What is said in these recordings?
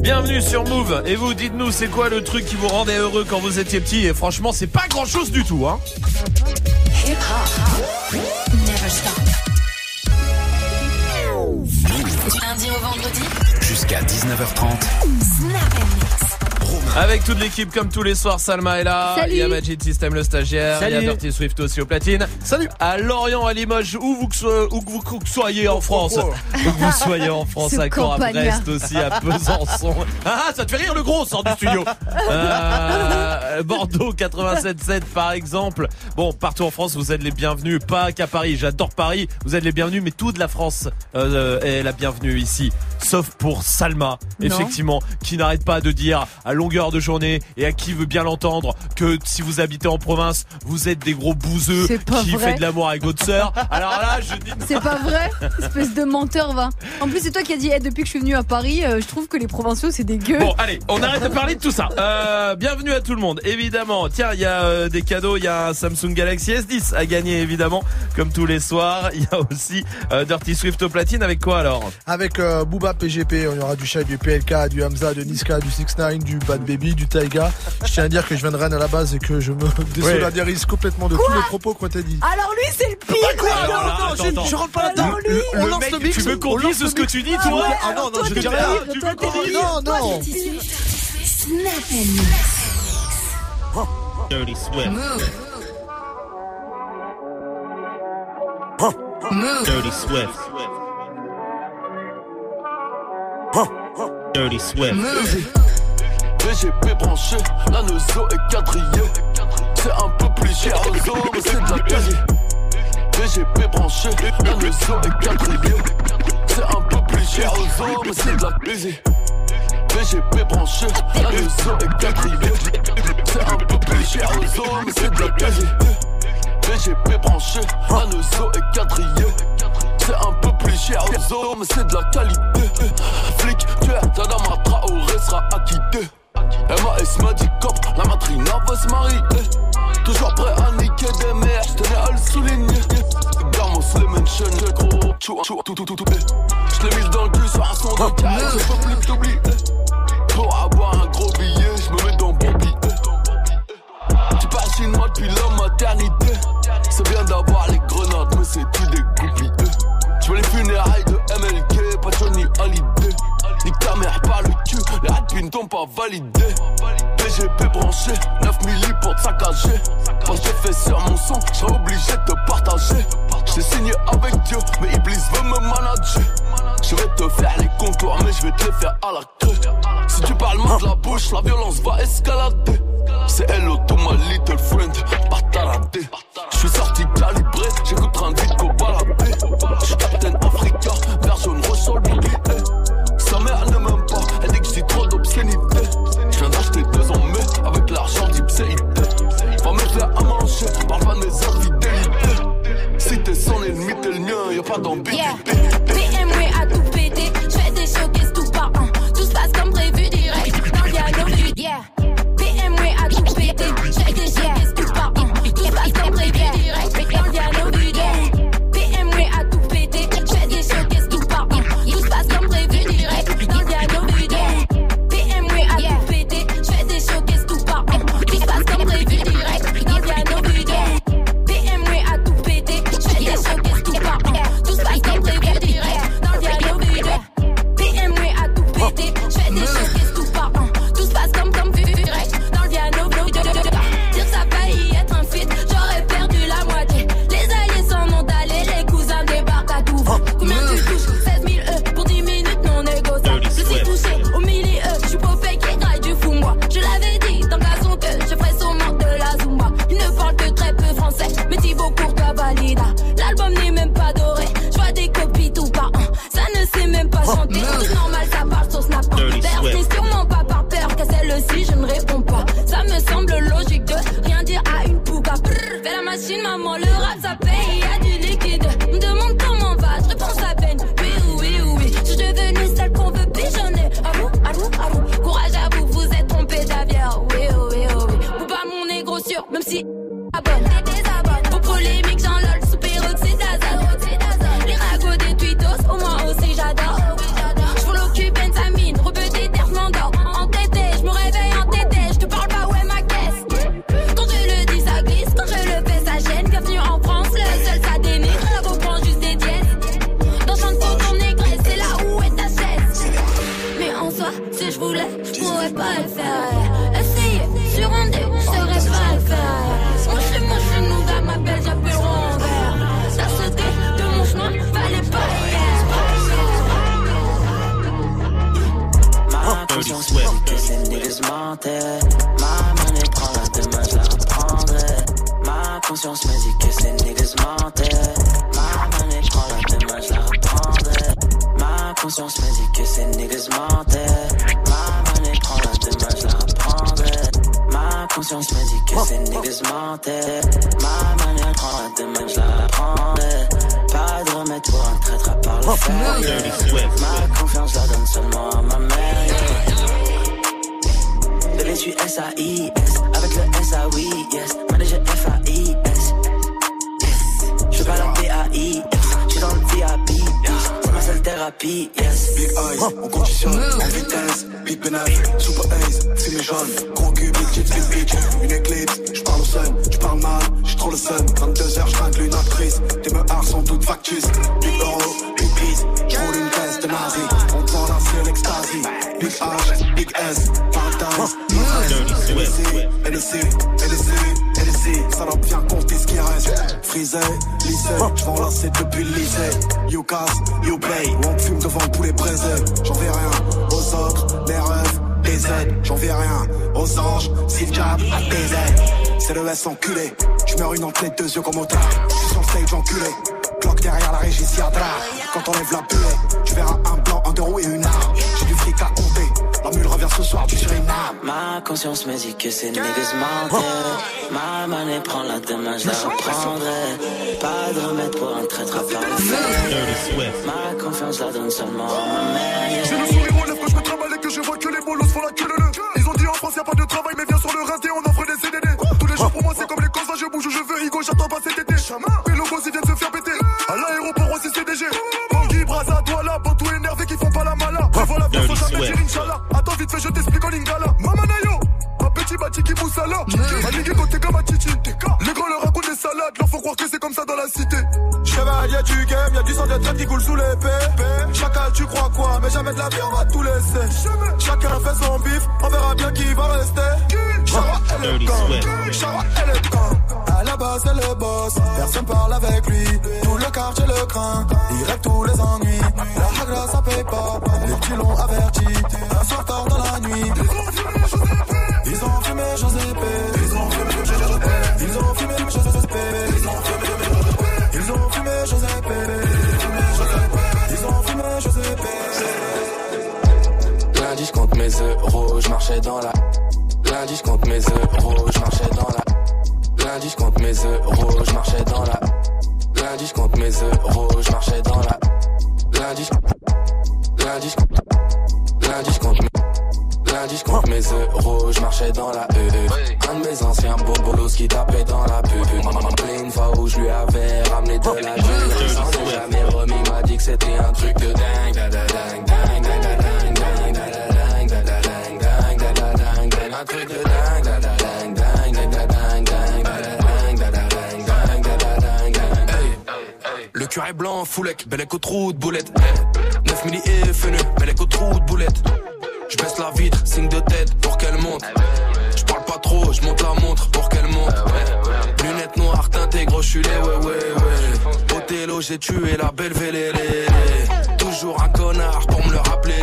Bienvenue sur Move. Et vous, dites-nous, c'est quoi le truc qui vous rendait heureux quand vous étiez petit? Et franchement, c'est pas grand-chose du tout, hein. Du lundi au vendredi. Jusqu'à 19h30. Avec toute l'équipe, comme tous les soirs, Salma est là. Salut. Il y a Magic System, le stagiaire. Il y a Salut. Dirty Swift aussi au platine. Salut. À Lorient, à Limoges, où vous que, où vous que soyez en France. Où que vous soyez en France, Ce à Caen, à campagnard. Brest aussi, à Besançon. Ah, ah, ça te fait rire le gros, sort du studio. Euh, Bordeaux 87.7 par exemple. Bon, partout en France, vous êtes les bienvenus. Pas qu'à Paris. J'adore Paris. Vous êtes les bienvenus, mais toute la France euh, est la bienvenue ici. Sauf pour Salma, Non. effectivement, qui n'arrête pas de dire à longueur de journée et à qui veut bien l'entendre que si vous habitez en province, vous êtes des gros bouseux qui vrai. fait de l'amour avec votre sœur. Alors là, je dis C'est pas vrai Espèce de menteur, va. En plus, c'est toi qui as dit, Eh, depuis que je suis venu à Paris, euh, je trouve que les provinciaux, c'est dégueu. Bon, allez, on arrête de parler de tout ça. Euh, bienvenue à tout le monde, évidemment. Tiens, il y a euh, des cadeaux, il y a un Samsung Galaxy S10 à gagner, évidemment, comme tous les soirs. Il y a aussi euh, Dirty Swift au platine. Avec quoi alors? Avec euh, Booba PGP, on y aura du Shai, du PLK, du Hamza, de Niska, du 6 9 du Bad Baby, du Taiga. Je tiens à dire que je viens de Rennes à la base et que je me désolidarise complètement de tous les propos qu'on t'a dit. Alors lui, c'est le pire quoi non, Alors, non, attends, je, attends. je rentre pas là-dedans. On Le lance mec, le mix. tu veux qu'on dise ce que tu dis, Ah toi ouais, Ah non, non, toi, je dis rien. Non, non. Dirty Swift. Dirty Swift. Dirty Swift. Dirty Swift. VGP branché, la Neuzo est quadrillée. C'est un peu plus cher aux os, mais c'est de la PG. VGP branché, la Neuzo est quadrillée. C'est un peu plus cher aux os, mais c'est de la PG. VGP branché, la Neuzo est quadrillée. C'est un peu plus cher aux os, mais c'est de la PG. VGP branché, la Neuzo est quadrillée. C'est un peu plus cher aux os, mais c'est de la qualité. Flic, tueur, Tadama Traoré sera acquitté. MAS m'a dit cop, la matrina va se marier. Toujours prêt à niquer des mères, j'tenais à le souligner. Gamos, les mention, gros, chou, chou, tout, tout, tout, tout. J'l'ai mis dans le cul sur un son de carré, je peux plus t'oublier. Pour avoir un gros billet, j'me mets dans bon billet. Tu parles chinois depuis la maternité. C'est bien d'avoir les grenades, mais c'est tout des goupilles. Je veux les funérailles de MLK, pas Johnny Hallyday. Nique ta mère par le rapines t'ont pas. PGP branché, 9 milli pour te saccager. Quand j'ai fait sur mon son, j'serais obligé de te partager. J'ai signé avec Dieu, mais Iblis veut me manager. Je vais te faire les contours, mais je vais te les faire à la queue. Si tu parles mal de la bouche, la violence va escalader. C'est hello to my little friend. Je suis sorti calibré, j'écoute train de qu'au Captain Africa, version sur le. Sa mère ne m'aime Si t'es son ennemi, t'es le mien, y'a pas d'ambiguïté. une pouga. Fais la machine, maman, le rap ça paye, y a du liquide. Me demande mentaient. Ma prend la demain, je la reprendrai. Pas de remède pour un traître à part le fer. Dirty Swift. Ma confiance la donne seulement à ma mère. Bébé, je suis S-A-I-S. Avec le S-A-Oui, yes. Manager F-A-I-S. Je suis pas la P-A-I-S. Je suis dans le VIP. C'est ma seule thérapie, yes. Big eyes, on conditionne, en vitesse, big bénéf, super ace, c'est mes jeunes, gros cul, big j'tringle une actrice, tes meurs sont toutes factices, big euro, big peace, j'roule une caisse de nazi, on prend la ciel ecstasy, big H, big S, paradise, big S, NSC, NSC, NSC, NSC, salope viens compter ce qui reste, frisé, lycée, j'vends lancer depuis le lycée, you casse, you pay, on fume devant le poulet braisé, j'en vais rien aux autres, les rêves, des aides, j'en vais rien aux anges, s'il jab à tes aides, c'est le S enculé, je meurs une entrée deux yeux comme au tard, le stage enculé, cloque derrière la régie Siadra, quand on lève la buée, tu verras un blanc, un deux roues et une arme, j'ai du fric à compter, la mule revient ce soir du Suriname. Ma conscience me dit que ces niggas mentaient. Ma monnaie prend la demain, je la reprendrai. Pas de remède pour un traître à part le. Ma confiance la donne seulement à ma mère. J'ai le sourire aux lèvres je me travaille et que je vois que les bolos font la queue leu. Ils ont dit en France y a pas de travail mais viens sur le rince et on offre des CDD Tous les jours pour moi c'est comme les je bouge où je veux Higo j'attends pas cet été. Les logos ils viennent se faire péter. À l'aéroport aussi CDG Bangui, Braza, Douala, tout énervé qui font pas la mala. Prévois la faut jamais dire Inch'Allah Attends vite fait je t'explique en lingala. Mama Nayo un petit bâti qui mousse alors Un Chevalier du game, y'a du sang de traite qui coule sous l'épée. Chacal tu crois quoi Mais jamais de la vie on va tout laisser. Chacun fait son bif, on verra bien qui va rester. Chara et le Dirty gang. Chara et le gang À la base c'est le boss, personne parle avec lui. Tout le quartier le craint, il règle tous les ennuis. La hagra ça paye pas, les petits l'ont averti. Un soir tard dans la nuit. Ils ont fumé Josépé. Ils ont fumé mes euros, je marchais dans la. Lundi, je compte mes euros, je marchais dans la. Lundi, je compte mes euros, je marchais dans la. Lundi, je compte mes euros, je marchais dans la. Lundi, je- lundi, je- lundi, je compte mes. Lundi, je compte mes euros, je marchais dans la E. Un de mes anciens bobolos qui tapait dans la pub. Une fois où je lui avais ramené de la est jamais remis, m'a dit que c'était un truc de dingue. da, da, dingue, dingue, dingue, dingue, dingue, Un truc de dingue. Le est blanc, foulec, bellec au trou de boulette. 9 milli et fenu, bellec au trou de boulette. Je baisse la vitre, signe de tête pour qu'elle monte. Je parle pas trop, je monte la montre pour qu'elle monte. Lunettes noires teintées, gros, je suis les ouais ouais ouais. Othello, j'ai tué la belle vélélé. Toujours un connard pour me le rappeler.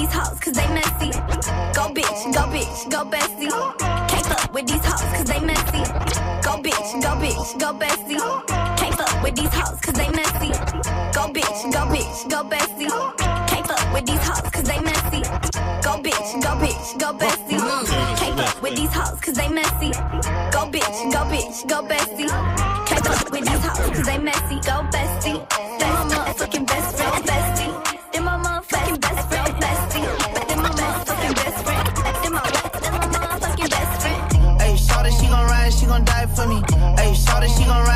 these hoes cause they messy. Go bitch, go bitch, go bestie. Can't fuck with these hoes cause they messy. Go bitch, go bitch, go bestie. Can't fuck with these hoes cause they messy. Go bitch, go bitch, go bestie. Can't fuck with these hoes cause they messy. Go bitch, go bitch, go bestie. Can't fuck with these hoes cause they messy. Go bitch, go bitch, go bestie. Can't fuck with these hoes cause they messy. Go bestie. That's my motherfucking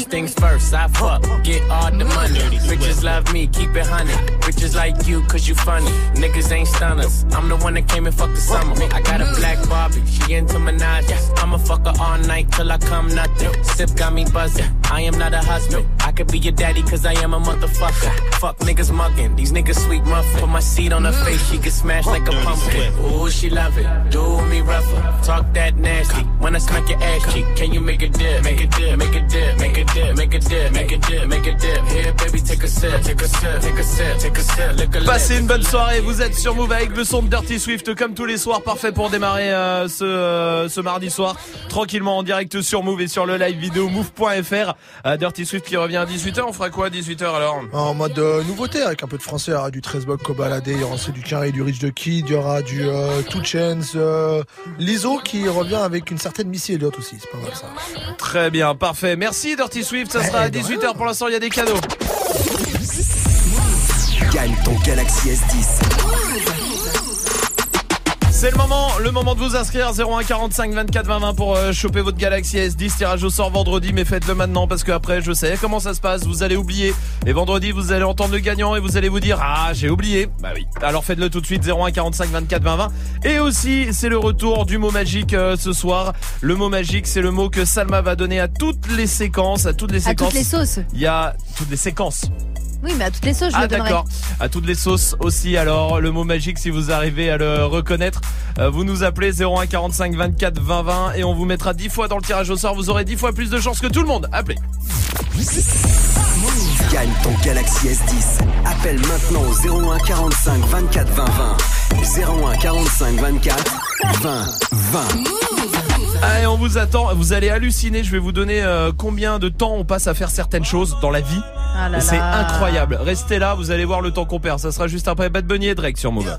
First things first, I fuck, get all the money. Bitches love me, keep it honey. Bitches like you, cause you funny. Niggas ain't stunners. I'm the one that came and fucked the summer. I got a black Barbie, she into Minaj. I'ma fuck her all night till I come nothing. Sip got me buzzing. I am not a husband. I could be your daddy, cause I am a motherfucker. Fuck niggas mugging, these niggas sweet muffin. Put my seat on her face, she get smashed like a pumpkin. Ooh, she love it. Do me rougher. Talk that nasty. When I smack your ass cheek, can you make a dip? Make a dip, make a dip, make a dip, make a dip, make a dip, make a dip. Here, baby, take a sip, take a sip, take a sip, take a sip, lick a Passez une bonne soirée, vous êtes sur Move avec le son de Dirty Swift comme tous les soirs, parfait pour démarrer euh, ce, euh, ce mardi soir, tranquillement en direct sur Move et sur le live vidéo move.fr. Euh, Dirty Swift qui revient à 18h, on fera quoi à 18h alors? En mode euh, nouveauté, avec un peu de français, il y aura du 13 Bob Kobalade, il y aura du Carré, du Rich de Kid, il y aura du euh, Two Chainz, euh, Lizzo qui revient avec une certaine Missy Elliott aussi, c'est pas mal ça. Très bien, parfait. Merci Dirty Swift, ça sera à de 18h pour l'instant, il y a des cadeaux. Gagne ton Galaxy S10. C'est le moment, le moment de vous inscrire 01 45 24 20 20 pour euh, choper votre Galaxy S10 tirage au sort vendredi mais faites-le maintenant parce que après je sais comment ça se passe, vous allez oublier et vendredi vous allez entendre le gagnant et vous allez vous dire "Ah, j'ai oublié." Bah oui. Alors faites-le tout de suite 01 45 24 20 20 et aussi c'est le retour du mot magique euh, ce soir. Le mot magique, c'est le mot que Salma va donner à toutes les séquences, à toutes les À séquences. toutes les sauces. Il y a toutes les séquences. Oui, mais à toutes les sauces, je Ah le d'accord. À toutes les sauces aussi. Alors le mot magique, si vous arrivez à le reconnaître, euh, vous nous appelez 01 45 24 20 20 et on vous mettra 10 fois dans le tirage au sort. Vous aurez 10 fois plus de chances que tout le monde. Appelez. Gagne ton Galaxy S10. Appelle maintenant au 01 45 24 20 20. 01 45 24 20 20. Allez, on vous attend. Vous allez halluciner. Je vais vous donner euh, combien de temps on passe à faire certaines choses dans la vie. Ah là C'est incroyable. Restez là, vous allez voir le temps qu'on perd. Ça sera juste après Bad Bunny et Drake sur Move.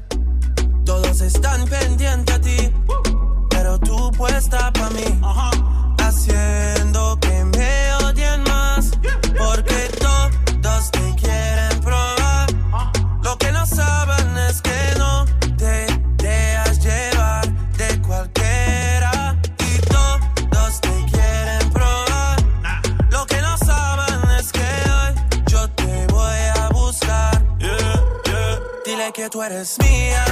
Que tú eres mía,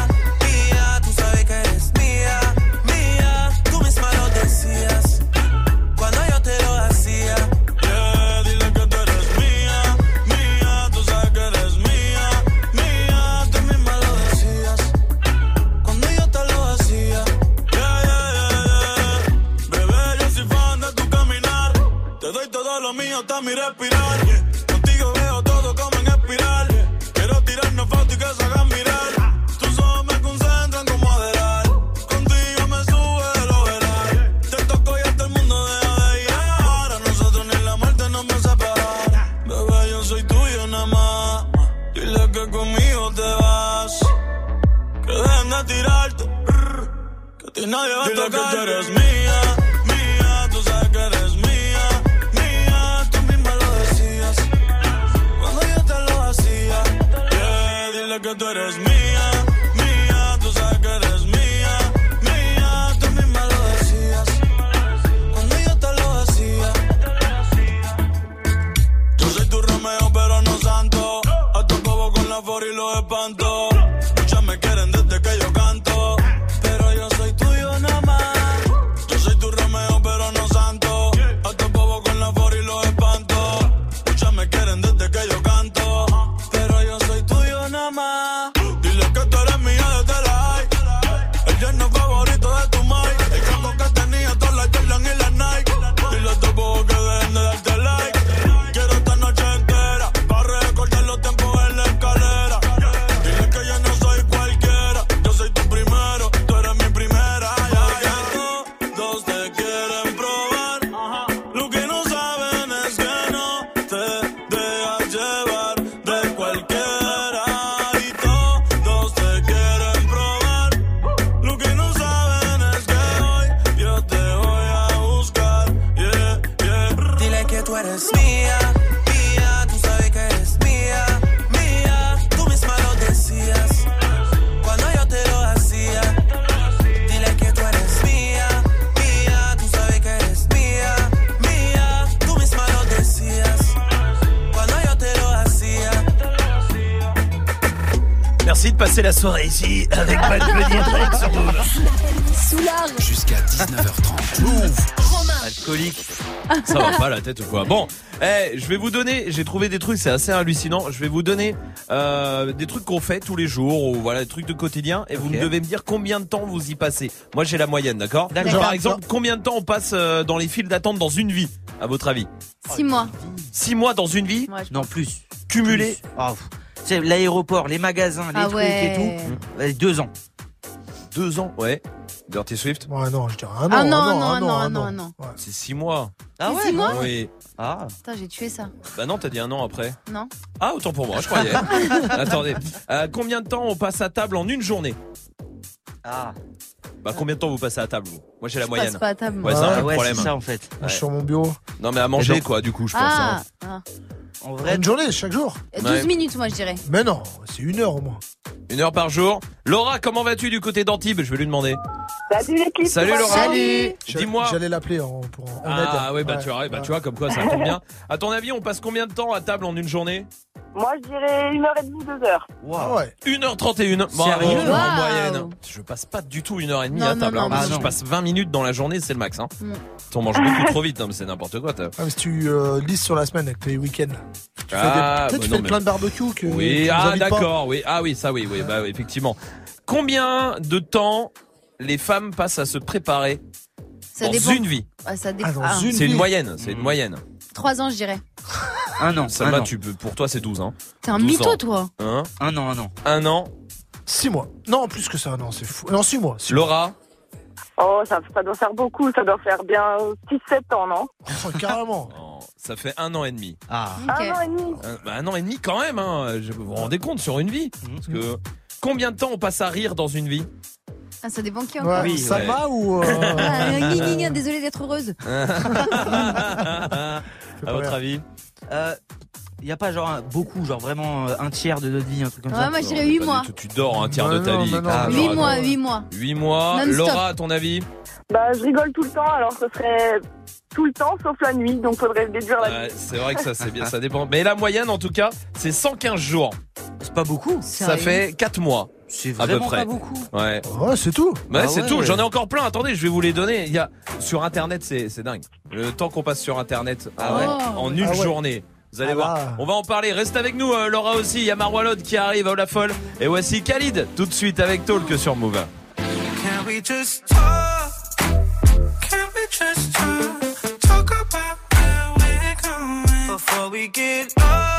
soirée ici avec Bad Bunny et Drake sur Move. Soulard. Jusqu'à 19h30. Alcoolique. Ça va pas la tête ou quoi Bon, eh, je vais vous donner, j'ai trouvé des trucs, c'est assez hallucinant. Je vais vous donner euh, des trucs qu'on fait tous les jours, ou voilà, des trucs de quotidien, et vous me devez me dire combien de temps vous y passez. Moi, j'ai la moyenne, d'accord. Par exemple, combien de temps on passe euh, dans les files d'attente dans une vie, à votre avis 6 mois. Six mois dans une vie, Ouais, Non, plus. cumulé Plus. Ah, l'aéroport, les magasins, les Ah trucs ouais. et tout. Ouais, Deux ans. deux ans. Ouais. Dirty Swift, Ouais, non, je dirais un an. Ah un non, an, non, un non, an, non, un non, an. non. Ouais. c'est six mois. Ah C'est six mois Oui. Ah. Putain, j'ai tué ça. Bah non, t'as dit un an après. Non Ah, autant pour moi, je croyais. Attendez. Euh, combien de temps on passe à table en une journée? Ah. Bah combien de temps vous passez à table vous? Moi j'ai la Je moyenne. passe pas à table. moi. Ouais, c'est un Ah ouais, problème. ça en fait. Je suis sur mon bureau. Non mais à manger donc- quoi du coup je pense. Ah, hein. ah. En vrai, Une journée, chaque jour. 12 Ouais. minutes, moi, je dirais. Mais non, c'est une heure au moins. Une heure par jour. Laura, comment vas-tu du côté d'Antibes? Je vais lui demander. Salut l'équipe. Salut Laura. Salut. Dis-moi. J'allais l'appeler en, pour en Ah aide. ouais bah Ouais, tu vois, bah ouais. tu vois comme quoi ça tombe bien. À ton avis, on passe combien de temps à table en une journée? Moi je dirais une heure et demie, deux heures. Ah waouh. ouais. 1h31. Bravo, Sérieux en moyenne. Je passe pas du tout une heure et demie Non, à non, table. non, hein. non, si non. je passe 20 minutes dans la journée, c'est le max. Hein. Mm. On mange beaucoup trop vite, hein, mais c'est n'importe quoi. t'as- Ah, mais si tu euh, lises sur la semaine avec les week-ends, tu fais, Ah, des... peut-être bah tu non, mais- plein de barbecue que Oui, tu nous ah invites pas. d'accord, oui, ah oui, ça oui, oui, bah oui, effectivement. Combien de temps les femmes passent à se préparer Ça dans dépend. une vie Ah, ça Ah, dépend. dans Ah, une C'est une vie. moyenne, c'est une Mm. moyenne. 3 ans, je dirais. Un an. Ça un va, an. tu peux, pour toi c'est 12 ans. T'es un 12 mytho, ans. toi. Hein Un an, un an. Un an. Six mois. Non, plus que ça, non, c'est fou. Non, six mois. Six. Laura Oh, ça, ça doit faire beaucoup, ça doit faire bien 6-7 ans, non Oh, carrément. Oh, Ça fait un an et demi. Ah. Un an et demi. Un, bah, un an et demi quand même, hein. Je- Vous vous rendez compte sur une vie Parce que combien de temps on passe à rire dans une vie Ah, ça dépend qui Ouais, encore. Oui, Salma ou. Euh... Ah, désolée d'être heureuse. À votre avis Euh, y a pas genre un- beaucoup, genre vraiment euh, un tiers de notre vie, un truc comme Ouais, ça. moi, je Non, dirais mais 8 pas mois. Tu dors un tiers Bah de ta non, vie. bah non, Ah, bah 8 non. mois, 8 mois. 8 mois. Non-stop. Laura, à ton avis Bah, je rigole tout le temps, alors ce serait tout le temps, sauf la nuit, donc faudrait déduire la nuit. Ouais, C'est vrai que ça c'est bien, ça dépend. Mais la moyenne en tout cas, c'est 115 jours. C'est pas beaucoup. Ça Sérieux fait 4 mois. C'est À peu près. pas beaucoup. Ouais. Ouais, c'est tout. Ouais, Ah c'est ouais. tout. J'en ai encore plein. Attendez, je vais vous les donner. Il y a sur internet, c'est c'est dingue. Le temps qu'on passe sur internet Ah ouais. en, en une Ah ouais. journée. Vous allez Ah voir. On va en parler. Reste avec nous, euh, Laura aussi. Il y a Marwa Lode qui arrive à la folle. Et voici Khalid tout de suite avec Talk sur Move. Can we just talk? Can we just talk? Talk about where we're going before we get lost?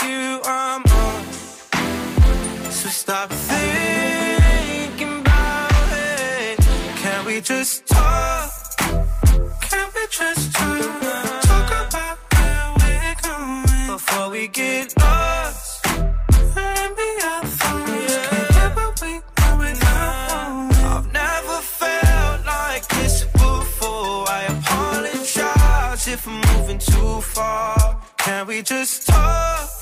you I'm on. So stop thinking about it. Can we just talk? Can we just talk? Talk about where we're going before we get lost. We. I've never felt like this before. I apologize if I'm moving too far. Can we just talk?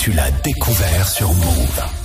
tu l'as découvert sur Move.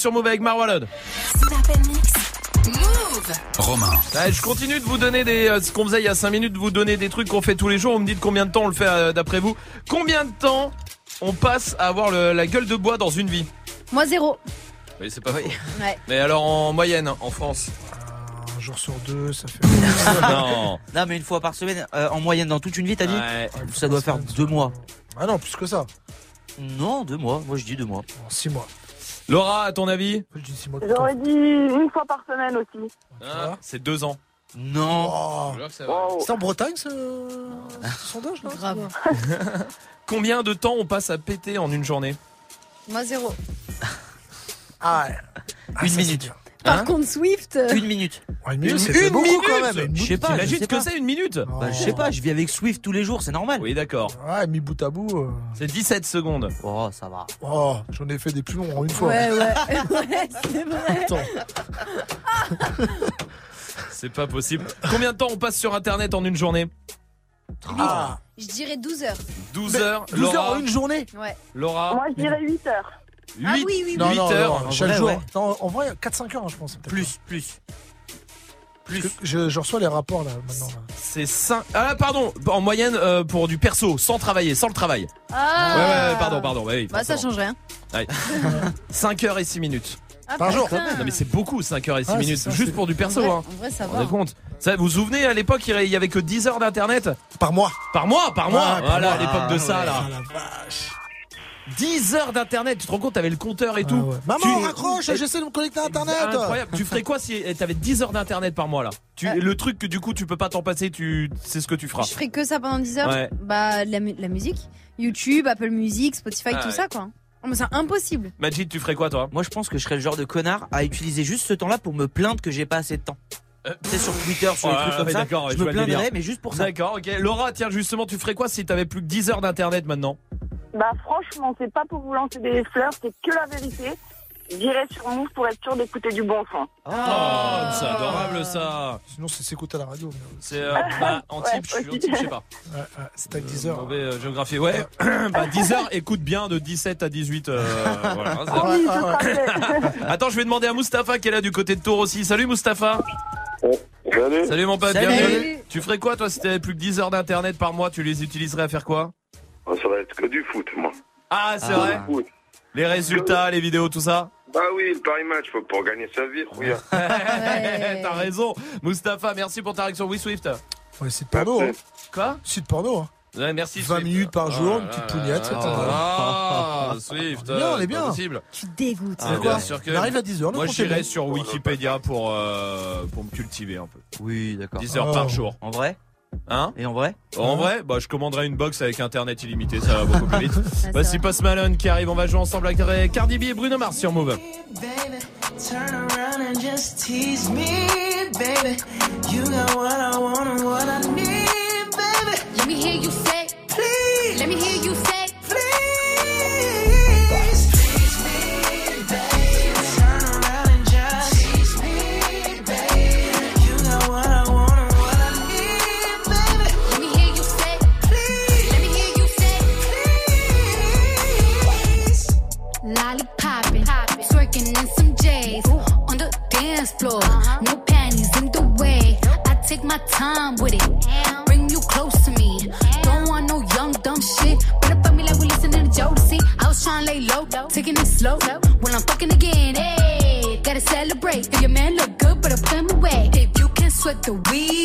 Sur Move avec Marwalod. Romain, Ouais, je continue de vous donner des euh, ce qu'on faisait il y a 5 minutes, de vous donner des trucs qu'on fait tous les jours. Vous me dites combien de temps on le fait euh, d'après vous. Combien de temps on passe à avoir le- la gueule de bois dans une vie? Moi, zéro. Oui, c'est pas. Ouais. Mais alors en moyenne, en France? Un jour sur deux, ça fait. Non. Non, mais une fois par semaine, euh, en moyenne dans toute une vie, t'as dit? Ouais. Ça doit faire deux mois. Ah non, plus que ça. Non, deux mois. Moi, je dis deux mois. En six mois. Laura, à ton avis. J'aurais dit une fois par semaine aussi. Hein, C'est deux ans. Non. Oh. C'est vrai. Wow. C'est en Bretagne ce, ce sondage là Grave. Combien de temps on passe à péter en une journée? Moi, zéro. Ah, ouais. Ah, Une ça, minute. Par Hein contre, Swift. euh, Une minute. Ouais, une minute, Une- c'est une beaucoup minute quand même. Une Je sais pas, je T'imagines sais que pas. c'est une minute Bah, je sais pas, je vis avec Swift tous les jours, c'est normal. Oui, d'accord. Ouais, mis bout à bout. euh, C'est 17 secondes. Oh, ça va. Oh, j'en ai fait des plus longs en une fois. Ouais, ouais. ouais, c'est vrai. Attends. C'est pas possible. Combien de temps on passe sur internet en une journée? Ah, Je dirais 12 heures. 12 Mais heures. 12 heures Laura, en une journée Ouais. Laura, Moi, je dirais 8 heures. 8, Ah oui, oui, Non, oui. non, heures. non, En chaque vrai, jour. ouais. Non, en vrai, 4-5 heures, je pense. Plus, plus. Que Je, je reçois les rapports là maintenant. là. c'est 5. Ah, pardon. En moyenne, euh, pour du perso, sans travailler, sans le travail. Ah. Ouais, ouais, ouais, pardon, pardon. ouais, oui, Bah, ça change rien. 5 heures et 6 minutes. Ah, Par jour. Non, mais c'est beaucoup, 5 heures et 6 Ah, minutes. c'est ça, Juste pour du En perso, vrai, hein. en vrai, ça Vous va. vous rendez compte ça, Vous vous souvenez, à l'époque, il y avait que 10 heures d'internet? Par mois. Par mois, par mois. Ouais, par voilà, à l'époque de ça, Ah, là. la vache. 10 heures d'internet. Tu te rends compte, t'avais le compteur et Ah, tout. ouais. Maman, Tu- raccroche, j'essaie de me connecter à internet. Incroyable. tu ferais quoi si t'avais 10 heures d'internet par mois là? Tu, Euh. Le truc que du coup tu peux pas t'en passer, tu c'est ce que tu feras. Je ferais que ça pendant 10 heures. Ouais. Bah, la, mu- la musique. YouTube, Apple Music, Spotify, Ah tout ouais. ça, quoi. Oh, mais c'est impossible. Majid, tu ferais quoi toi? Moi, je pense que je serais le genre de connard à utiliser juste ce temps-là pour me plaindre que j'ai pas assez de temps. Euh, Tu sais, sur Twitter, sur Ouais, les trucs comme ouais, ça, je je me plaindrais, mais juste pour ça. D'accord, ok. Laura, tiens, justement, tu ferais quoi si t'avais plus que 10 heures d'internet maintenant? Bah, franchement, c'est pas pour vous lancer des fleurs, c'est que la vérité. j'irai sur Move pour être sûr d'écouter du bon son. Oh, c'est adorable ça. Sinon, c'est s'écoute à la radio. mais- C'est euh, bah, en type, je suis en type, je sais pas. Ouais, ouais, c'est avec 10 heures. Mauvais euh, géographie. Ouais, bah 10 heures, écoute bien de 17 à 18. euh, voilà, c'est- Ah sera fait. Attends, je vais demander à Mustapha qui est là du côté de Tours aussi. Salut Mustapha. Salut. Salut mon pote, Salut. bienvenue. Tu ferais quoi toi si t'avais plus que 10 heures d'internet par mois Tu les utiliserais à faire quoi? Oh, Ça va être que du foot, moi. Ah, c'est Ah. vrai Foot. Les résultats, les vidéos, tout ça Bah oui, le Paris Match, faut pour gagner sa vie, regarde. T'as raison. Mustapha, merci pour ta réaction. Oui, Swift. Ouais, c'est de porno. Hein. Quoi C'est de porno. Hein. Ouais, merci. 20 Swift. minutes par jour, Oh une là petite pougnette. voilà. Ah, Swift. On est bien, on est c'est bien. pas possible. Tu dégoûtes. Ah, quoi bien sûr que. On arrive à 10 heures, le Moi, compte est j'irai sur Wikipédia pour, euh, pour me cultiver un peu. Oui, d'accord. 10 heures Oh. par jour. En vrai Hein Et en vrai En vrai, bah, je commanderai une box avec internet illimité, ça va beaucoup plus vite. Voici Post Malone qui arrive, on va jouer ensemble avec Cardi B et Bruno Mars sur Move. Baby, turn around and just tease me, baby. You got what I want and what I need, baby. Let me hear you say, Please, let me hear you say, please. Floor. No panties in the way. I take my time with it. Bring you close to me. Don't want no young dumb shit. Better fuck me like we listening to Jodeci. I was trying to lay low, taking it slow. When I'm fucking again, hey, gotta celebrate. If your man look good, better put him away. If you can sweat the weave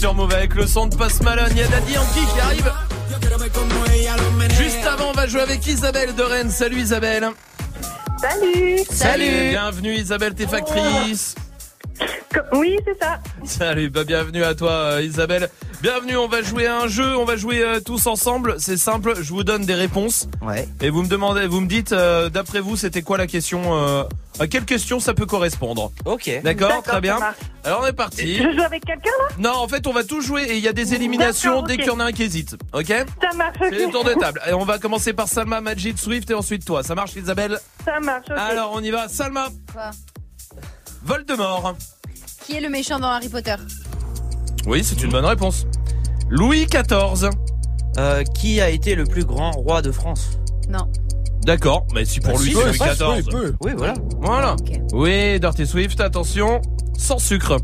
sur Move avec le son de Post Malone. Il y a Daddy Yankee qui arrive. Juste avant, on va jouer avec Isabelle de Rennes. Salut Isabelle. Salut Salut. Bienvenue Isabelle, t'es factrice. Oui, c'est ça. Salut, bah bienvenue à toi euh, Isabelle. Bienvenue, on va jouer à un jeu, on va jouer euh, tous ensemble. C'est simple, je vous donne des réponses. Ouais. Et vous me demandez, vous me dites, euh, d'après vous, c'était quoi la question euh, À quelle question ça peut correspondre Ok. D'accord, très bien. ça marche. Alors on est parti. Je joue avec quelqu'un là? Non, en fait, on va tous jouer et il y a des éliminations D'accord, dès ok. qu'il y en a un qui hésite. Ok? Ça marche, C'est tours de table. Et on va commencer par Salma, Majid, Swift et ensuite toi. Ça marche Isabelle? Ça marche, ok. Alors on y va. Salma, Quoi? Voldemort. Qui est le méchant dans Harry Potter? Oui, c'est une bonne réponse. Louis XIV. Euh, qui a été le plus grand roi de France? Non. D'accord, mais si pour Bah, lui si, c'est Louis XIV. il peut. Oui, voilà. Voilà. Ok. Oui, Dirty Swift, attention. Sans sucre.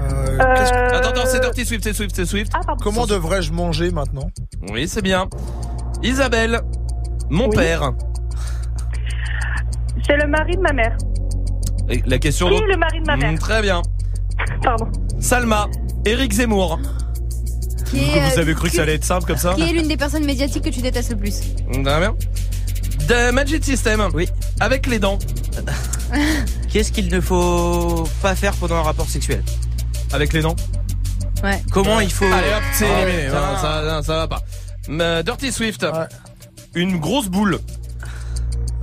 Euh, Euh, qu'est-ce Attends, attends, c'est Dirty Swift, c'est Swift, c'est Swift. Ah, pardon. Comment devrais-je manger maintenant? Oui, c'est bien. Isabelle, mon Oui. père. C'est le mari de ma mère. Et la question donc- est le mari de ma mère Mm, Très bien. Pardon. Salma, Éric Zemmour. Qui est, Vous euh, avez cru que ça allait être simple comme ça Qui est l'une des personnes médiatiques que tu détestes le plus Très bien. The Magic System. Oui. Avec les dents. Qu'est-ce qu'il ne faut pas faire pendant un rapport sexuel Avec les dents. Ouais. Comment il faut Allez hop, c'est Ah, éliminé. ça, non, ça va pas. Mais Dirty Swift. Ouais. Une grosse boule.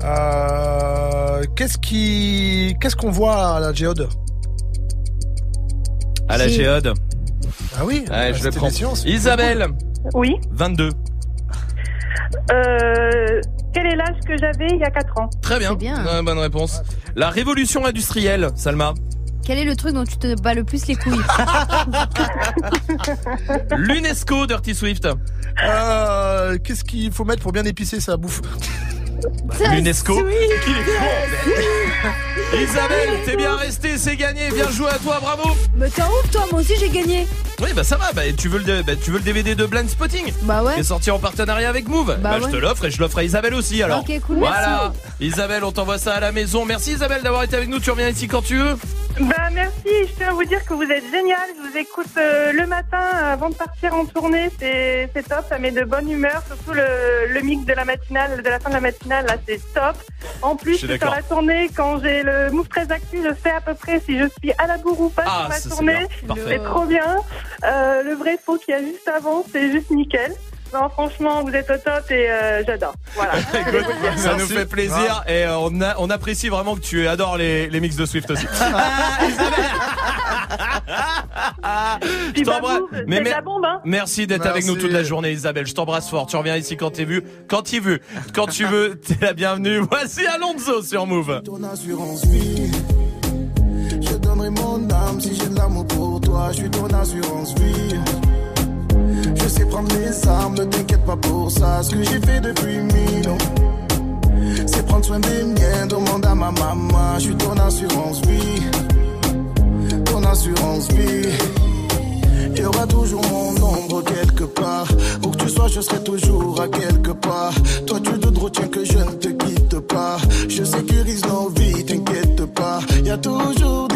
Euh, Qu'est-ce qui, qu'est-ce qu'on voit à la géode? À la Si. géode. Ah oui, Ouais, je le c'était prends. des sciences. Isabelle, Oui. 22. Euh, quel est l'âge que j'avais il y a 4 ans? Très bien. C'est bien. Ouais, bonne réponse. La révolution industrielle, Salma. Quel est le truc dont tu te bats le plus les couilles? L'UNESCO, Dirty Swift. Euh, qu'est-ce qu'il faut mettre pour bien épicer sa bouffe? L'UNESCO. Qu'il est con. Isabelle, t'es bien resté, c'est gagné. Bien joué à toi, bravo. Mais t'es ouf toi, moi aussi j'ai gagné Oui, bah ça va. Bah, tu veux le, bah, tu veux le DVD de Blind Spotting Bah qui ouais est sorti en partenariat avec Move. Bah, je ouais. te l'offre et je l'offre à Isabelle aussi. Alors, Ok, cool, voilà. Isabelle, on t'envoie ça à la maison. Merci Isabelle d'avoir été avec nous. Tu reviens ici quand tu veux. Bah merci, je tiens à vous dire que vous êtes génial. Je vous écoute euh, le matin avant de partir en tournée, c'est c'est top, ça met de bonne humeur. Surtout le, le mix de la matinale, de la fin de la matinale, là c'est top. En plus, sur la tournée, quand j'ai le move très actif, je sais à peu près si je suis à la bourre ou pas Ah, sur c'est tournée. C'est trop bien. Euh, le vrai faux qu'il y a juste avant, c'est juste nickel. Non, franchement, vous êtes au top et euh, j'adore. Voilà. Écoute, ça nous fait plaisir et euh, on, a- on apprécie vraiment que tu adores les, les mix de Swift aussi. Je Puis t'embrasse. Mais mer- bombe, hein. Merci d'être avec nous toute la journée, Isabelle. Je t'embrasse fort. Tu reviens ici quand t'es vu, quand tu veux, quand tu veux. T'es la bienvenue. Voici Alonso sur Move. Ton assurance vie. Je donnerai mon âme si j'ai de l'amour pour toi. Je suis ton assurance vie. Sais prendre mes armes, ne t'inquiète pas pour ça. Ce que j'ai fait depuis mille c'est prendre soin des miens. Demande à ma maman. Je suis ton assurance vie. Ton assurance vie. Il y aura toujours mon ombre quelque part. Où que tu sois, je serai toujours à quelque part. Toi, tu te retiens que je ne te quitte pas. Je sécurise nos vies, t'inquiète pas. Y a toujours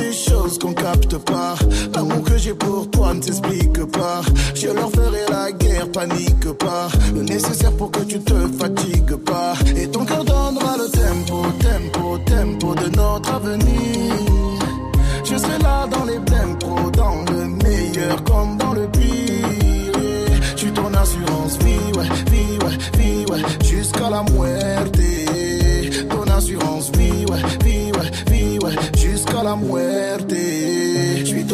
qu'on capte pas. L'amour que j'ai pour toi ne s'explique pas. Je leur ferai la guerre, panique pas. Le nécessaire pour que tu te fatigues pas. Et ton cœur donnera le tempo, tempo, tempo de notre avenir. Je serai là dans les tempos, dans le meilleur comme dans le pire. Je suis ton assurance vie, ouais, vie, ouais, vie, ouais, jusqu'à la muerte. Ton assurance vie, ouais, vie, ouais, vie, ouais, jusqu'à la muerte.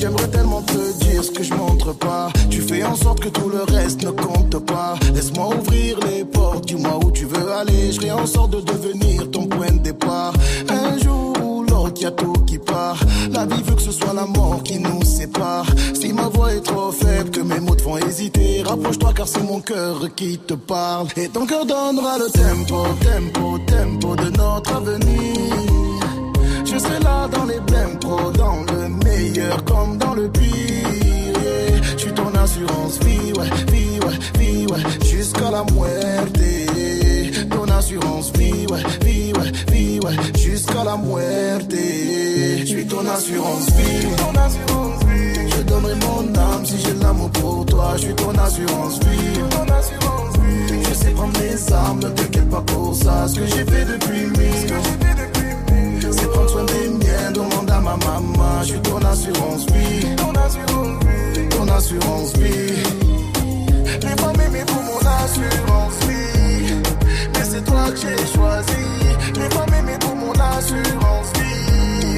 J'aimerais tellement te dire ce que je montre pas. Tu fais en sorte que tout le reste ne compte pas. Laisse-moi ouvrir les portes, dis-moi où tu veux aller. Je ferai en sorte de devenir ton point de départ. Un jour ou l'autre, y a tout qui part. La vie veut que ce soit la mort qui nous sépare. Si ma voix est trop faible, que mes mots te font hésiter, rapproche-toi car c'est mon cœur qui te parle. Et ton cœur donnera le tempo, tempo, tempo de notre avenir. Je serai là dans les blèmes pro, dans le comme dans le pire. Je suis ton assurance vie, ouais, vie, ouais, vie, ouais, jusqu'à la muerte. Ton assurance vie, ouais, vie, ouais, vie, ouais, jusqu'à la muerte. Je suis ton assurance vie. Je donnerai mon âme si j'ai l'amour pour toi. Je suis ton assurance vie. Je sais prendre les armes, ne t'inquiète pas pour ça. Ce que j'ai fait depuis mille. Prendre soin des miens, demande à ma maman. Je suis ton assurance vie. Ton assurance vie. Les femmes aimées pour mon assurance vie. Mais c'est toi que j'ai choisi. Les femmes aimées pour mon assurance vie.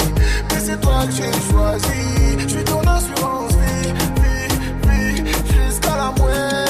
Mais c'est toi que j'ai choisi. Je suis ton assurance vie. Vie, vie, jusqu'à la muerte.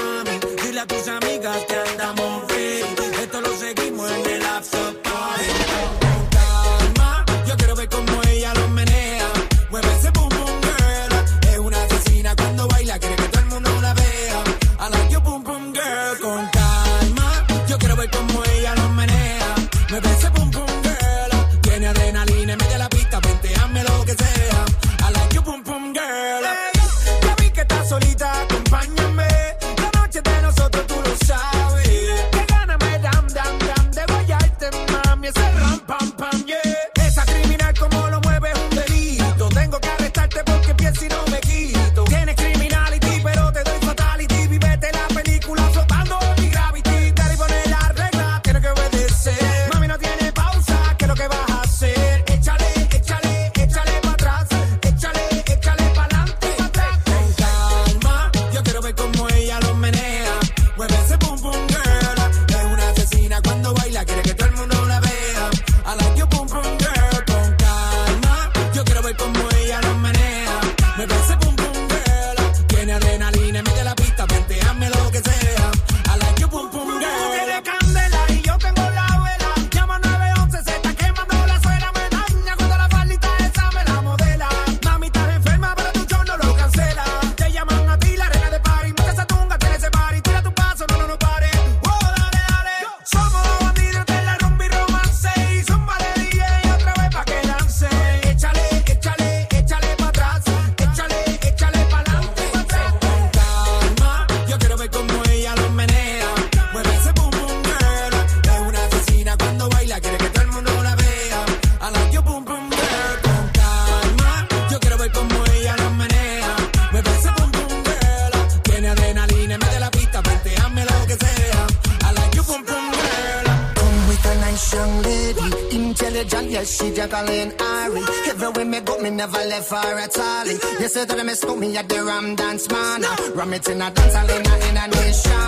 Said that me at the Ram Dance Man. Ram it in a dance in a, in a nation.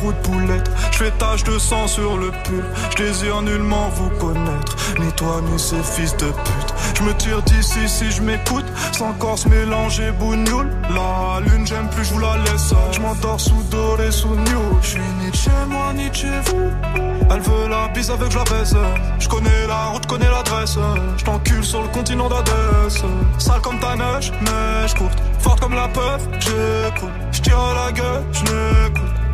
Trou de je fais tache de sang sur le pull. Je désire nullement vous connaître, ni toi ni ces fils de pute. Je me tire d'ici si je m'écoute, sans corps mélanger bougnoule. La lune, j'aime plus, je vous la laisse. Je m'endors sous doré, sous new. Je suis ni chez moi, ni chez vous. Elle veut la bise avec la baisse. Je connais la route, connais l'adresse. Je t'encule sur le continent d'Adès. Sale comme ta neige, neige courte. Forte comme la peuf, j'écoute. Je tire la gueule, je.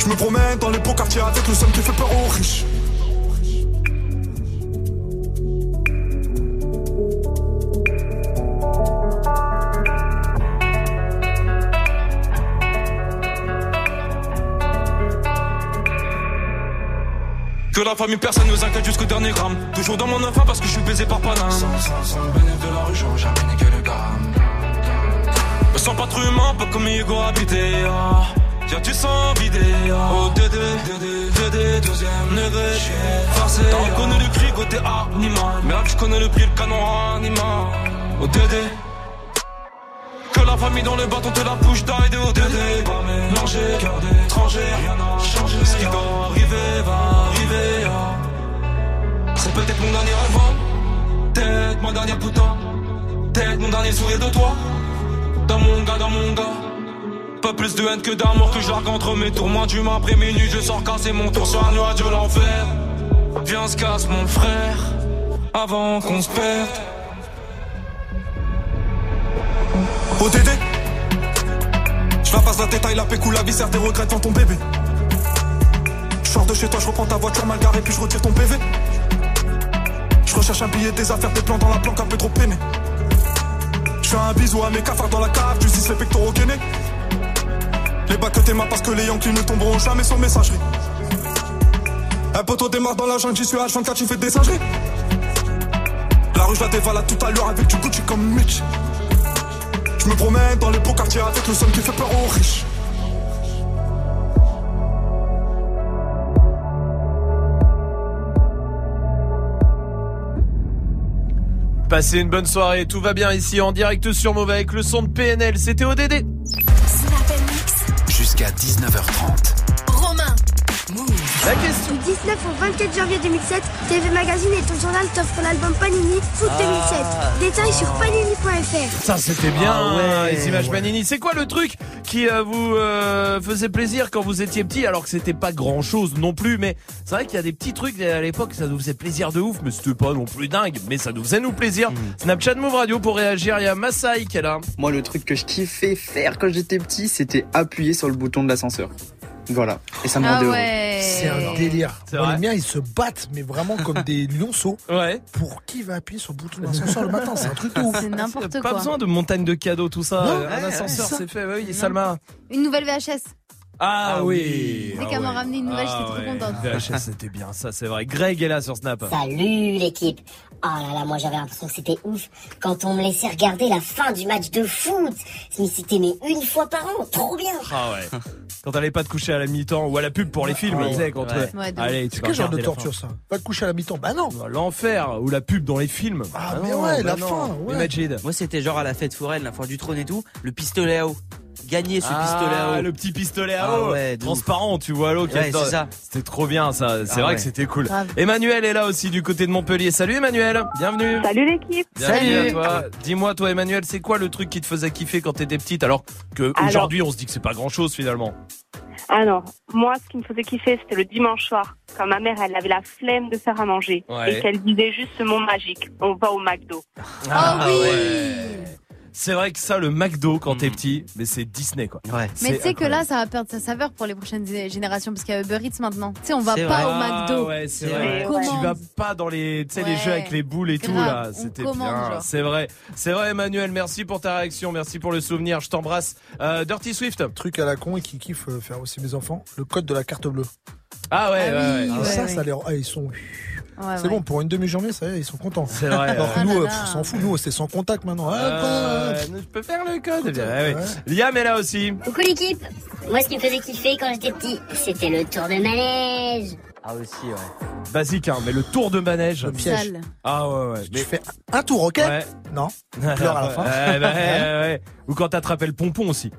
Je me promène dans les beaux quartiers avec le seul qui fait peur aux riches. Que la famille, personne nous inquiète jusqu'au dernier gramme. Toujours dans mon enfant parce que je suis baisé par Paname. Sans, sans, sans le bénéfice de la rue, j'aurais jamais niqué le gramme. Me sens pas trop humain, pas comme Hugo habité. Ah. Tiens, tu sens vidé. Oh, Dédé, Dédé, deuxième degré. Forcé. T'as reconnu le cri côté animal. Mais là, je connais le prix, le canon animal. Oh, Dédé. Que la famille dans le bâton te la bouche d'aide au Dédé. Pas mélanger, cœur d'étranger, rien n'a changé. Ce qui doit arriver va arriver. ah. C'est peut-être mon dernier rêve, hein. peut-être ma dernière putain, peut-être mon dernier sourire de toi. Dans mon gars, dans mon gars. Pas plus de haine que d'amour que j'argue entre mes tours. Moins après minuit, je sors casser mon tour sur un nuage de l'enfer. Viens, se casse mon frère, avant qu'on se perde. ODD Je la passe la détail, la pécou, la viscère, tes regrets devant ton bébé. Je sors de chez toi, je reprends ta voiture mal garée, puis je retire ton PV. Je recherche un billet, des affaires, des plans dans la planque, un peu trop peiné. Je fais un bisou à mes cafards dans la cave, tu dis les pectoraux gainés. Les bacs que t'aimas parce que les Yankees ne tomberont jamais sans messagerie. Un poteau démarre dans la jungle, j'y suis H24, tu fais des singeries. La rue, je la dévalade tout à l'heure avec du Gucci comme Mitch. Je me promène dans les beaux quartiers avec le seul qui fait peur aux riches. Passez une bonne soirée, tout va bien ici en direct sur Move avec le son de PNL, c'était ODD. Jusqu'à 19h30. Romain. La question. Du 19 au 24 janvier 2007, TV Magazine et ton journal t'offrent l'album Panini Foot Ah. 2007. Détails sur panini.fr. Ça c'était bien, Ah ouais. les images Panini. C'est quoi le truc qui euh, vous euh, faisait plaisir quand vous étiez petit, alors que c'était pas grand chose non plus, mais c'est vrai qu'il y a des petits trucs à l'époque, ça nous faisait plaisir de ouf, mais c'était pas non plus dingue, mais ça nous faisait nous plaisir. Snapchat Move Radio pour réagir, il y a Massaï qui est là. Moi, le truc que je kiffais faire quand j'étais petit, c'était appuyer sur le bouton de l'ascenseur. Voilà. Et ça me Ah rendait heureux. ouais. C'est un délire. C'est les miens, ils se battent, mais vraiment comme des lionceaux. Ouais. Pour qui va appuyer sur le bouton de l'ascenseur le matin? C'est un truc de ouf. C'est n'importe Pas quoi. besoin de montagne de cadeaux, tout ça. Non, un ouais, ascenseur, ouais, c'est fait. Oui, Salma. Une nouvelle VHS. Ah, Ah oui. Dès Ah qu'elle m'a ramené une nouvelle, Ah j'étais trop contente. VHS, c'était bien, ça c'est vrai. Greg est là sur Snap. Salut l'équipe Oh là là, moi j'avais l'impression que c'était ouf quand on me laissait regarder la fin du match de foot. Mais c'était mais une fois par an, trop bien Ah ouais. Quand t'allais pas te coucher à la mi-temps ou à la pub pour les films, Ouais. tu sais, quand Ouais. tu- Ouais, de Allez, tu C'est quel genre de torture fin. ça Va te coucher à la mi-temps Bah non L'enfer ou la pub dans les films. Ah, Bah mais non, ouais, bah la non. fin, ouais. Moi, c'était genre à la fête foraine, la foire du trône et tout, le pistolet à eau. Gagner ce Ah, pistolet à eau. le petit pistolet à Ah eau, ouais, transparent, tu vois l'eau qui Ouais. C'était trop bien ça, c'est Ah vrai ouais. que c'était cool. Emmanuel est là aussi du côté de Montpellier. Salut Emmanuel, bienvenue. Salut l'équipe. À toi. Dis-moi toi Emmanuel, c'est quoi le truc qui te faisait kiffer quand t'étais petite alors que Alors- aujourd'hui on se dit que c'est pas grand chose finalement? Alors, moi, ce qui me faisait kiffer, c'était le dimanche soir, quand ma mère, elle avait la flemme de faire à manger Ouais. et qu'elle disait juste ce mot magique. On va au McDo. Ah, ouais. C'est vrai que ça le McDo quand t'es petit, mais c'est Disney quoi. Ouais. Mais tu sais que là, ça va perdre sa saveur pour les prochaines générations parce qu'il y a Uber Eats maintenant. Tu sais, on va pas vrai. au McDo. Ah ouais, c'est On vrai. commande. Tu vas pas dans les, tu sais, les jeux avec les boules et tout Grave, là. C'était bien. C'est vrai. C'est vrai, Emmanuel. Merci pour ta réaction. Merci pour le souvenir. Je t'embrasse. Euh, Dirty Swift. Truc à la con et qui kiffe euh, faire aussi mes enfants. Le code de la carte bleue. Ah ouais, Ah ouais, Ah, ouais, ça, ça les ah, ils sont. Ouais, c'est ouais. bon, pour une demi-journée, ça y est, ils sont contents. C'est vrai. Alors que ouais. nous, Ah euh, on s'en fout, nous, c'est sans contact maintenant. Ah, Euh, bah, je peux faire le code. Écoute, Bien, ouais, ouais. ouais. Liam est là aussi. Coucou l'équipe Moi ce qui me faisait kiffer quand j'étais petit, c'était le tour de manège. Ah aussi, ouais. Basique, hein, mais le tour de manège. Le piège. Sale. Ah ouais, ouais. Tu fais un tour, ok Ouais. Non. pleures à la fin. Ouais, bah, ouais, ouais. Ou quand t'attrapais le pompon aussi.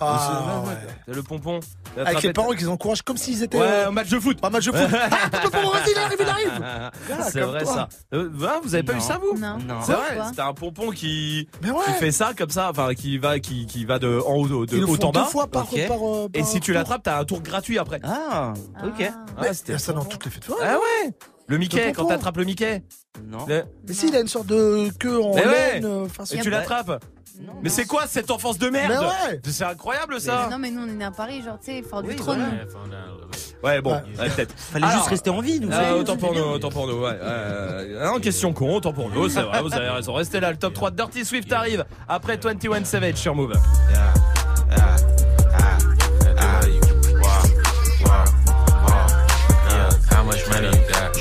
Ah, ouais. C'est Le pompon. Avec les parents qui les encouragent comme s'ils étaient. Ouais, euh, un match de foot. Pas match de foot. ah, papa, papa, vas-y, il arrive, il arrive. Voilà, C'est comme vrai toi. ça. Euh, hein, vous avez pas eu ça vous Non. Non. C'est vrai, Quoi c'était un pompon qui, Mais ouais. qui fait ça comme ça, enfin qui va qui, qui va de en haut de Ils le haut font en bas. deux fois par, Ok. par, euh, Et par si tu l'attrapes, t'as un tour gratuit après. Ah, ok. Ah. Ah, Mais c'était il y a ça dans toutes les fêtes foraines. Ah ouais. Le Mickey, Le quand pompon. t'attrapes le Mickey. Non. Le- Mais si, il a une sorte de queue en Mais ouais. laine. euh, Et tu l'attrapes. Non, Mais non. c'est quoi cette enfance de merde Mais ouais. C'est incroyable ça. Non, mais nous, on est né à Paris, genre, tu sais, fort du trône. Ouais bon, Ouais. ouais, peut-être. Fallait Alors, juste rester en vie, nous. Ah, c'est- autant pour nous, autant pour nous, ouais. Euh, en question con, autant pour nous, c'est vrai, vous avez raison. Restez là, le top 3 de Dirty Swift arrive après 21 Savage sur Move. How much money you got?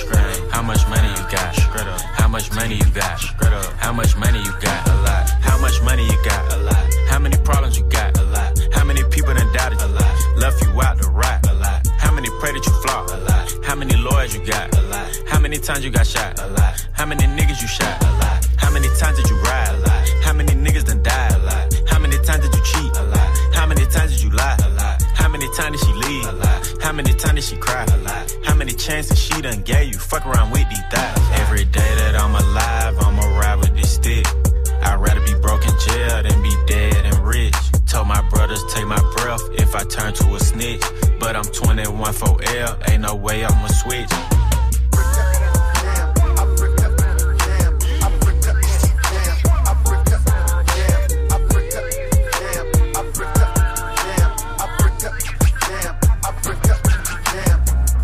How much money you got? How much money you got? How much money you got? Much money you got? A lot. How many problems you got? A lot. How many people done doubted you? A lot. Left you out to rot? A lot. How many pray that you flop? A lot. How many lawyers you got? A lot. How many times you got shot? A lot. How many niggas you shot? A lot. How many times did you ride? A lot. How many niggas done died? A lot. How many times did you cheat? A lot. How many times did you lie? A lot. How many times did she leave? A lot. How many times did she cry? A lot. How many chances she done gave you? Fuck around with these thighs. Every day that I'm alive, I'ma ride with this stick. Brothers take my breath if I turn to a snitch. But I'm 21 for L, ain't no way I'ma switch.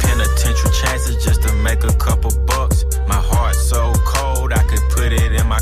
Penitential chances just to make a couple bucks. My heart so cold, I could put it in my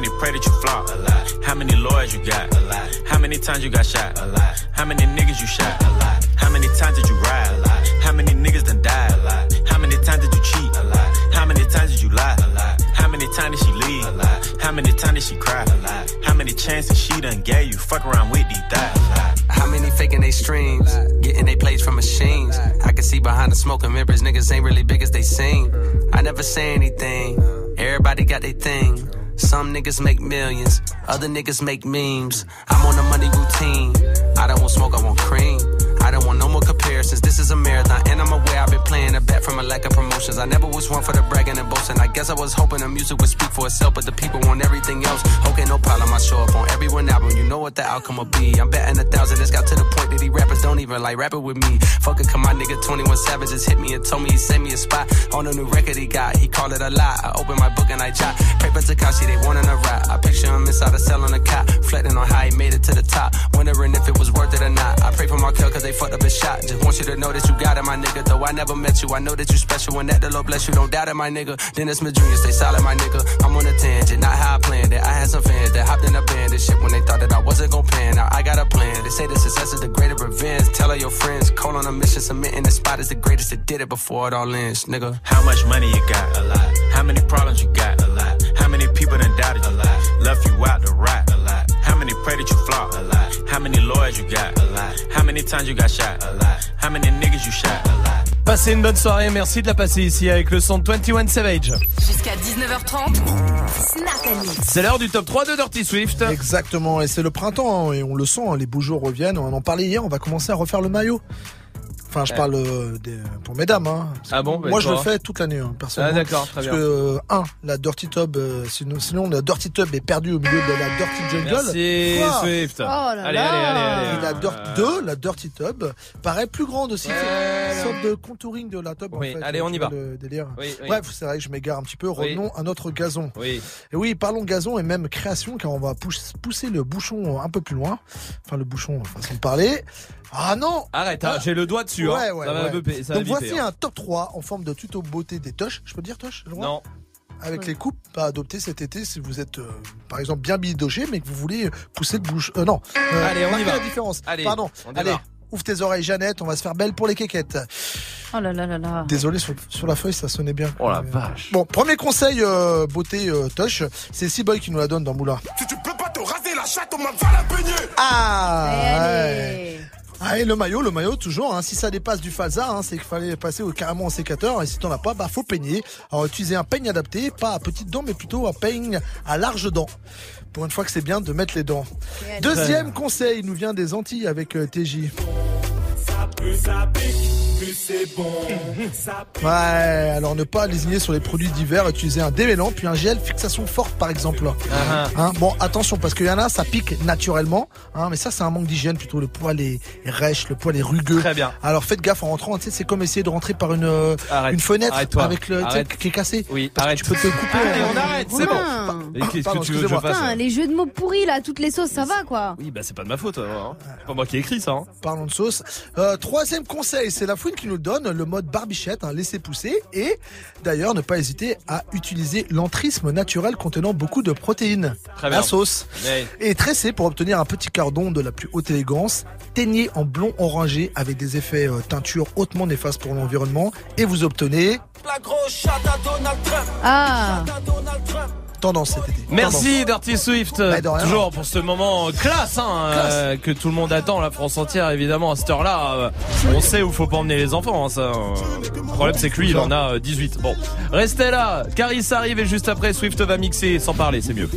Many pray that you flop? A lot. How many lawyers you got? A lot. How many times you got shot? A lot. How many niggas you shot? A lot. How many times did you ride? A lot. How many niggas done died? A lot. How many times did you cheat? A lot. How many times did you lie? A lot. How many times did she leave? A lot. How many times did she cry? A lot. How many chances she done gave you? Fuck around with these thighs. How many faking they streams, getting they plays from machines? I can see behind the smoke and mirrors. Niggas ain't really big as they seem. I never say anything. Everybody got their thing. Some niggas make millions, other niggas make memes. I'm on a money routine. I don't want smoke, I want cream. I don't want no more comparisons. This is a marathon, and I'm aware I've been playing a bet from a lack of promotions. I never was one for the bragging and boasting. I guess I was hoping the music would speak for itself, but the people want everything else. Okay, no problem. I show up on every one album. You know what the outcome will be. I'm betting a thousand. It's got to the point that these rappers don't even like rapping with me. Fuck it, come my nigga 21 Savage just hit me and told me he sent me a spot on a new record he got. He called it a lie. I open my book and I jot. Paper Takashi, they wanting a rap. I picture him inside a cell on a cot, reflecting on how he made it to the top. Wondering if it was worth it or not. I pray for Markel cause they fucked up his shot. Just want you to know that you got it, my nigga. Though I never met you, I know that you special and that the Lord bless you. Don't doubt it, my nigga. Dennis Jr., stay solid, my nigga. I'm on a tangent, not how I planned it. I had some fans that hopped in a band and shit when they thought that I wasn't gon' pan. Now I got a plan. They say the success is the greater revenge. Tell all your friends, call on a mission, submitting the spot is the greatest that did it before it all ends, nigga. How much money you got? A lot. How many problems you got? A lot. How many people done doubted you? A lot. Left you out to rot? A lot. How many pray that you flop? A lot. How many lawyers you got? A lot. How many times you got shot? A lot. How many niggas you shot? A lot. Passez une bonne soirée, merci de la passer ici avec le son de 21 Savage. Jusqu'à 19h30, Snack and Mix. C'est l'heure du top 3 de Dirty Swift. Exactement, et c'est le printemps, hein, et on le sent, hein, les beaux jours reviennent. On en parlait hier, on va commencer à refaire le maillot. Enfin, je Ouais. parle euh, des- pour mesdames. Hein. Parce Ah bon, Moi, je le fais toute l'année, hein, personnellement. Ah, d'accord, très Parce bien. que, euh, un, la Dirty Tub, euh, sinon, sinon, la Dirty Tub est perdue au milieu de la Dirty Jungle. Merci Quoi Swift. Oh là allez, là. allez, allez, allez. Et la Dirt 2, la Dirty Tub, paraît plus grande aussi. C'est une sorte de contouring de la tub. Oui, en fait, allez, on y va. Le délire. Oui, oui. Bref, c'est vrai que je m'égare un petit peu. Oui. Revenons à notre gazon. Oui. Et oui, parlons gazon et même création, car on va pousse- pousser le bouchon un peu plus loin. Enfin, le bouchon, façon de parler. Ah non Arrête, hein, j'ai le doigt dessus. hein. Ouais, ouais, ça va ouais. ça va Donc voici hein. un top 3 en forme de tuto beauté des toches. Je peux dire droit Non. Avec les coupes pas adoptées cet été si vous êtes, euh, par exemple, bien bidoché, mais que vous voulez pousser le bouche. Euh, non. Euh, Allez, on y va. la différence. Allez, Pardon. on Allez, ouvre tes oreilles, Jeannette. On va se faire belle pour les quéquettes. Oh là là là là. Désolé, sur, sur la feuille, ça sonnait bien. Oh la vache. Bon, premier conseil euh, beauté euh, touch, c'est C-Boy qui nous la donne dans Moulin. Si tu peux pas te raser la chatte, on m'a va la peigner. Ah Allez. ouais. Ah, et le maillot, le maillot, toujours. Hein, si ça dépasse du falsa, hein, c'est qu'il fallait passer au, carrément au sécateur. Et si t'en as pas, bah faut peigner. Alors utiliser un peigne adapté, pas à petites dents, mais plutôt un peigne à large dents. Pour une fois que c'est bien de mettre les dents. Deuxième conseil, il nous vient des Antilles avec euh, TJ. Ça pue, ça pique, plus c'est bon. Ça Ouais, alors ne pas désigner sur les produits divers, utiliser un démêlant, puis un gel fixation forte par exemple. Ah, Hein, bon, attention, parce qu'il y en a, ça pique naturellement, hein, mais ça c'est un manque d'hygiène plutôt. Le poil est, rêche, le poil est rugueux. Très bien. Alors faites gaffe en rentrant, tu sais, c'est comme essayer de rentrer par une, euh, Arrête. une fenêtre Arrête-toi. avec le qui est cassé. Oui, Parce que arrête. tu peux te couper. Allez, euh, on arrête, c'est bon. Et qu'est-ce Pardon, que tu veux que je fasse Putain, les jeux de mots pourris là, toutes les sauces, ça va quoi. Oui, bah c'est pas de ma faute. hein. C'est pas moi qui ai écrit ça. hein. Parlons de sauce. Euh, troisième conseil, c'est la fouine qui nous donne, le mode barbichette, hein, laisser pousser. Et d'ailleurs, ne pas hésiter à utiliser l'entrisme naturel contenant beaucoup de protéines. Très bien. La sauce. Et tresser pour obtenir un petit cardon de la plus haute élégance. Teignez en blond orangé avec des effets euh, teinture hautement néfastes pour l'environnement. Et vous obtenez La grosse chatte à Donald Trump. Ah. Tendance cet été. Merci Dirty Swift, Bah, de rien. toujours pour ce moment classe, hein, euh, que tout le monde attend, la France entière évidemment à cette heure-là. euh, on sait où faut pas emmener les enfants, hein, ça. euh. Le problème c'est que lui il en a euh, 18. Bon, restez là, Caris arrive et juste après Swift va mixer sans parler, c'est mieux.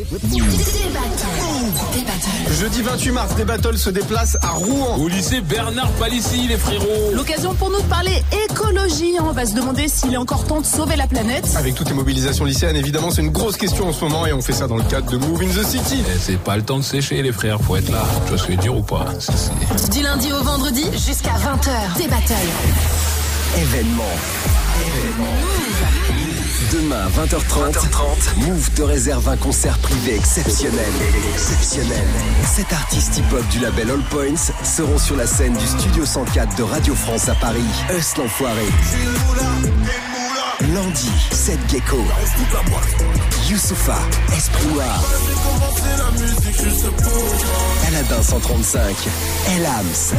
Jeudi 28 mars, des battles se déplacent à Rouen. Au lycée Bernard Palissy, les frérots. L'occasion pour nous de parler écologie. hein. On va se demander s'il est encore temps de sauver la planète. Avec toutes les mobilisations lycéennes, évidemment, c'est une grosse question en ce moment et on fait ça dans le cadre de Move in the City. Eh, C'est pas le temps de sécher, les frères, faut être là. Tu vois ce que je veux dire ou pas Du lundi au vendredi jusqu'à 20h. Des battles. Événement. Demain, 20h30, Move te réserve un concert privé exceptionnel. Exceptionnel. Sept artistes hip-hop du label All Points seront sur la scène du Studio 104 de Radio France à Paris. Us l'enfoiré. Landy, Seth Gecko. Youssoufa, Esprit Noir. Aladdin 135. Elams.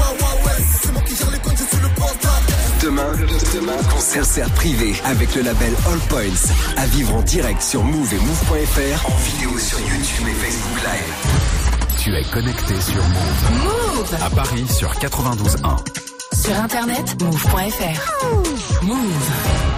Demain, demain, concert privé avec le label All Points. À vivre en direct sur Move et Move.fr. En vidéo sur YouTube et Facebook Live. Tu es connecté sur Move. Move. À Paris sur 92.1. Sur internet, move.fr. Move. Good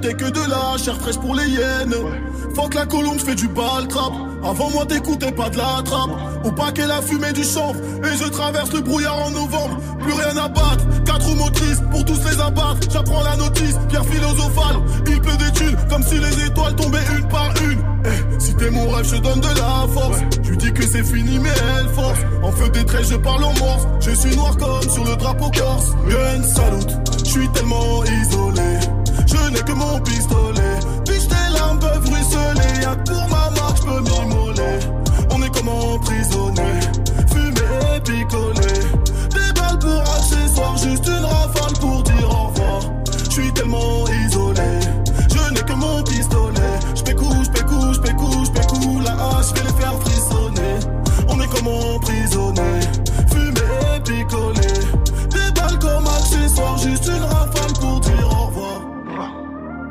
T'es que de la chair fraîche pour les hyènes. Faut que la colombe fait du bal trap. Avant moi, t'écoutais pas de la trappe. Au paquet, la fumée du chanvre. Et je traverse le brouillard en novembre. Plus rien à battre. Quatre roues motrices pour tous les abattre. J'apprends la notice, pierre philosophale. Il pleut des thunes comme si les étoiles tombaient une par une. Eh, si t'es mon rêve, je donne de la force. Tu dis que c'est fini, mais elle force. En feu des traits, je parle en morse. Je suis noir comme sur le drapeau corse. Gun salute, je suis tellement isolé. Je n'ai que mon pistolet. Puis tes larmes peuvent ruisseler. Y'a pour ma marque, je peux m'immoler. On est comme emprisonné. Fumé et picolé. Des balles pour accessoires, juste une rafale pour dire au revoir. Je suis tellement isolé. Je n'ai que mon pistolet. J'pécou, j'pécou, j'pécou, j'pécou. La hache, je vais les faire frissonner. On est comme emprisonné. Fumé et picolé. Des balles comme accessoires, juste une rafale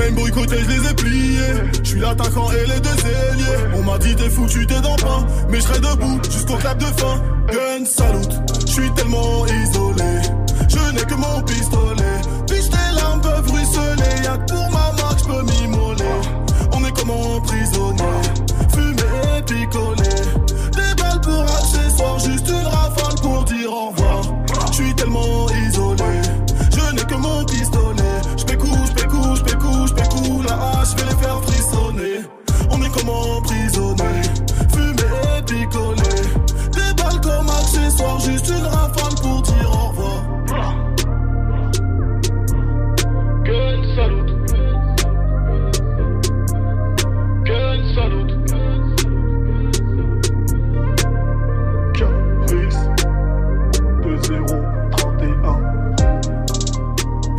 Même boycotté, je les ai pliés. Je suis l'attaquant et les deux ailiers. On m'a dit t'es foutu, t'es dans pain. Mais je serai debout jusqu'au clap de fin. Gun salute, je suis tellement isolé. Je n'ai que mon pistolet. Puis tes larmes peuvent ruisseler. Y'a que pour ma marque, je peux m'immoler. On est comme emprisonné. Fumé et picolé. Des balles pour accessoires, juste une rafale pour dire au revoir. Je suis tellement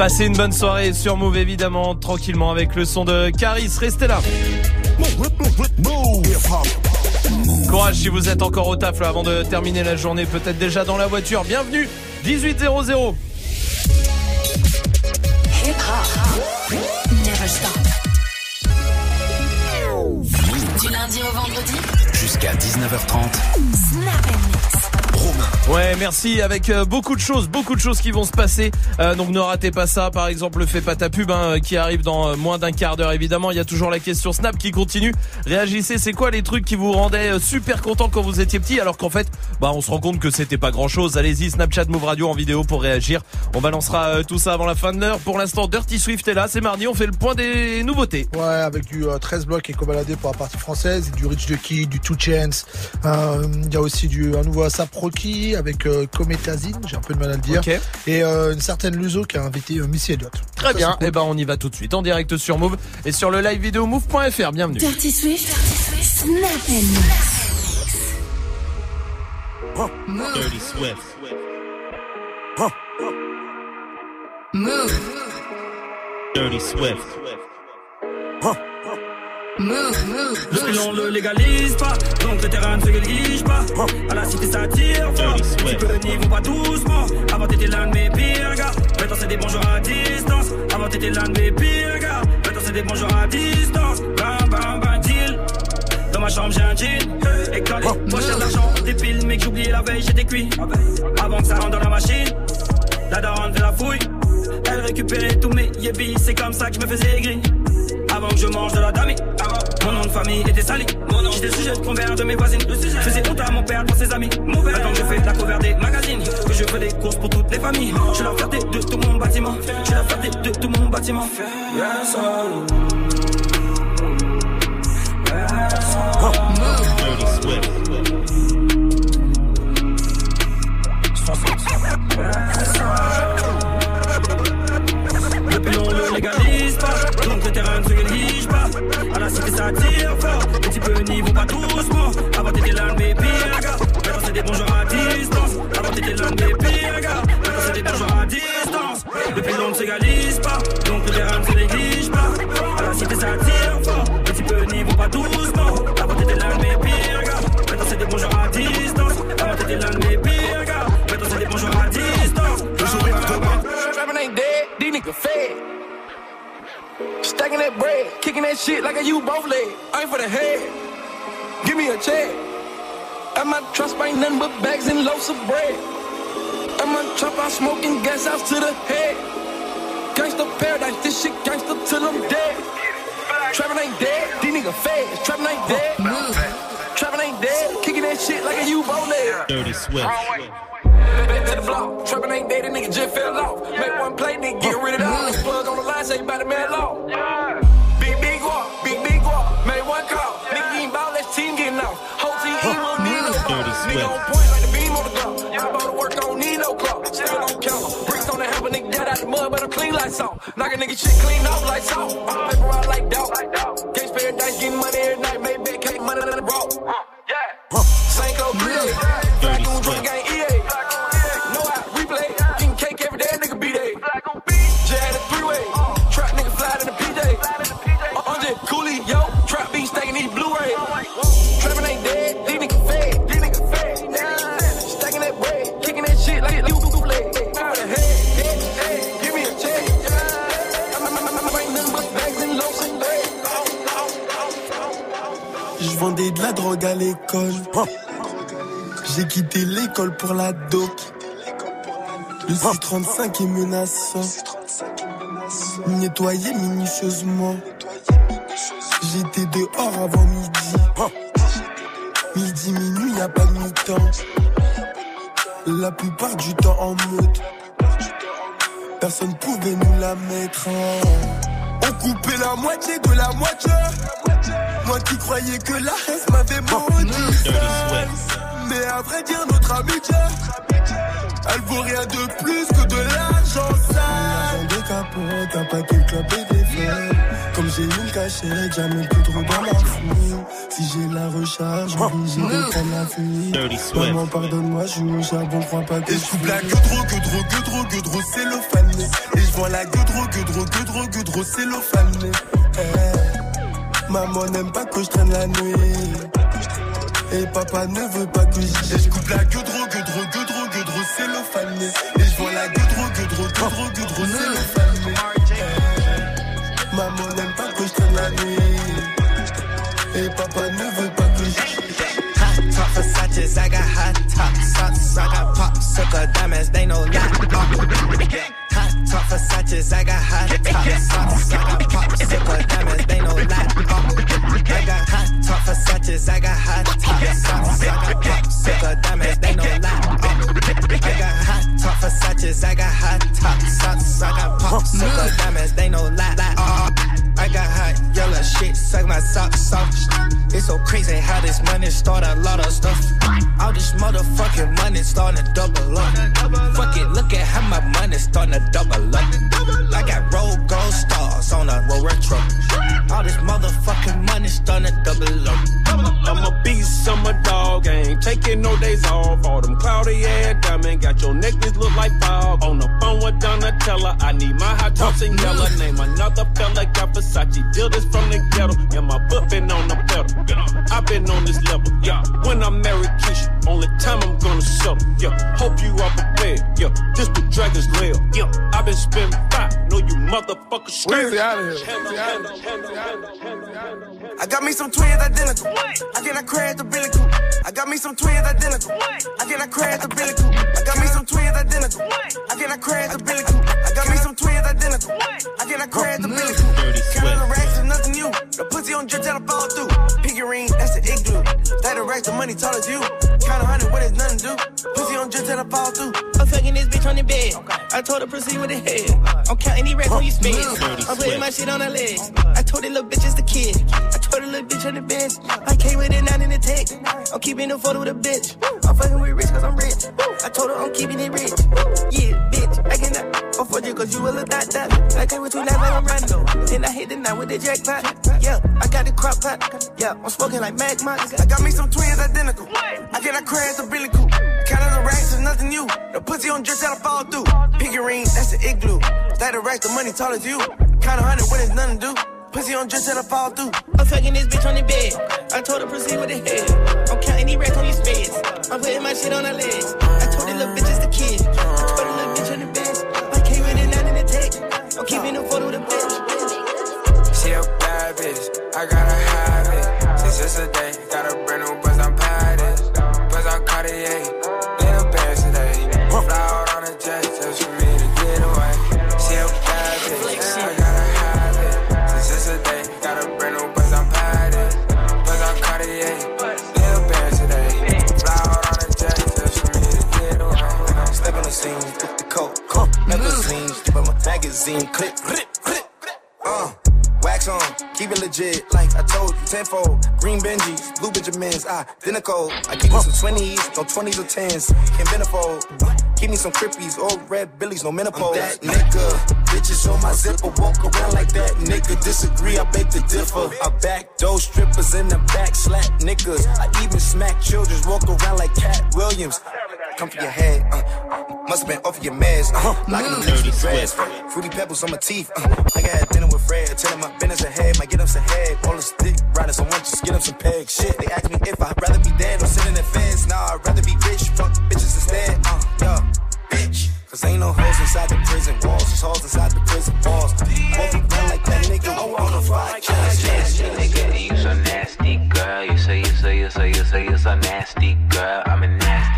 Passez une bonne soirée sur Move évidemment, tranquillement avec le son de Caris. Restez là. Courage si vous êtes encore au taf là, avant de terminer la journée, peut-être déjà dans la voiture. Bienvenue 1800. Hip hop. Never stop. Du lundi au vendredi. Jusqu'à 19h30. Snap and mix. Ouais, merci. Avec euh, beaucoup de choses, beaucoup de choses qui vont se passer. Euh, donc ne ratez pas ça. Par exemple, le fait pas ta pub hein, qui arrive dans euh, moins d'un quart d'heure. Évidemment, il y a toujours la question Snap qui continue. Réagissez. C'est quoi les trucs qui vous rendaient euh, super content quand vous étiez petit, alors qu'en fait, bah on se rend compte que c'était pas grand chose. Allez-y, Snapchat Move Radio en vidéo pour réagir. On balancera tout ça avant la fin de l'heure. Pour l'instant, Dirty Swift est là. C'est mardi. On fait le point des nouveautés. Ouais, avec du euh, 13 blocs et cobaladé pour la partie française, du Rich the Kid, du Two Chance. Il y a aussi du un nouveau ASAP Rocky avec euh, Cometazine, j'ai un peu de mal à le dire. Ok. Et euh, une certaine Luzo qui a invité euh, Missy Elliott. Très Ça, bien. cool. Et ben on y va tout de suite en direct sur Move et sur le live vidéo move.fr. Bienvenue. Dirty Swift. Snap and mix. Move. Dirty Swift. Move. Dirty Swift. Move. Move. Le on le légalise pas, donc le terrain ne se néglige pas. À la cité ça tire fort, peux le niveau pas doucement. Avant t'étais l'un de mes pires gars, maintenant c'est des bonjours à distance. Avant t'étais l'un de mes pires gars, maintenant c'est des bonjours à distance. Bam bam bam deal, dans ma chambre j'ai un jean. Et quand les poches d'argent dépilent, mais que j'oubliais la veille j'étais cuit. Avant que ça rentre dans la machine, la daronne fait la fouille. Elle récupérait tous mes yébis, c'est comme ça que je me faisais gris. Avant que je mange de la avant, Mon nom de famille était sali. J'étais sujet de convers de mes voisines. Je faisais honte à mon père pour ses amis. Mauvais. Maintenant que je fais la cover des magazines. Que je fais des courses pour toutes les familles. Je suis la fierté de tout mon bâtiment. Je suis la fierté de tout mon bâtiment. Yes, all. Dirty Swift. Terrain ne se néglige pas. À la cité ça tire fort, les petits peu n'y vont pas doucement. Avant t'étais l'un de mes maintenant c'est des bonjours à distance. Avant t'étais l'un de maintenant c'est des bonjours à distance. Pilon ne s'égalise Stacking that bread, kicking that shit like a U both leg. I Ain't for the head. Give me a check. At my trust ain't nothing but bags and loaves of bread. At my trap, I'm smoking gas out to the head. Gangsta paradise, this shit gangsta till I'm dead. Trapping ain't dead, these niggas fed. Trapping ain't dead. Trapping ain't dead, kicking that shit like a U both leg. Dirty Swift. Back to the block. Trapping ain't dead, a nigga just fell off. Make one play, nigga, get rid of all. Plug on the line, say about the man law. Big, big walk, big, big walk. Made one call. Nigga ain't ball, that team getting off. Whole team ain't won't need no call. Nigga nigga get out the mud, but I'm clean like salt. Knock a nigga shit clean off like salt. I'm paper out like doubt. Gates paradise, getting money every night. Made big cake, money in the bro. Yeah. Sanko grill. Dirty Je vendais de la drogue à l'école. J'ai quitté l'école pour la dope. Le 635 est menaçant. Nettoyé minutieusement. J'étais dehors avant midi. Midi, minuit, y a pas de mi-temps. La plupart du temps en mode. Personne pouvait nous la mettre. On coupait la moitié de la moitié. Moi qui croyais que la haine m'avait maudit. Mais à vrai dire, notre amitié, elle vaut rien de plus que de l'argent sale. des capotes, un paquet de clopes et des feuilles. Comme j'ai une cachette, jamais plus trop dans la foule. Si j'ai la recharge, obligé de prendre la fuite. Maman, pardonne-moi, je au charbon, crois pas que Et je coupe la gueudreau, gueudreau, gueudreau, gueudreau, c'est le fané. Et je vends la gueudreau, gueudreau, gueudreau, gueudreau, c'est le fané. Maman n'aime pas que je traîne la nuit. Et papa ne veut pas que j'y Et je coupe la gueudreau, gueudreau, gueudreau, gueudreau, c'est le fané. Et je vois la gueudreau, gueudreau, gueudreau, gueudreau, c'est le fané. Maman n'aime pas que je traîne la nuit. Et papa ne veut pas que j'y Hot top Versace's, I got hot top socks, I got popsicle diamonds, they know not. Top Versace's, I got hot top socks, I got popsicle diamonds, they know not. I got hot top Versace's, I got hot top socks, I got popsicle diamonds, they know not. I got hot top Versace's, I got hot top socks, I got popsicle diamonds, they know lie. I got hot yellow shit, suck my socks off. It's so crazy how this money start a lot of stuff. All this motherfucking money starting to double up. Fuck it, look at how my money starting to double up. I got roll gold stars on a roll retro. All this motherfucking money starting to double up. I'm a beast, I'm a dog, ain't taking no days off. All them cloudy air diamond, got your necklace look like fog. On the phone with Donatella, I need my hot tops in yellow. Name another fella, got Versace, deal this from the ghetto. Yeah, my been on the pedal. I've been on this level, yeah. When I'm married, Keisha, only time I'm gonna settle, yeah. Hope you are prepared, yeah. This the dragon's lair, yeah. I've been spending five, know you motherfuckers scared. Weezy outta here. I got me some twins identical. I cannot crash the Billy Coop. I got me some twins identical. I cannot crash the Billy Coop. I got me some twins identical. I cannot crash the Billy Coop. I got me some twins identical. I cannot crash the Billy Coop. Counting the racks is nothing new. The pussy on drip till I fall through. Pigurine, that's the igloo. That the rack, the money tall as you. Count a hundred what is nothing to do. Pussy on drip till I fall through. I'm fucking this bitch on the bed. I told her proceed with the head. I'm counting these racks on you spend. I'm putting my shit on her legs. I told that little bitch it's the kid. I told the little bitch on the bench. I came with it nine in the text. I'm keeping the photo with a bitch. I'm fucking with rich cause I'm rich. I told her I'm keeping it rich. Yeah, bitch, I cannot afford you cause you will look that that. I came with two lines like I'm random. Then I hit the night with the jackpot. Yeah, I got the crop pot. Yeah, I'm smoking like Mac Max. I got me some twins identical. I get cannot crash the Billy Coop. Count of the racks is nothing new. The pussy on till I fall through. Pigurine, that's the igloo. That the rack, the money tall as you. Count a hundred when it's nothing to do. Pussy on till I fall through. I'm fucking this bitch on the bed. I told her proceed with the head. I'm counting these racks on these spades. I'm putting my shit on her legs. I told the little bitch it's the kid. I'm keeping the photo a bitch. She a bad bitch, I gotta have it. Since yesterday, got a brand new magazine. Clip, clip, clip. Uh, wax on, keep it legit. Like I told you, tenfold. Green Benjis, blue Benjamins, identical. I give you some 20s, no 20s or 10s. Can't benefold. Give me some crippies, old red billies, no menopause. I'm that nigga. Bitches on my zipper, walk around like that nigga. Disagree, I beg to differ. I back those strippers in the back, slap niggas. I even smack children, walk around like Cat Williams. Come for your head, uh. Must have been off of your meds, uh. Locking them Dirty niggas dreads. Fruity pebbles on my teeth, uh. I got dinner with Fred, tell him my business ahead. Might get him some head, roll a stick, riding someone, just get him some pegs. Shit, they ask me if I'd rather be dead or sit in the fence. Nah, I'd rather be rich, fuck the bitches instead, uh. Yeah, bitch. Cause ain't no hoes inside the prison walls, just hoes inside the prison walls. Walk around like that nigga, I wanna fight. nasty nigga, and you so nasty, girl. You say you say you say you say you so nasty, girl. I'm a nasty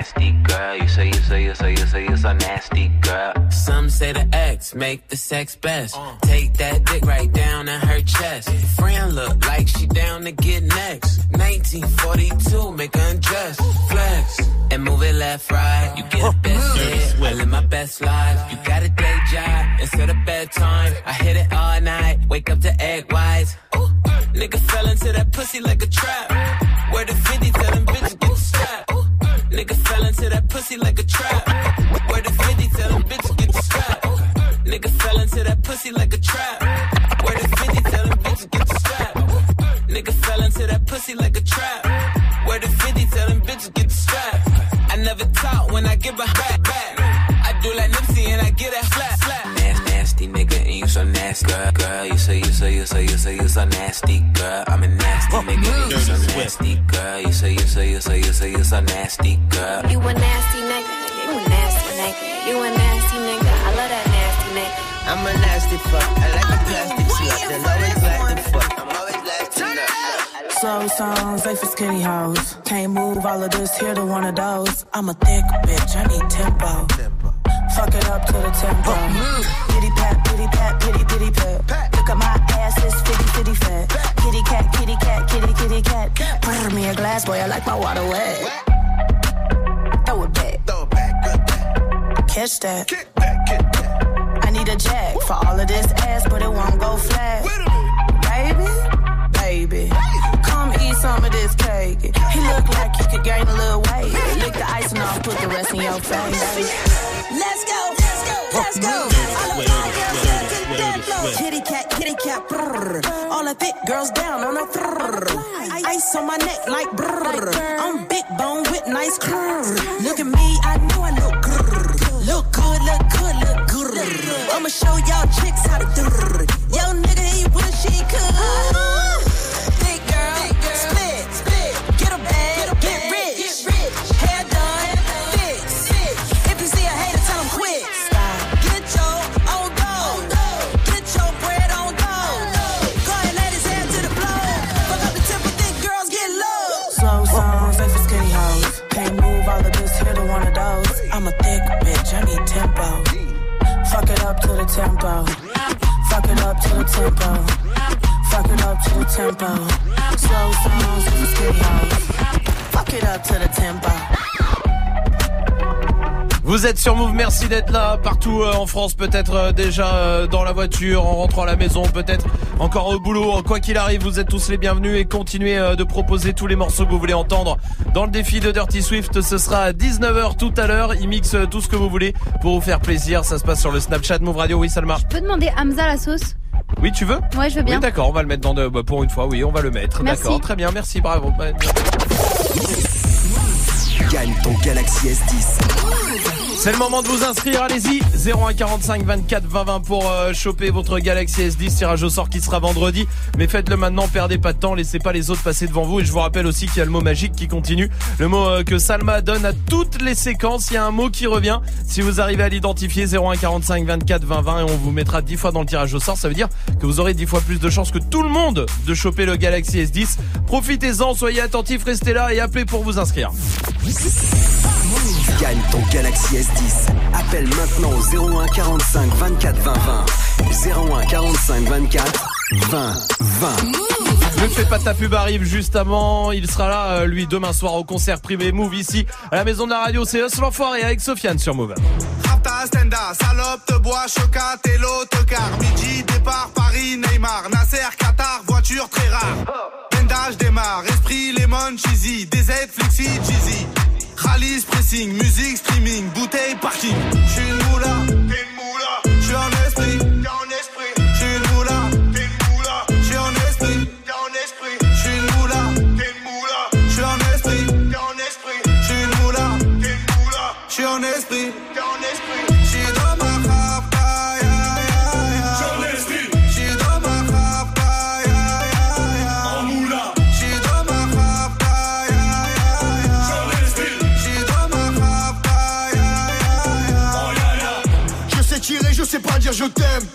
nasty, girl. You say you say you say you say you so nasty, girl. Some say the X make the sex best. Take that dick right down in her chest. Friend look like she down to get next. 1942, make her undress, flex, and move it left, right. You get a best hit, I live my best life. You got a day job instead of bedtime. I hit it all night, wake up to egg whites. Ooh, nigga fell into that pussy like a trap. Into that pussy like a trap. Where the 50 tell them bitches get strapped. Nigga fell into that pussy like a trap. Where the 50 tell them bitches get strapped. Nigga fell into that pussy like a trap. Where the 50 tell them bitches get strapped. I never talk when I give a back back. Nasty, nasty nigga, and you so nasty, girl. Girl, you say you say you say you say you so nasty, girl. I'm a nasty nigga, and you so nasty, girl. You say you say you say you say you so nasty, girl. You a nasty nigga, you a nasty nigga, you a nasty nigga. I love that nasty nigga. I'm a nasty fuck. I like a plastic slut. They'll always like the fuck. I'm always like to nut. Slow songs, they for skinny hoes. Can't move all of this here to one of those. I'm a thick bitch, I need tempo. Fuck it up to the tempo. Kitty pat, kitty pat, pitty pitty pat. Look at my ass, it's fitty fitty fat. Kitty cat, kitty cat, kitty kitty cat. Pour me a glass, boy, I like my water wet. Throw it back. Throw it back, good back. Catch that. Get that, get that. I need a jack for all of this ass, but it won't go flat. Baby, baby, come eat some of this cake. He look like he could gain a little weight. Lick the icing off, put the rest in your face. Let's go, let's go, let's go. All the fly girls down to the dead floor. Kitty cat, kitty cat, brrr. All the thick girls down on the brrr. Ice on my neck like brrr. I'm big bone with nice curves. Look at me, I know I look grrr. Look good, look good, look good. I'ma show y'all chicks how to do. Yo, nigga, he wish he could. Tempo. Fuck it up to the tempo. Fuck it up to the tempo. Slow songs with the skinny. Fuck it up to the tempo. Vous êtes sur Move, merci d'être là partout euh, en France, peut-être euh, déjà euh, dans la voiture, en rentrant à la maison, peut-être encore au boulot. Quoi qu'il arrive, vous êtes tous les bienvenus et continuez euh, de proposer tous les morceaux que vous voulez entendre dans le défi de Dirty Swift. Ce sera à 19h tout à l'heure. Il mixe tout ce que vous voulez pour vous faire plaisir. Ça se passe sur le Snapchat Move Radio. Oui, Salma. Je peux demander Hamza la sauce Oui, tu veux Ouais, je veux bien. Oui, d'accord, on va le mettre dans de, bah, pour une fois. Oui, on va le mettre. Merci. D'accord, très bien, merci, bravo. Bah, Gagne ton Galaxy S10. C'est le moment de vous inscrire, allez-y. 0145 24 20 20 pour euh, choper votre Galaxy S10 tirage au sort qui sera vendredi. Mais faites-le maintenant, perdez pas de temps laissez pas les autres passer devant vous. Et je vous rappelle aussi qu'il y a le mot magique qui continue. Le mot euh, que Salma donne à toutes les séquences. Il y a un mot qui revient. Si vous arrivez à l'identifier 0145 24 20 20 et on vous mettra 10 fois dans le tirage au sort. Ça veut dire que vous aurez 10 fois plus de chances que tout le monde de choper le Galaxy S10 profitez-en, soyez attentifs, restez là et appelez pour vous inscrire Gagne ton Galaxy S10. Appelle maintenant au 01 45 24 20 20. 01 45 24 20 20. Ne fais pas ta pub arrive juste avant. Il sera là, euh, lui, demain soir au concert privé Move ici, à la maison de la radio. C'est Us l'enfoiré avec Sofiane sur Move. Rapta, Stenda, salope, te bois, chocat et l'autocar. Midi, départ, Paris, Neymar, Nasser, Qatar, voiture très rare. Bendage démarre, esprit, lemon, cheesy, DZ, flexi, cheesy. Rallye, pressing, musique, streaming, bouteille, parking. J'suis une moula, t'es une moula. J'suis en esprit, t'es en esprit. J'suis une moula, t'es une moula. J'suis en esprit, t'es en esprit. J'suis une moula, t'es une moula. J'suis en esprit, t'es en esprit. J'suis une moula, t'es une moula. J'suis en esprit. Je t'aime.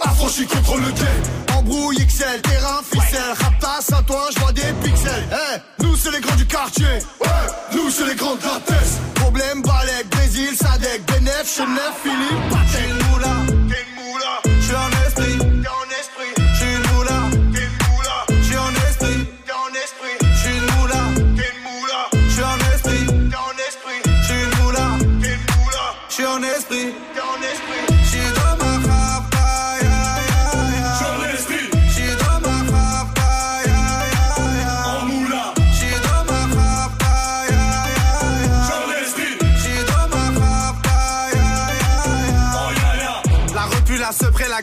Affranchi contre le game. Embrouille XL, terrain, ficelle. Raptas à toi, je vois des pixels. Eh, nous c'est les grands du quartier. Ouais, nous c'est les grands de la. Problème, Balek, Brésil, Sadek, Benef, Chenef, Philippe, moula,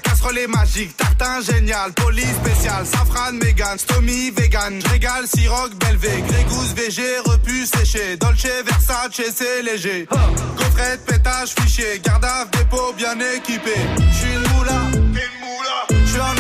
la casserole est magique. Tartin génial, police spécial, safran, mégan, stomy, vegan. Régal, siroc, belvé, grégousse, VG, repu, séché. Dolce, Versace, c'est léger. Gaufrette, pétage, fichier, garde dépôt bien équipé. J'suis une moula, t'es une moula. J'suis en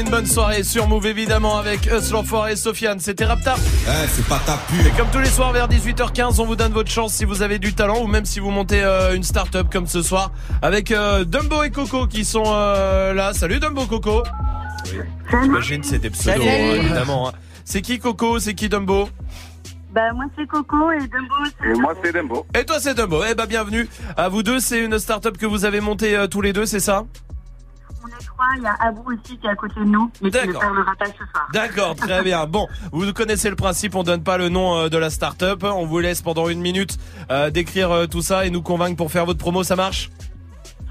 une bonne soirée sur Move évidemment avec Us l'enfoiré et Sofiane. C'était Rapta. Eh, c'est pas ta pub. Et comme tous les soirs vers 18h15, on vous donne votre chance si vous avez du talent ou même si vous montez euh, une start-up comme ce soir avec euh, Dumbo et Coco qui sont euh, là. Salut Dumbo Coco. Oui. J'imagine c'est des pseudos Salut. hein, évidemment. hein. C'est qui Coco? C'est qui Dumbo? Bah moi c'est Coco et Dumbo c'est... Et moi c'est Dumbo. Et toi c'est Dumbo. Eh bah bienvenue à vous deux. C'est une start-up que vous avez montée euh, tous les deux, c'est ça? Il y a Abou aussi qui est à côté de nous, mais qui ne D'accord. parlera pas ce soir. D'accord, très bien. Bon, vous connaissez le principe, on donne pas le nom euh, de la start-up. On vous laisse pendant une minute euh, décrire euh, tout ça et nous convaincre pour faire votre promo, ça marche?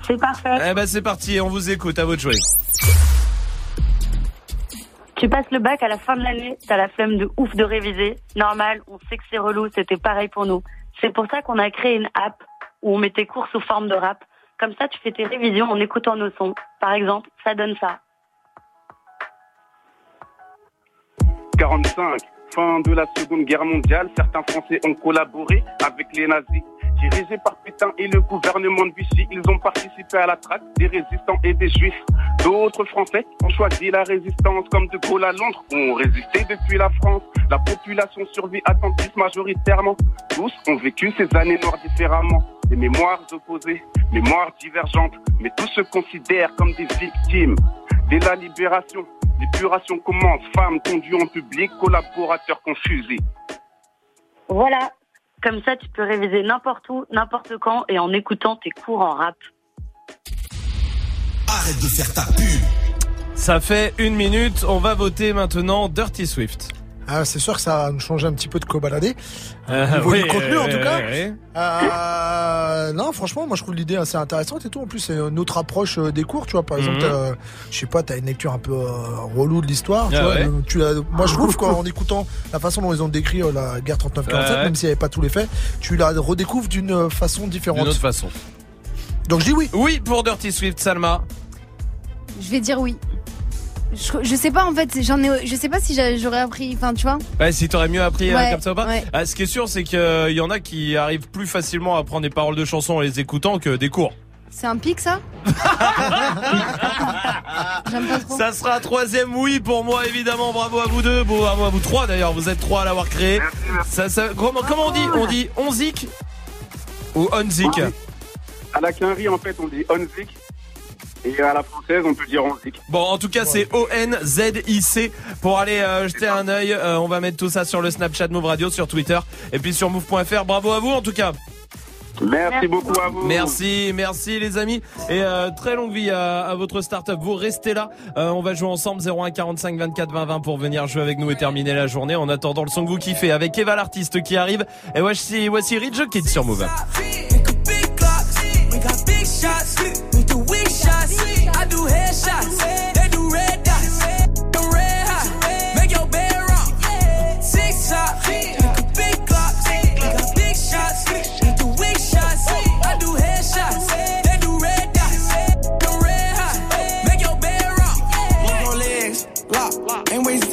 C'est parfait. Eh ben c'est parti, on vous écoute, à votre jouer. Tu passes le bac à la fin de l'année, t'as la flemme de ouf de réviser. Normal, on sait que c'est relou, c'était pareil pour nous. C'est pour ça qu'on a créé une app où on met tes cours sous forme de rap. Comme ça, tu fais tes révisions en écoutant nos sons. Par exemple, ça donne ça. 45, fin de la Seconde Guerre mondiale, certains Français ont collaboré avec les nazis. Dirigés par Pétain et le gouvernement de Vichy, ils ont participé à la traque des résistants et des juifs. D'autres Français ont choisi la résistance comme de Gaulle à Londres, ont résisté depuis la France. La population survit attentive majoritairement. Tous ont vécu ces années noires différemment. Des mémoires opposées, mémoires divergentes, mais tous se considèrent comme des victimes. Dès la libération, l'épuration commence. Femmes conduites en public, collaborateurs confusés. Voilà. Comme ça, tu peux réviser n'importe où, n'importe quand et en écoutant tes cours en rap. Arrête de faire ta pub. Ça fait une minute, on va voter maintenant Dirty Swift. Ah, c'est sûr que ça va nous changer un petit peu de quoi balader. Euh, Au niveau oui, du contenu, en tout cas. euh, oui. Euh, non, franchement, moi je trouve l'idée assez intéressante et tout. En plus, c'est une autre approche euh, des cours, tu vois. Par exemple, Mhm. t'as- je sais pas, t'as une lecture un peu euh, relou de l'histoire. tu Ah vois. ouais. Tu l'as- moi, je trouve qu'en écoutant la façon dont ils ont décrit euh, la guerre 39-47, Ouais. même s'il n'y avait pas tous les faits, tu la redécouvres d'une façon différente. D'une autre façon. Donc je dis oui. Oui pour Dirty Swift, Salma. Je vais dire oui. Je, je sais pas en fait, j'en ai, je sais pas si j'a- j'aurais appris, enfin tu vois. Ouais, si t'aurais mieux appris euh, Ouais, comme ça ou pas. ouais. Ah, ce qui est sûr, c'est qu'il y en a qui arrivent plus facilement à apprendre des paroles de chansons en les écoutant que des cours. C'est un pic ça? J'aime pas trop. Ça sera un troisième oui pour moi évidemment. Bravo à vous deux, bravo à vous trois d'ailleurs. Vous êtes trois à l'avoir créé. Ça, ça- comment, comment on dit? On dit onzik ou onzik À la quinrie, en fait, on dit onzik. Et à la française, on peut dire onzik. Bon, en tout cas, c'est O-N-Z-I-C pour aller euh, jeter un œil. Euh, on va mettre tout ça sur le Snapchat Move Radio, sur Twitter et puis sur move.fr. Bravo à vous en tout cas. Merci beaucoup à vous. Merci, merci les amis. Et euh, très longue vie à, à votre startup. Vous restez là. Euh, on va jouer ensemble 01 45 24 20 20 pour venir jouer avec nous et terminer la journée. En attendant le son que vous kiffez avec Eva l'artiste qui arrive. Et voici, voici Ridge Kid sur Move.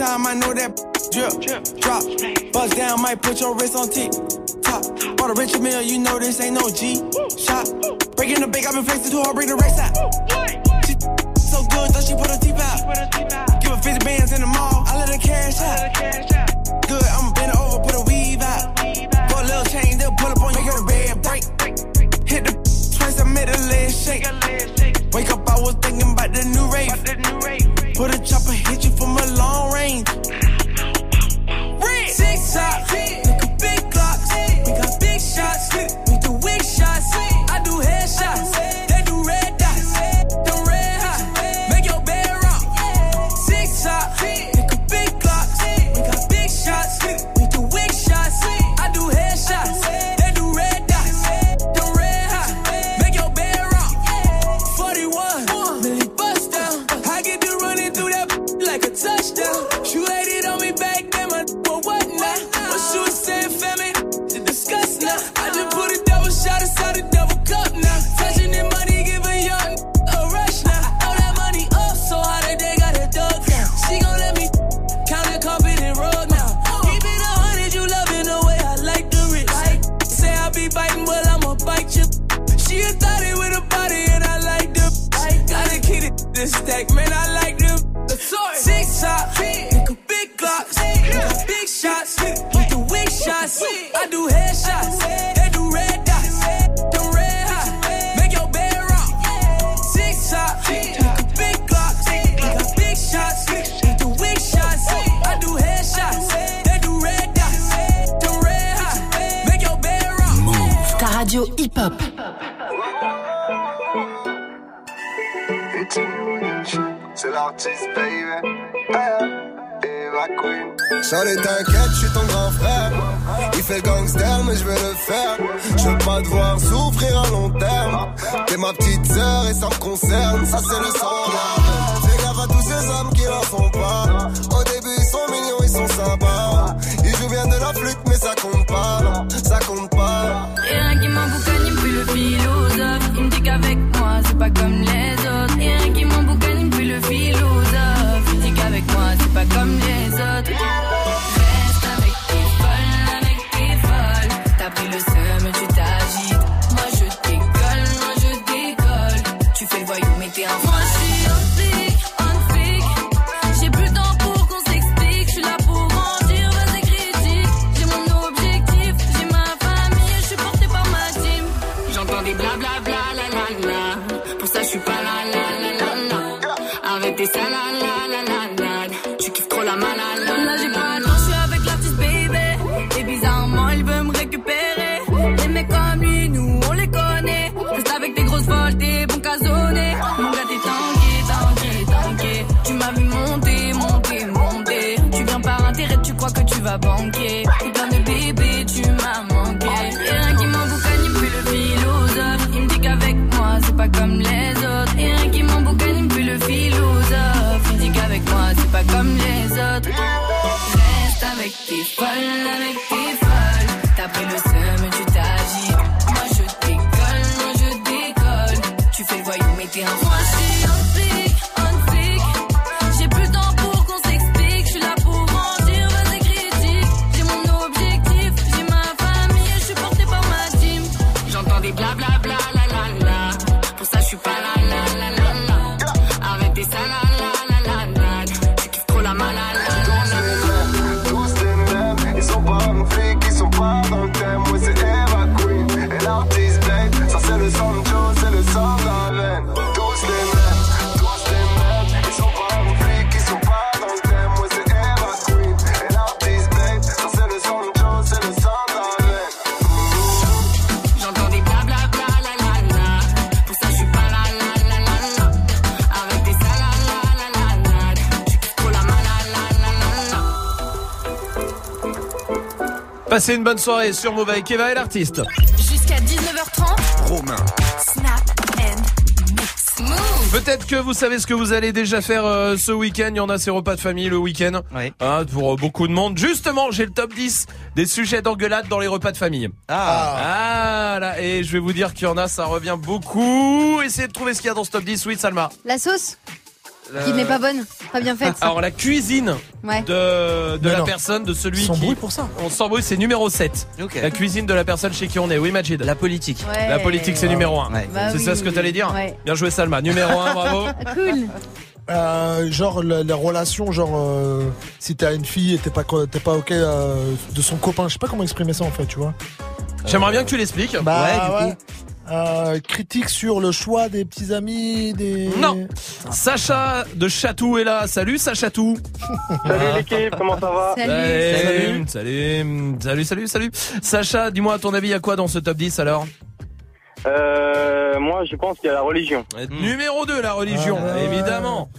Time, I know that drip, drop. Buzz down, might put your wrist on tick. Top. Bought a rich meal, you know this ain't no G. Shot. Breaking the bank, I've been flexing too hard, bring the race out. She so good, thought she put her teeth out. Give her 50 bands in the mall, I let her cash out. Good, I'ma bend over, put a weave out. Put a little chain, they'll pull up on you, make her bed break. Hit the twice, I made a leg shake. Wake up, I was thinking about the new rave. Put a chopper, hit you a long range. Six top, Passez une bonne soirée sur Move avec Eva et l'artiste. Jusqu'à 19h30. Romain. Snap and mix. Move. Peut-être que vous savez ce que vous allez déjà faire euh, ce week-end. Il y en a ces repas de famille le week-end. Hein, pour euh, beaucoup de monde. Justement, j'ai le top 10 des sujets d'engueulade dans les repas de famille. Ah. là, et je vais vous dire qu'il y en a, ça revient beaucoup. Essayez de trouver ce qu'il y a dans ce top 10. Oui, Salma. La sauce Qui Euh, n'est pas bonne, pas bien faite. Alors la cuisine Ouais. de, de la non. personne, de celui On qui... s'embrouille pour ça. On s'embrouille, c'est numéro 7. La cuisine de la personne chez qui on est. Oui, Majid. La politique. Ouais. La politique, c'est numéro 1. Bah c'est oui. ça ce que t'allais dire Ouais. Bien joué Salma. Numéro 1, bravo. Cool. Euh, genre les relations, genre euh, si t'as une fille et t'es pas t'es pas ok euh, de son copain, je sais pas comment exprimer ça en fait, tu vois. J'aimerais bien que tu l'expliques. Bah Ouais, du ouais. Euh, critique sur le choix des petits amis, des. Non. Sacha de Chatou est là. Salut Sachatou. Salut l'équipe, comment ça va? Salut. Salut. Salut, salut, salut. Sacha, dis-moi à ton avis, il y a quoi dans ce top 10 alors? Euh, moi, je pense qu'il y a la religion. Numéro 2, la religion, évidemment.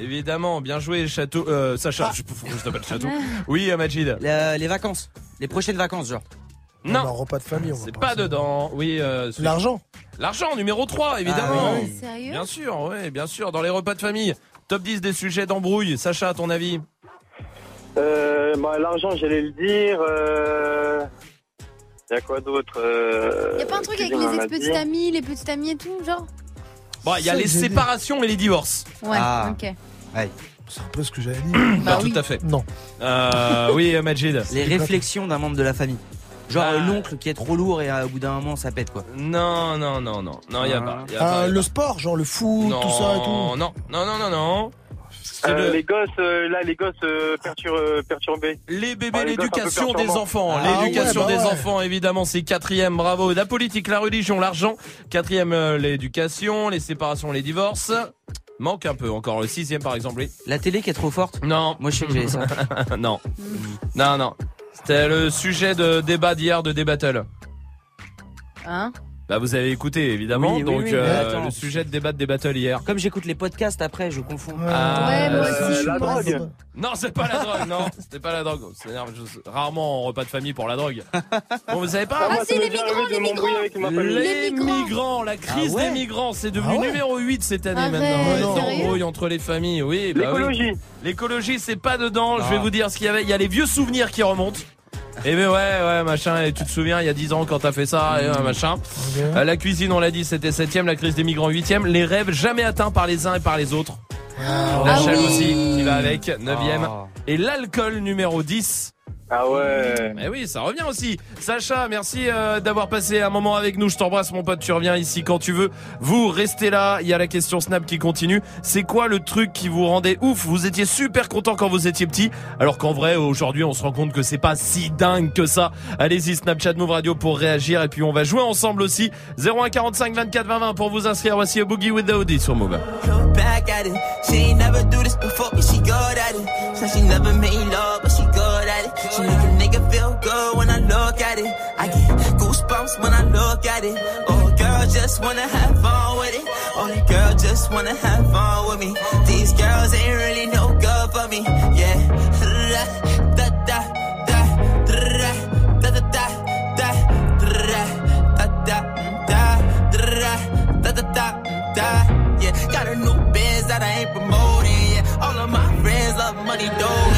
Évidemment, bien joué, Château, euh, Sacha. Je, pourquoi je t'appelle Château. Oui, euh, Majid. les vacances. Les prochaines vacances, genre. Non. Un repas de famille, on va C'est pas dedans. Oui, euh, celui- L'argent. L'argent, numéro 3, évidemment. Ah oui. Sérieux Bien sûr, ouais, bien sûr, dans les repas de famille. Top 10 des sujets d'embrouille. Sacha, à ton avis Euh, bah, l'argent, j'allais le dire. Euh... Il y a quoi d'autre euh... Y a pas un truc avec les ex-petites amies, les petites amies et tout, genre Bon, il y a les séparations et les divorces. Ouais, Ah. ok. C'est un peu ce que j'avais dit. Bah, tout à fait. Non. Euh, oui, Majid. Les réflexions d'un membre de la famille. Genre l'oncle qui est trop lourd et euh, au bout d'un moment ça pète quoi. Non, non, non, non. Non, il y a pas. y a Ah, pas, y a le sport, genre le foot, Non, tout ça et tout. non, non, non, non, non. C'est Euh, le- Les gosses, euh, là, les gosses euh, pertur- perturbés. Les bébés, Ah, l'éducation des enfants. Ah, l'éducation ouais, bah des ouais. enfants, évidemment, c'est quatrième, bravo. La politique, la religion, l'argent. Quatrième, euh, l'éducation, les séparations, les divorces. Manque un peu encore. Le sixième, par exemple. oui. La télé qui est trop forte? Non. Moi je sais que j'ai ça. non. Non, non. C'était le sujet de débat d'hier de Débattle. Hein? Bah, vous avez écouté, évidemment. Oui, oui, donc, oui, mais euh, attends. le sujet de débat de Débattle hier. Comme j'écoute les podcasts après, je confonds. Ah, Ouais, moi euh, aussi, je la pense. drogue. Non, c'est pas la drogue, non, c'était pas la drogue. Je- rarement en repas de famille pour la drogue. Bon, vous savez pas Ah, moi, Ah, c'est les les migrants. Les migrants. la crise Ah ouais des migrants, c'est devenu Ah ouais numéro 8 cette année Arrête, maintenant. Les sérieux embrouilles entre les familles, oui. bah oui. L'écologie. L'écologie, c'est pas dedans. Je vais Ah. vous dire ce qu'il y avait. Il y a les vieux souvenirs qui remontent. Et ben ouais, ouais, machin. Et tu te souviens, il y a 10 ans quand t'as fait ça, et ouais, machin. Euh, la cuisine, on l'a dit, c'était 7ème. La crise des migrants 8ème. Les rêves jamais atteints par les uns et par les autres. La Ah oui. qui va avec, 9ème. Ah. Et l'alcool numéro 10. Ah ouais. Mais oui, ça revient aussi. Sacha, merci euh, d'avoir passé un moment avec nous. Je t'embrasse, mon pote. Tu reviens ici quand tu veux. Vous restez là. Il y a la question Snap qui continue. C'est quoi le truc qui vous rendait ouf? Vous étiez super content quand vous étiez petit, alors qu'en vrai, aujourd'hui, on se rend compte que c'est pas si dingue que ça. Allez-y, Snapchat Move Radio pour réagir. Et puis, on va jouer ensemble aussi. 0145 24 20 20 pour vous inscrire. Voici a Boogie with the Audi sur Move. She make a nigga feel good when I look at it. I get goosebumps when I look at it. Oh, girl, just wanna have fun with it. Oh, girl, just wanna have fun with me. These girls ain't really no good for me. Yeah. Da, da, da, da, da, da, da, da, da, da, da, da, da, da, da, da, yeah. Got a new biz that I ain't promoting. Yeah. All of my friends love money, though.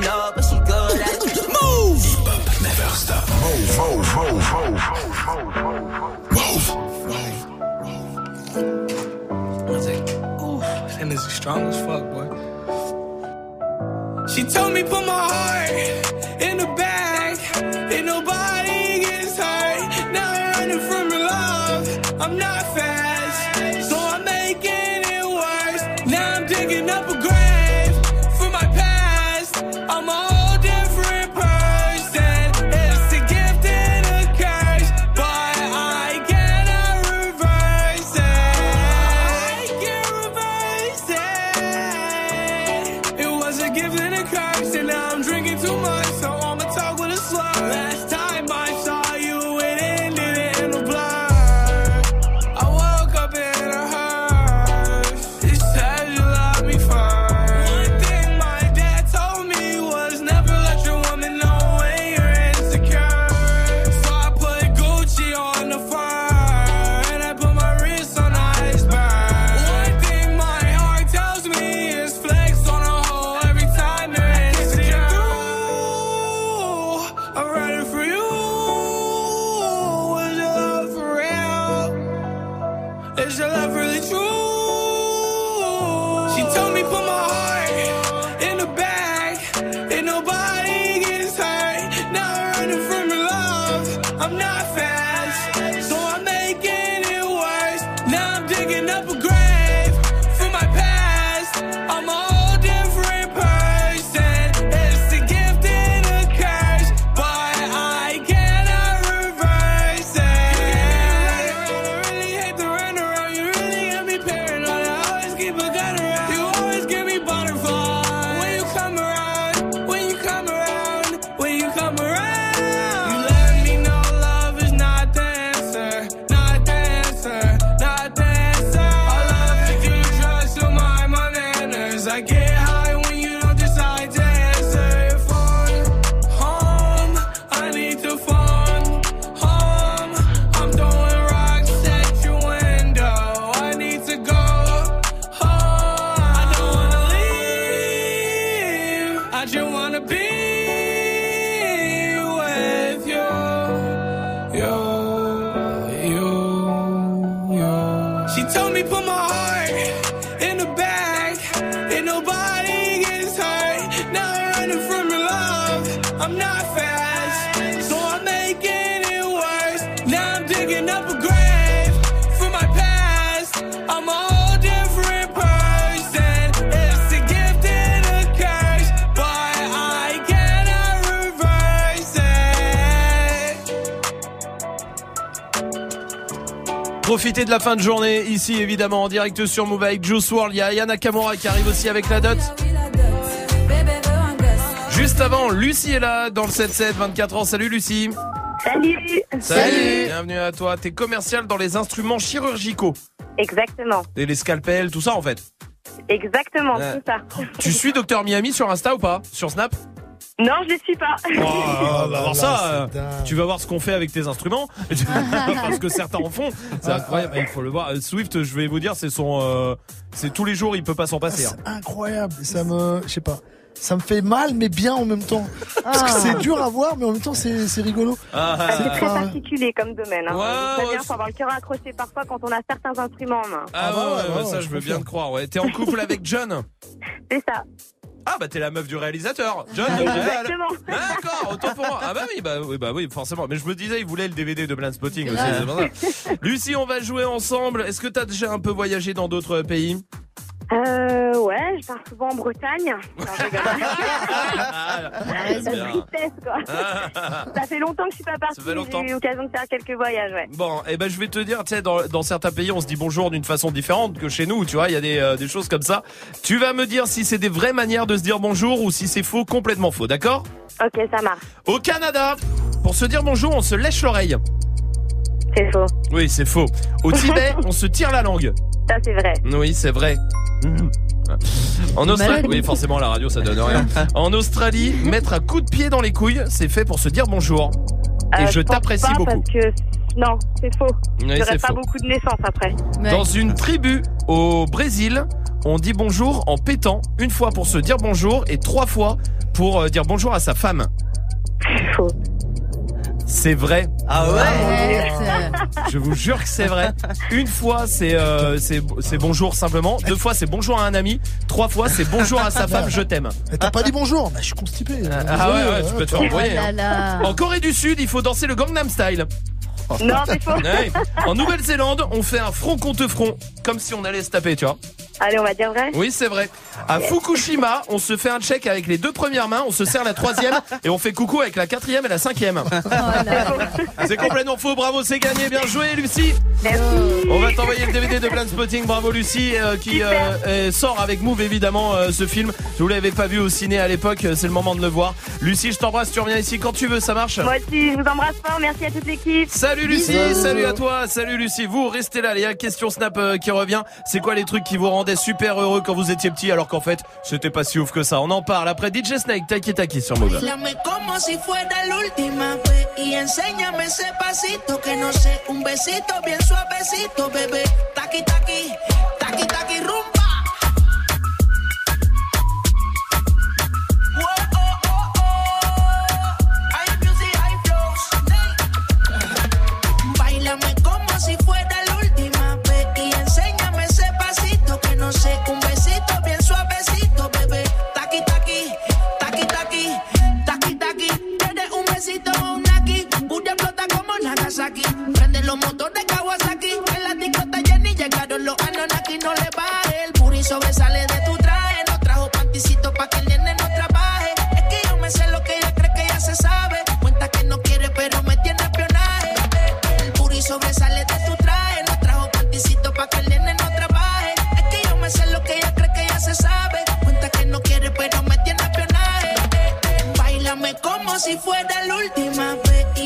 stop. Move, move, move, move, move. I was like, ooh, that energy strong as fuck, boy. She told me put my heart in the bag, Profitez de la fin de journée ici évidemment en direct sur Move avec Juice WRLD. Il y a Yana Kamura qui arrive aussi avec la dot. Juste avant, Lucie est là dans le 7-7, 24 ans. Salut Lucie. Salut. Salut. Bienvenue à toi. T'es commercial dans les instruments chirurgicaux. Exactement. Et les scalpels, tout ça en fait. Exactement, Ouais. tout ça. Tu suis Docteur Miami sur Insta ou pas? Sur Snap? Non, je les suis pas. Oh, bah, voir là, ça, euh, tu vas voir ce qu'on fait avec tes instruments, parce que certains en font. C'est incroyable, il faut le voir. Swift, je vais vous dire, c'est son, euh, c'est tous les jours, il peut pas s'en passer. hein. C'est incroyable. Ça me, je sais pas. Ça me fait mal, mais bien en même temps. Parce que Ah. c'est dur à voir, mais en même temps, c'est c'est rigolo. Ah, C'est très pas- particulier comme domaine. Hein. Ouais, ouais, faut avoir le cœur accroché parfois quand on a certains instruments en main. Ah, ouais, ouais, ouais, ça je veux bien te croire. Ouais, t'es en couple avec John? C'est ça. Ah bah t'es la meuf du réalisateur, John. Exactement. D'accord, autant pour moi. Ah bah oui, bah oui, bah oui, forcément. Mais je me disais, il voulait le DVD de Blind Spotting aussi. Ouais. c'est pour ça. Lucie, on va jouer ensemble. Est-ce que t'as déjà un peu voyagé dans d'autres pays? Euh, ouais, je pars souvent en Bretagne. Non, je rigole. bien. La tristesse, quoi. Ça fait longtemps que je suis pas partie. Ça fait longtemps. J'ai eu l'occasion de faire quelques voyages, ouais. Bon, eh ben je vais te dire, tu sais, dans, dans certains pays, on se dit bonjour d'une façon différente que chez nous, tu vois, il y a des, euh, des choses comme ça. Tu vas me dire si c'est des vraies manières de se dire bonjour ou si c'est faux, complètement faux, d'accord? Ok, ça marche. Au Canada, pour se dire bonjour, on se lèche l'oreille. C'est faux. Oui, c'est faux. Au Tibet, on se tire la langue. Ça, c'est vrai. Oui, c'est vrai. En Australie, oui, forcément, la radio, ça donne rien. En Australie, mettre un coup de pied dans les couilles, c'est fait pour se dire bonjour. Et Euh, je t'apprécie beaucoup. Parce que... Non, c'est faux. Oui, J'aurais c'est pas faux. beaucoup de naissances après. Dans une tribu au Brésil, on dit bonjour en pétant, une fois pour se dire bonjour et trois fois pour euh, dire bonjour à sa femme. Faux. C'est vrai. Ah Je vous jure que c'est vrai. Une fois c'est euh, c'est c'est bonjour simplement, deux fois c'est bonjour à un ami, trois fois c'est bonjour à sa femme, je t'aime. Mais t'as pas dit bonjour Bah, je suis constipé. Ah ouais, ouais, tu peux te faire envoyer. Oh là hein. En Corée du Sud, il faut danser le Gangnam Style. Non, c'est faux. Ouais. En Nouvelle-Zélande, on fait un front contre front, comme si on allait se taper, tu vois. Allez, on va dire vrai. Oui, c'est vrai. À Fukushima, on se fait un check avec les deux premières mains, on se serre la troisième et on fait coucou avec la quatrième et la cinquième. C'est complètement faux, bravo, c'est gagné, bien joué Lucie. On va t'envoyer le DVD de Blind Spotting, bravo Lucie, euh, qui euh, sort avec Move évidemment euh, ce film. Je vous l'avais pas vu au ciné à l'époque, c'est le moment de le voir. Lucie, je t'embrasse, tu reviens ici quand tu veux, ça marche Moi aussi, je vous embrasse fort. Merci à toute l'équipe. Salut Lucie, salut à toi, salut Lucie. Vous restez là, les gars. Question Snap qui revient. C'est quoi les trucs qui vous rendaient super heureux quand vous étiez petit, alors qu'en fait c'était pas si ouf que ça. On en parle après DJ Snake, Taki Taki sur Move. Prende los motores Kawasaki, en la disco está llena y llegaron los Anunnaki. No le baje, el booty sobresale de tu traje. No trajo panticito pa' que el nene no trabaje. Es que yo me sé lo que ella cree que ya se sabe. Cuenta que no quiere, pero me tiene espionaje. El booty sobresale de tu traje. No trajo panticito pa' que el nene no trabaje. Es que yo me sé lo que ella cree que ya se sabe. Cuenta que no quiere, pero me tiene espionaje. Bailame como si fuera la última.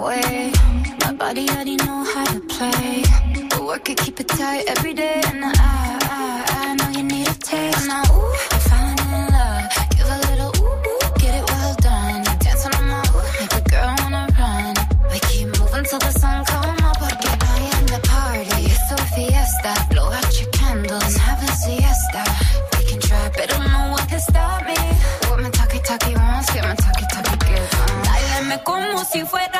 Way. My body already know how to play. But work it, keep it tight every day. And I, I, I know you need a taste. Now, ooh, I'm falling in love. Give a little ooh, ooh, get it well done. Dancing on my ooh, make a girl wanna run. We keep moving till the sun come up. Porque I am the party. It's a fiesta. Blow out your candles, have a siesta. We can try, but I don't know what can stop me. What my talkie talkie wants, get my talkie talkie on. Dáleme como si fuera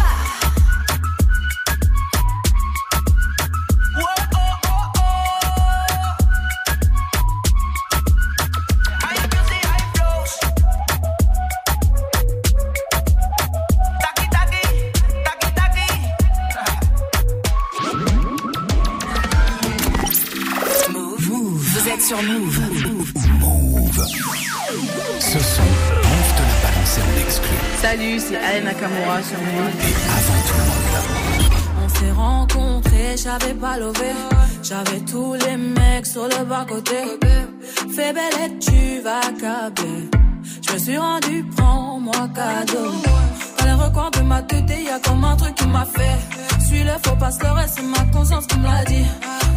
C'est Nakamura sur Move. On s'est rencontrés, j'avais pas levé. J'avais tous les mecs sur le bas-côté. Fais belle et tu vas câbler. Je me suis rendu, prends-moi cadeau. Dans les recoins de ma tête, y a comme un truc qui m'a fait. Suis le faux pas le c'est ma conscience qui me l'a dit.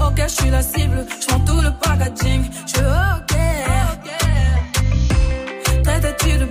Ok, je suis la cible, je tout le packaging. Je ok. Traite-tu de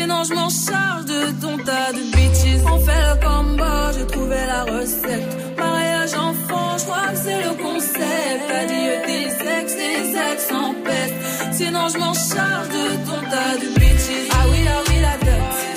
Sinon, je m'en charge de ton tas de bitches. On fait le combo, j'ai trouvé la recette. Mariage enfant, je crois que c'est le concept. Adieu tes ex, les ex en peste. Sinon, je m'en charge de ton tas de bitches. Ah oui, ah oui, la dot.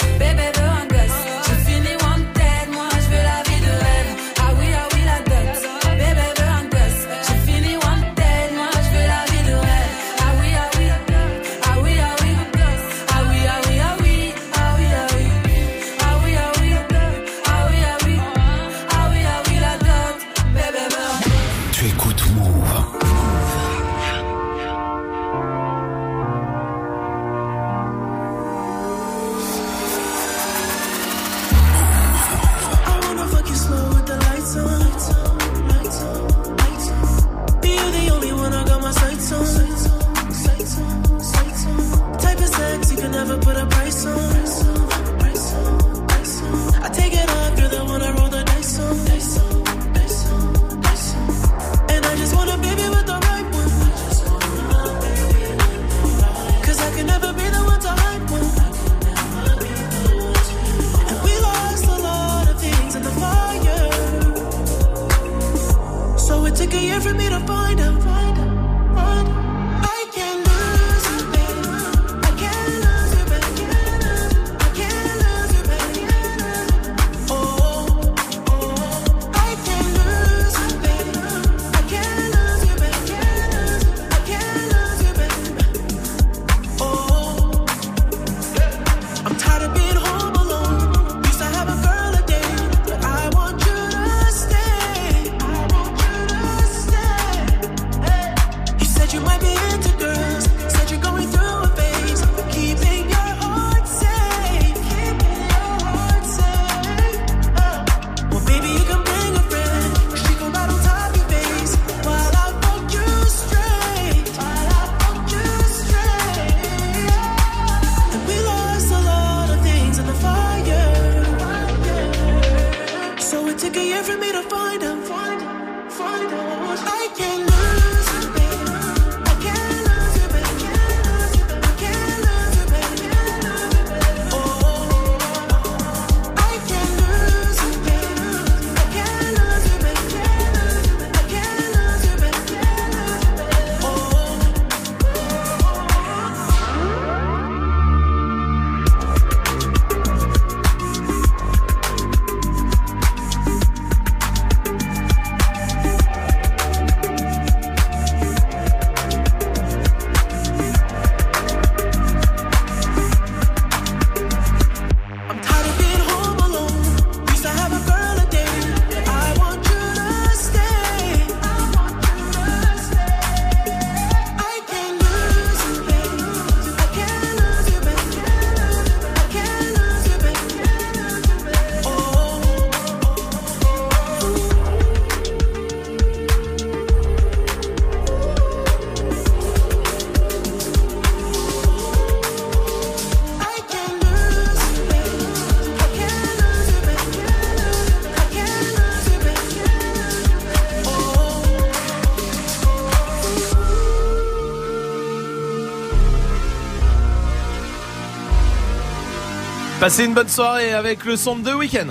Passez une bonne soirée avec le son de The Weeknd.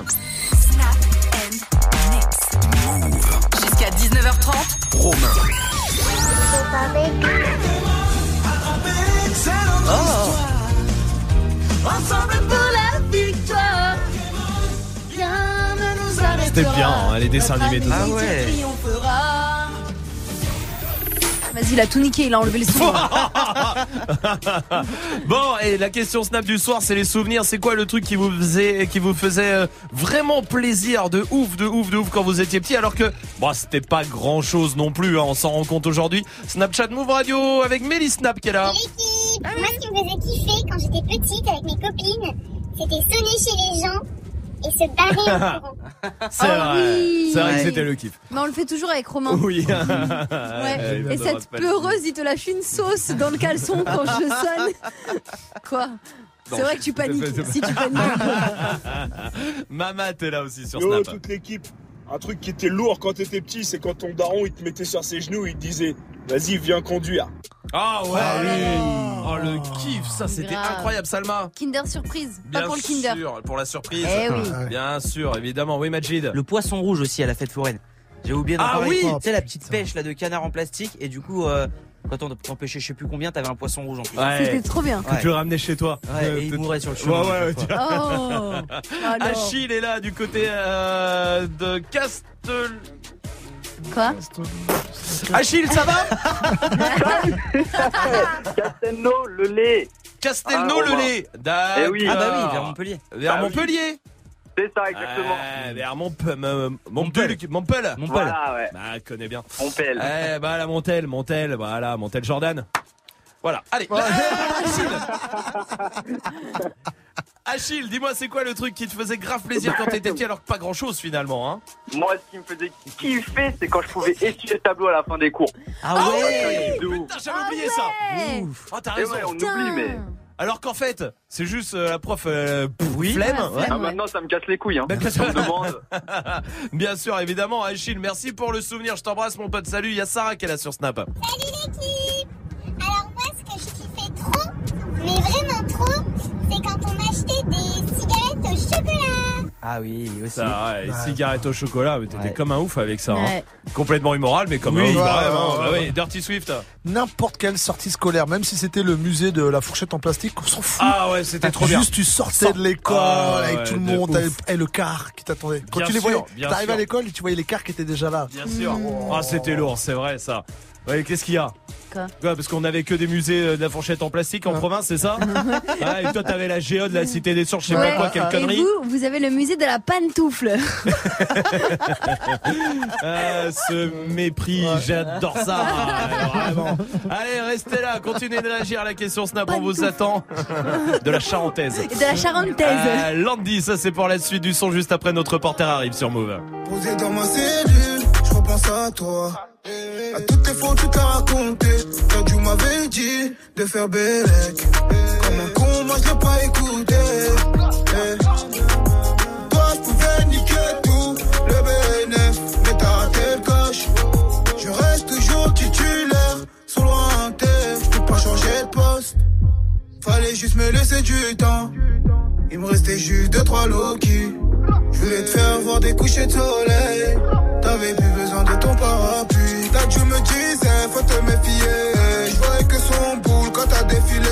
Jusqu'à 19h30. Romain. C'était bien, hein, les dessins animés, tout Ah ouais. Vas-y, il a tout niqué, il a enlevé le son. Bon, et la question snap du soir, c'est les souvenirs. C'est quoi le truc qui vous faisait, qui vous faisait euh, vraiment plaisir, de ouf, de ouf, de ouf quand vous étiez petit, alors que bon, c'était pas grand chose non plus. hein, on s'en rend compte aujourd'hui. Snapchat Move Radio avec Mélie Snap qui est là. Moi, ce qui me faisait kiffer quand j'étais petite avec mes copines, c'était sonner chez les gens et se barrer en courant. C'est Ah vrai, oui. c'est vrai que c'était le kiff. Mais on le fait toujours avec Romain. Oui. Ouais. Et cette pleureuse, il te lâche une sauce dans le caleçon quand je sonne. Quoi? C'est vrai que tu paniques. Si tu paniques un peu. Mama, t'es là aussi sur Yo, Snap. toute l'équipe. Un truc qui était lourd quand t'étais petit, c'est quand ton daron il te mettait sur ses genoux, il te disait Vas-y, viens conduire. Ah ouais. Ah oui. Oh le kiff, ça c'était incroyable, Salma. Kinder surprise. Pas pour le Kinder. sûr, pour la surprise. Eh oui. Bien sûr, évidemment. Oui, Majid. Le poisson rouge aussi à la fête foraine. J'ai oublié d'en Ah parler. oui Tu sais, la petite pêche là de canard en plastique et du coup, euh, quand on t'en pêchait je sais plus combien, t'avais un poisson rouge en plus. Ouais. C'était trop bien. Que tu le ramenais chez toi. Ouais, Euh, et il peut- mourait sur le chemin. Ouais, ouais. Oh. Alors. Achille est là du côté euh, de Castel. Quoi? Achille, ça va? Castelnau, le lait. Castelnau, Ah, le lait. D'accord. Eh oui. Ah bah oui, vers Montpellier. Vers Ah oui. C'est ça, exactement. Ouais, vers Montpellier. Montpellier. Montpellier. Voilà, ouais. Bah, connais bien. Montpellier. Eh, bah, la Montel, Montel, voilà, Montel Jordan. Voilà, allez. Achille, Achille dis-moi, c'est quoi le truc qui te faisait grave plaisir quand t'étais petit alors que pas grand chose finalement, hein? Moi, ce qui me faisait kiffer, c'est quand je pouvais essuyer le tableau à la fin des cours. Ah Ah ouais De ouf. Putain, j'avais oublié ça Ouais. Oh, t'as raison ouais, on oublie, mais. Alors qu'en fait, c'est juste euh, la prof euh, pff, Oui. flemme. Ouais, flemme. Ah, ouais. maintenant, ça me casse les couilles. Hein. Ben, On me demande. Bien sûr, évidemment, Achille, merci pour le souvenir. Je t'embrasse, mon pote. Salut, il y a Sarah qui est là sur Snap. Salut l'équipe Alors moi, ce que je kiffais trop, mais vraiment trop, c'est quand on achetait des cigarettes au chocolat. Ah oui, aussi. Ça, ouais, les cigarettes au chocolat, mais t'étais Ouais. comme un ouf avec ça. hein. Ouais. Complètement immoral, mais comme Oui, un ouf. ouais, vraiment. ouais, Bah ouais. oui, Dirty Swift. N'importe quelle sortie scolaire, même si c'était le musée de la fourchette en plastique, on s'en fout. Ah ouais, c'était trop bien. Juste tu sortais Sort- de l'école Ah avec ouais, tout le de monde, et le car qui t'attendait. Quand Bien tu les voyais, bien t'arrivais à l'école et tu voyais les cars qui étaient déjà là. Bien sûr. Ah, c'était lourd, c'est vrai ça. Ouais, qu'est-ce qu'il y a Quoi Parce qu'on avait que des musées euh, de la fourchette en plastique en province, c'est ça Ouais, Et toi, t'avais la Géode, la Cité des Sources, je sais Ouais. pas quoi, quelle Et connerie. vous, vous avez le musée de la pantoufle. Ah, ce mépris, j'adore ça. Vraiment. Allez, restez là, continuez de réagir à la question Snap, on vous attend. De la charentaise. Et de la charentaise. Euh, Landy, ça c'est pour la suite du son juste après notre reporter arrive sur Move. Posé dans ma cellule, je repense à toi. À toutes fois où tu t'as raconté, quand tu m'avais dit de faire bélec. Comme un con, moi je l'ai pas écouté. Eh. Toi, je pouvais niquer tout, le BNF, mais t'as raté le coche. Je reste toujours titulaire, sur lointain, je peux pas changer de poste. Fallait juste me laisser du temps. Il me restait juste deux, trois Loki. Je voulais te faire voir des couchers de soleil. T'avais plus besoin de ton parapluie. Là, tu me disais, faut te méfier. Je voyais que son boule quand t'as défilé.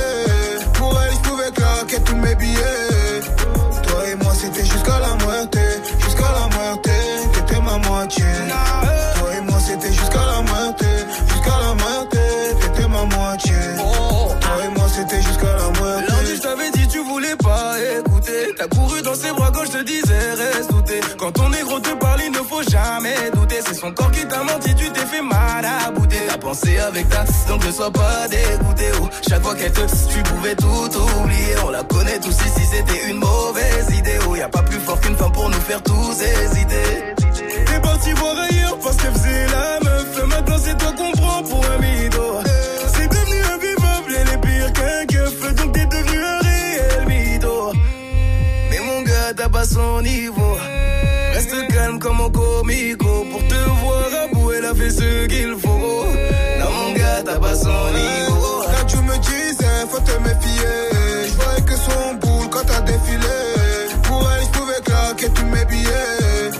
Pour elle, je pouvais claquer tous mes billets. Toi et moi, c'était jusqu'à la moitié. Jusqu'à la moitié, t'étais ma moitié. Son corps qui t'a menti, tu t'es fait mal à bouter. T'as pensé avec ta, donc ne sois pas dégoûté. Oh, chaque fois qu'elle te, tu pouvais tout oublier. On la connaît tous ici, c'était une mauvaise idée. Oh, y a pas plus fort qu'une femme pour nous faire tous hésiter. T'es parti voir ailleurs parce qu'elle faisait la meuf. Maintenant, c'est toi qu'on prend pour un mytho. C'est devenu invivable, elle est pire qu'un keuf. Donc t'es devenu un réel mytho. Mais mon gars, t'as pas son niveau. Reste calme comme un comico. Fait ce qu'il faut. Non, mon gars, t'as pas son niveau. Là tu me disais faut te méfier. Je voyais que son boule quand t'as défilé. Pour elle je pouvais claquer tous mes billets.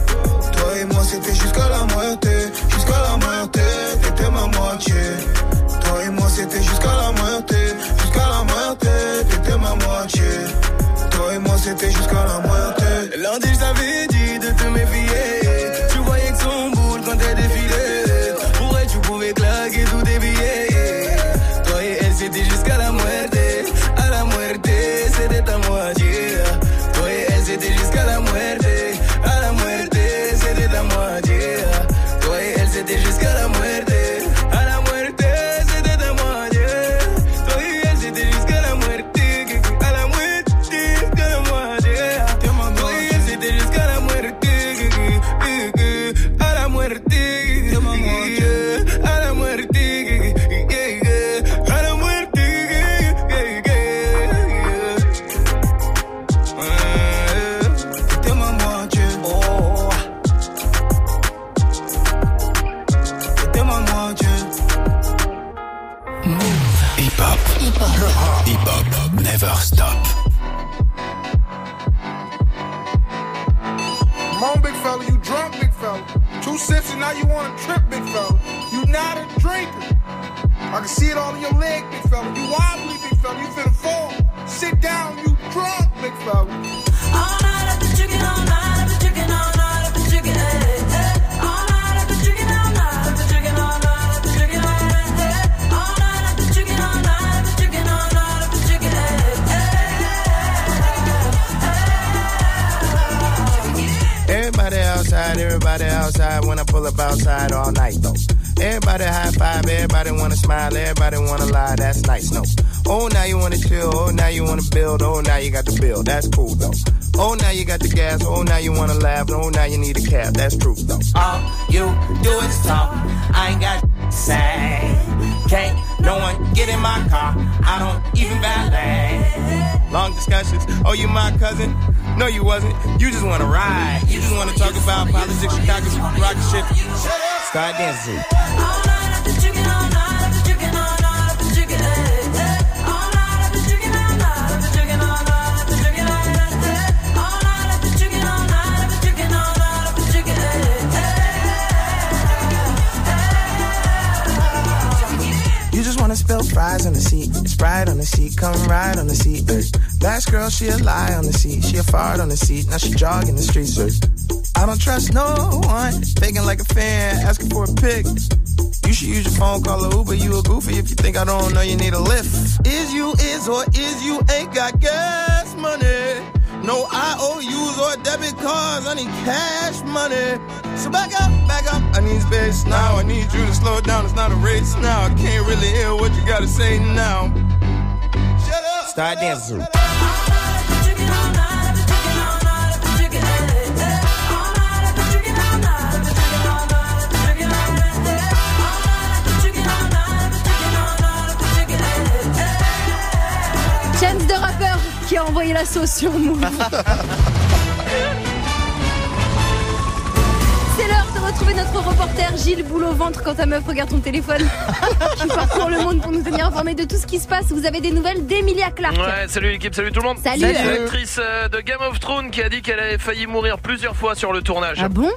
Toi et moi c'était jusqu'à la moitié Jusqu'à la moitié. T'étais ma moitié. Toi et moi c'était jusqu'à la moitié Jusqu'à la moitié. T'étais ma moitié. Toi et moi c'était jusqu'à Everybody outside, everybody outside when I pull up outside all night though. Everybody high five, everybody wanna smile, everybody wanna lie, that's nice, no. Oh, now you wanna chill, oh, now you wanna build, oh, now you got the bill, that's cool though. Oh, now you got the gas, oh, now you wanna laugh, oh, now you need a cab, that's true though. All you do is talk. I ain't got to say. Can't no one get in my car. I don't even valet. Long discussions, oh, you my cousin? No, you wasn't. You just wanna ride. You just wanna talk about politics, Chicago, rocket shit. Start dancing. Fries on the seat. Bright on the seat. Come ride on the seat. ay. Last girl, she a lie on the seat. She a fart on the seat. Now she jogging the streets. ay. I don't trust no one. Faking like a fan, asking for a pic. You should use your phone, call a Uber. You a goofy if you think I don't know you need a lift. Is you is or is you ain't got gas money? No IOUs or debit cards. I need cash money. So back up, back up. I need space now. I need you to slow down. It's not a race now. I can't really hear what you gotta say now. Shut up. Start dancing. Qui a envoyé la sauce sur Move. C'est l'heure de retrouver notre reporter Gilles Boulot au ventre quand ta meuf regarde ton téléphone. qui parcourt le monde pour nous tenir informés de tout ce qui se passe. Vous avez des nouvelles d'Emilia Clarke. Ouais, salut l'équipe, salut tout le monde. Salut. C'est Salut. l'actrice euh, de Game of Thrones qui a dit qu'elle avait failli mourir plusieurs fois sur le tournage. Ah bon?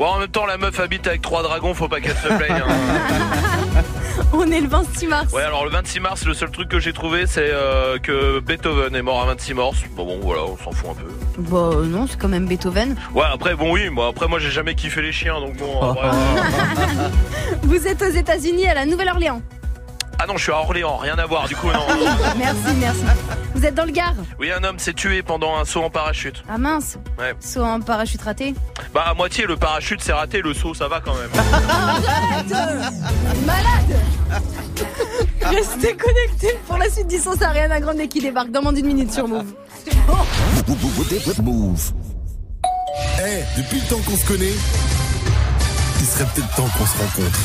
Ouais, en même temps, la meuf habite avec trois dragons, faut pas qu'elle se plaigne. hein. On est le 26 mars. Ouais, alors le 26 mars, le seul truc que j'ai trouvé, c'est euh, que Beethoven est mort à 26 mars. Bon, bon, voilà, on s'en fout un peu. Bah euh, non, c'est quand même Beethoven. Ouais, après, bon, oui, moi, après, moi, j'ai jamais kiffé les chiens, donc bon. vrai, Vous êtes aux États-Unis à la Nouvelle-Orléans. Ah non, je suis à Orléans, rien à voir, du coup, non. merci, merci. Vous êtes dans le Gard? Oui, un homme s'est tué pendant un saut en parachute. Ah mince. Ouais. Saut en parachute raté. Bah, à moitié, le parachute s'est raté, le saut, ça va quand même. Arrête Malade Restez connectés pour la suite du son, c'est Ariana Grande qui débarque dans moins d'une minute sur Move. Move. Eh, depuis le temps qu'on se connaît, il serait peut-être temps qu'on se rencontre.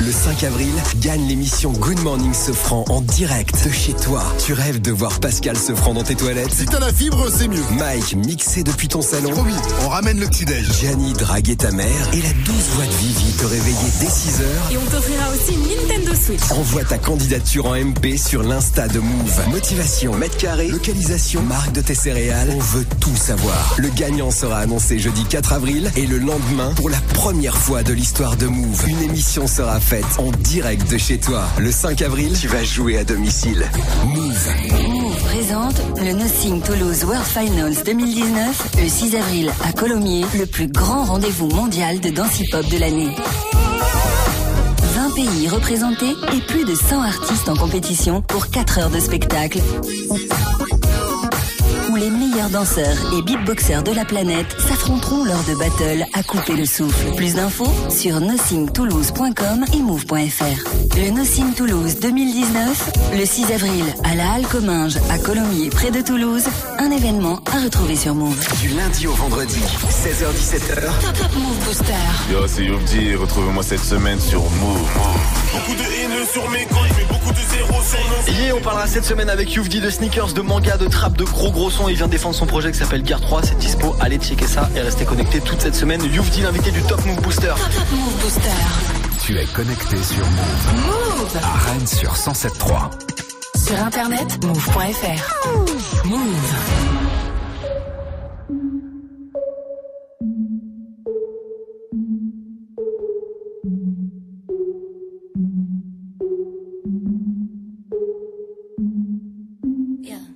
Le 5 avril, gagne l'émission Good Morning Sofran en direct de chez toi. Tu rêves de voir Pascal Sofran dans tes toilettes Si t'as la fibre, c'est mieux. Mike mixé depuis ton salon. Promis, on ramène le petit-déj. Gianni draguer ta mère et la douce voix de Vivi te réveiller dès 6h. Et on t'offrira aussi une Nintendo Switch. Envoie ta candidature en MP sur l'Insta de Move. Motivation, mètre carré, localisation, marque de tes céréales. On veut tout savoir. Le gagnant sera annoncé jeudi 4 avril et le lendemain, pour la première fois de l'histoire de Move, une émission sera faite en direct de chez toi. Le 5 avril, tu vas jouer à domicile. Move. Move présente le Nothing Toulouse World Finals 2019 le 6 avril à Colomiers, le plus grand rendez-vous mondial de danse hip-hop de l'année. 20 pays représentés et plus de 100 artistes en compétition pour 4 heures de spectacle. Où les meilleurs danseurs et beatboxers de la planète s'affronteront lors de battles à couper le souffle. Plus d'infos sur nothingtoulouse.com et move.fr. Le Nothing Toulouse 2019, le 6 avril à la Halle Comminges à Colomiers près de Toulouse, un événement à retrouver sur Move. Du lundi au vendredi, 16h-17h. Top Move Booster. Yo, c'est Youbdi, retrouvez-moi cette semaine sur Move. Beaucoup de haineux sur mes comptes, mais beaucoup de zéros sur Yeah, on parlera cette semaine avec de sneakers, de manga, de trap, de gros gros sons. Il vient défendre son projet qui s'appelle Gear 3. C'est dispo. Allez checker ça et restez connectés toute cette semaine. Youvdi, l'invité du Top Move Booster. Top Move Booster. Tu es connecté sur Move. Move. À Rennes sur 107.3. Sur internet, move.fr. Move.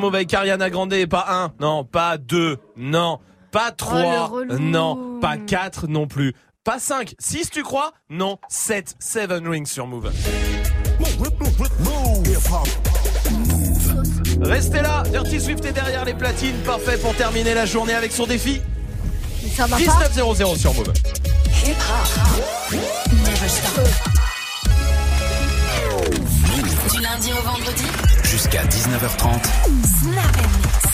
soirée sur Move avec Ariana Grande. Pas un, non, pas deux, non, pas trois, relou. non, pas quatre non plus. Pas cinq, six tu crois? Non, sept, seven rings sur Move. Restez là, Dirty Swift est derrière les platines, parfait pour terminer la journée avec son défi. Ça va pas 19-0-0 sur Move. Du lundi au vendredi, Jusqu'à 19h30. Snap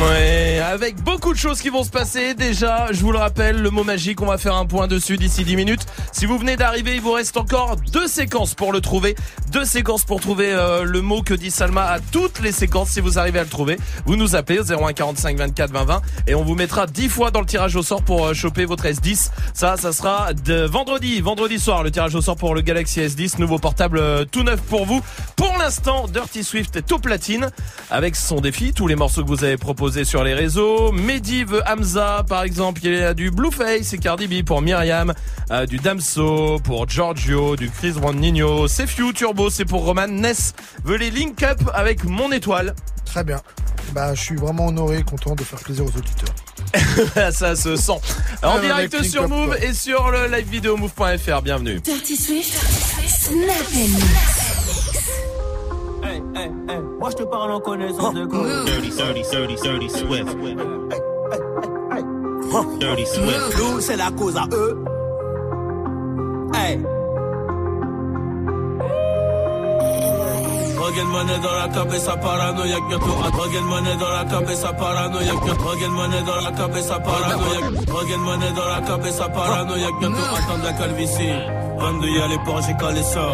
Ouais, avec beaucoup de choses qui vont se passer. Déjà, je vous le rappelle, le mot magique, on va faire un point dessus d'ici 10 minutes. Si vous venez d'arriver, il vous reste encore deux séquences pour le trouver. Deux séquences pour trouver euh, le mot que dit Salma à toutes les séquences. Si vous arrivez à le trouver, vous nous appelez au 01 45 24 20 20 et on vous mettra 10 fois dans le tirage au sort pour euh, choper votre S10. Ça, ça sera de vendredi, vendredi soir, le tirage au sort pour le Galaxy S10, nouveau portable euh, tout neuf pour vous. Pour l'instant, Dirty Swift est au platine avec son défi, tous les morceaux que vous avez proposés sur les réseaux. Mehdi veut Hamza, par exemple. Il y a du Blueface et Cardi B pour Myriam, euh, du Damso pour Giorgio, du Chris Brown Nino. C'est Few Turbo, c'est pour Roman. Ness veut les link up avec mon étoile. Très bien. Bah, je suis vraiment honoré, content de faire plaisir aux auditeurs. Ça se sent. En Ouais, direct sur Move et sur le live vidéo move.fr. Bienvenue. Dirty Swift, Snap Mix. Hey, hey, hey, moi je te parle en connaissance de cause. Dirty, dirty, dirty, dirty Swift. Dirty Swift. Nous, c'est la cause à eux. Hey. Drogue monnaie dans la cabeza paranoïaque bientôt à Drogue monnaie dans la cabeza paranoïaque bientôt Drogue monnaie dans la cabeza paranoïaque Drogue monnaie dans la cabeza paranoïaque bientôt attendre la calvitie. 22 y'a les ports j'ai calé ça.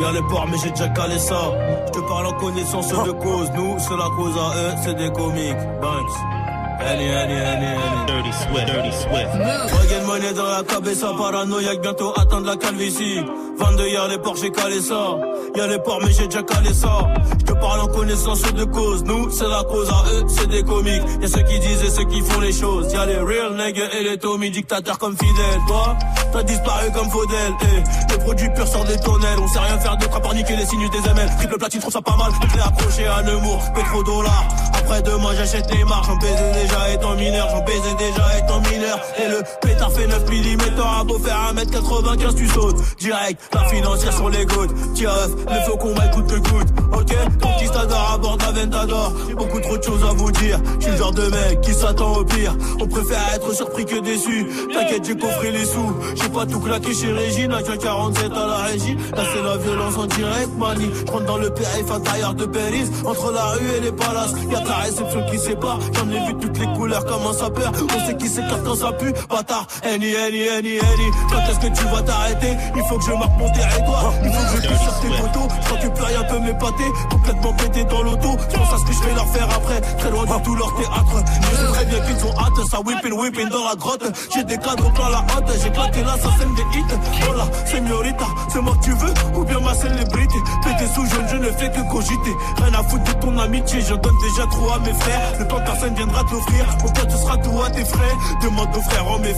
Y'a les ports mais j'ai déjà calé ça. Je te parle en connaissance de cause Nous c'est la cause à eux c'est des comiques. Banks Annie, Annie, Annie, Annie. Dirty Swift. Dirty Swift. Regain monnaie dans la cabeza paranoïaque, bientôt atteindre la calvitie. 22 y'a les ports, j'ai calé ça. Y'a les ports, mais j'ai déjà calé ça. Je te parle en connaissance de cause. Nous, c'est la cause à eux, c'est des comiques. Y'a ceux qui disent et ceux qui font les choses. Y'a les real niggas et les Tommy, dictateurs comme Fidel. Toi, t'as disparu comme Faudel. Eh, les produits purs sortent des tonnelles. On sait rien faire d'autre à part niquer les sinus des ML. Triple platine, trouve ça pas mal. Je l'ai accroché à Nemours, pétrodollar. Après deux mois, j'achète les marques. J'en baisais déjà étant mineur. J'en baisais déjà étant mineur. Et le pétard fait 9 mm. À beau faire 1m95, tu sautes. Direct, la financière sur les gouttes. Tiens, le faux combat coûte que coûte. Ok, conquistador à bord d'Aventador. Beaucoup trop de choses à vous dire. Je suis le genre de mec qui s'attend au pire. On préfère être surpris que déçu. T'inquiète, j'ai coffré les sous. J'ai pas tout claqué chez Régine. Un 47 à la régie. Là, c'est la violence en direct, mani. Je dans le périph' intérieur de Paris. Entre la rue et les palaces. Y'a la réception qui sépare. J'en ai vu toutes les couleurs, comment ça perd. On sait qui s'écarte quand ça pue. Bâtard, Annie, Annie, Annie, Annie. Quand est-ce que tu vas t'arrêter? Il faut que je marque mon territoire. Il faut que je puisse sur tes photos. Je crois que plus rien peut m'épater. Complètement pété dans l'auto. Je pense à ce que je vais leur faire après. Très loin de tout leur théâtre. Je sais très bien qu'ils ont hâte. Ça whipping, whipping dans la grotte. J'ai des cadres plein la hâte. J'ai claqué la l'assassin des hits. Voilà, señorita, c'est moi que tu veux? Ou bien ma célébrité? Pété sous jeune, je ne fais que cogiter. Rien à foutre de ton amitié, j'en donne déjà trop à mes frères. Le temps personne viendra te l'offrir. Mon pote, ce sera tout à tes frais? Demande aux frères en mes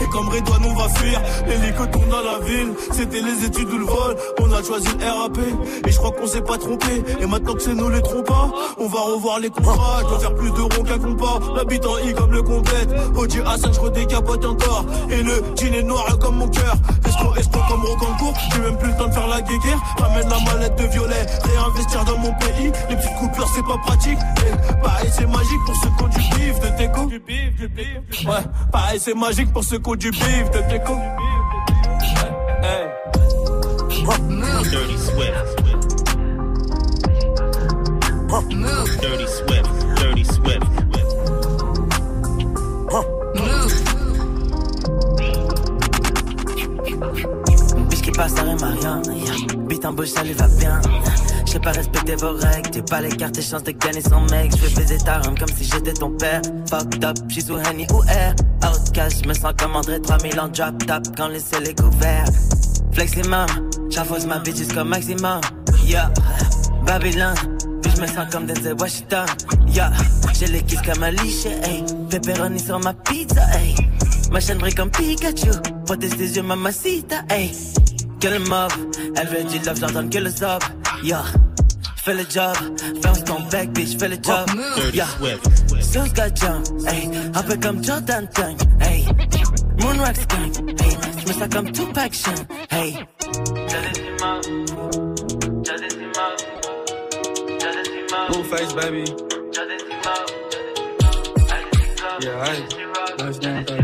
Et comme Redouane, on va fuir. L'hélico tourne dans la ville. C'était les études ou le vol. On a choisi le RAP. Et je crois qu'on s'est pas trompé. Et maintenant que c'est nous les trompas, on va revoir les contrats. Je dois faire plus de ronds qu'un compas. L'habitant I comme le complète. Oji Hassan, je redécapote encore. Et le jean est noir comme mon cœur. Esco, esco comme Rocancourt? J'ai même plus le temps de faire la guéguerre. Ramène la mallette de violet. Réinvestir dans mon pays. Les petites coupures, c'est pas pratique. Et pareil, c'est magique pour ceux qui ont du bif de bif. Ouais, pareil, c'est magique pour qui ont du bif de teco. Hey. Dirty Swift. Dirty Swift. Dirty Swift. Biche qui passe, ça rime à rien. Beat en bouche, ça lui va bien. Sais pas respecter vos règles. T'es pas les cartes, tes chances de gagner son mec. Je vais baiser ta rhum comme si j'étais ton père. Fucked up, j'suis sous Henny ou Air. Outcast, je me sens comme André 3000 en drop top quand le ciel est couvert. Flex les mains, j'avance ma bitches comme maximum. Yeah, Babylone. Puis je me sens comme Denzel Washington. Yeah, j'ai les kisses comme Alicia. Hey, pepperoni sur ma pizza. Hey, ma chaîne brille comme Pikachu. Protège tes yeux, mamacita. Hey, que le mob. Elle veut du love, j'entends que le sob. Yeah. Fais le job, bounce ton back, bitch, fais le job. Yeah, Sous got jump, hey, un peu comme Jordan Tank, hey. Moonrock Skank, hey, je me sens comme Tupac Shan, hey. Blueface, baby. Yeah, I bust down, baby.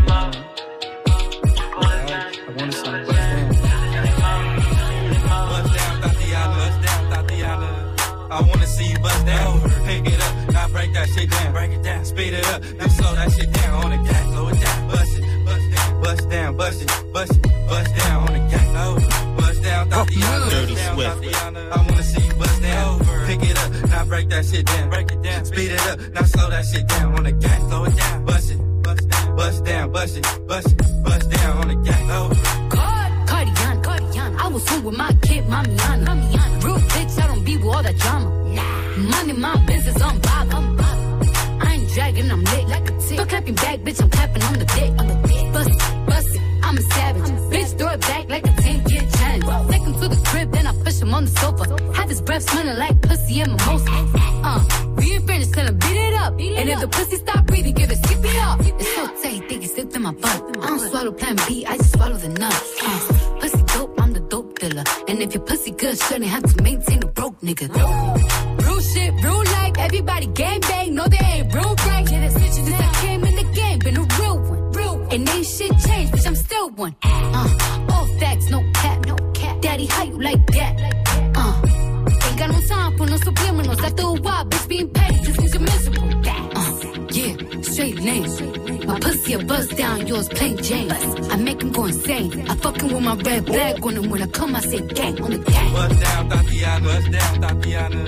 Bust down. Pick it up, now break that shit down. Break it down, speed it up, now slow that shit down on the gas. Slow it down, bust it, bust down, bust down, bust it, bust it, bust down on the gas. Oh, bust down, Tatiana. Dirty Bust down, Swift. I wanna see you bust down. Pick it up, now break that shit down. Break it down, speed it up, now slow that shit down on the gas. Slow it down, bust it, bust down, bust down, bust it, bust it, bust down on the gas. Oh. Cardiana, Cardiana. I was home with my kid, Mamiana. Mamiana. Real bitch, I don't be with all that drama. Nah. Money, my business, I'm. I'm bob. I ain't dragging, I'm lit like a tick. Don't back, bitch, I'm clapping on the dick. On the dick. Bust it, bust it, I'm a savage. bitch, throw it back like a 10 year challenge. Take him to the crib, then I push him on the sofa. Have his breath smelling like pussy and mimosa. Uh, we ain't finished, tell him beat it up. and if the pussy stop breathing, give it skip it up. It's so tight, think it slipped in my butt. I don't swallow plan B, I just swallow the nuts. Uh, And if your pussy good, shouldn't have to maintain a broke nigga. Real shit, real life, everybody gang bang, no they ain't real right. Yeah, that's bitches since I came in the game, been a real one. Real one. And ain't shit changed, bitch, I'm still one. Uh, all facts, no cap, no cap. Daddy, how you like that? Uh, ain't got no time for no subliminals. After a while, bitch being petty, just means you're miserable. Uh, yeah, straight lane. My pussy a buzz down, yours plain Jane. I make him go insane. I fucking with my red flag on him when I come, I say gang on the gang. Bust down, Tatiana. Bust down, Tatiana.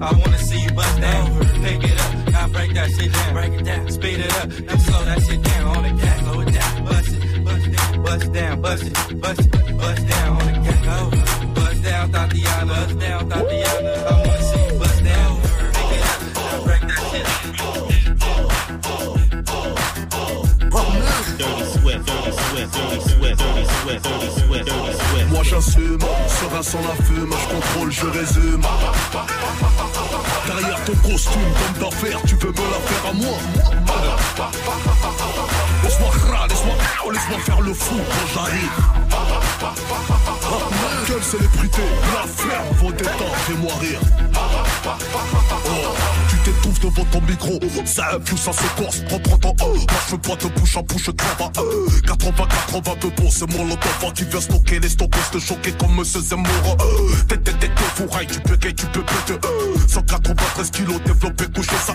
I wanna see you bust down. Pick it up, now break that shit down. Break it down, speed it up, now slow that shit down on the gas. Slow it down, bust it, bust down, bust down, bust it, bust it, bust down on the gas. Oh, bust down, Tatiana. Bust down, Tatiana. I wanna see J'assume, serein sans la fume, je contrôle, je résume. Derrière ton costume, comme d'affaires, tu veux me la faire à moi. Laisse-moi râler, laisse-moi laisse-moi faire le fou quand j'arrive. Quelle célébrité, la ferme, vos détentes, fais-moi rire. Oh, tu t'étouffes devant ton micro, ça influe, ça se corse, prends ton je veux pas te bouche à bouche, clava, euh. 80, 80 peu bon, c'est mon d'enfant qui vient stocker les stockers, te choquer comme Monsieur Zemmour. Euh. Tête, tête, tête, fourraille, tu peux gay, tu peux péter. Euh. 193 kilos développé, couché ça.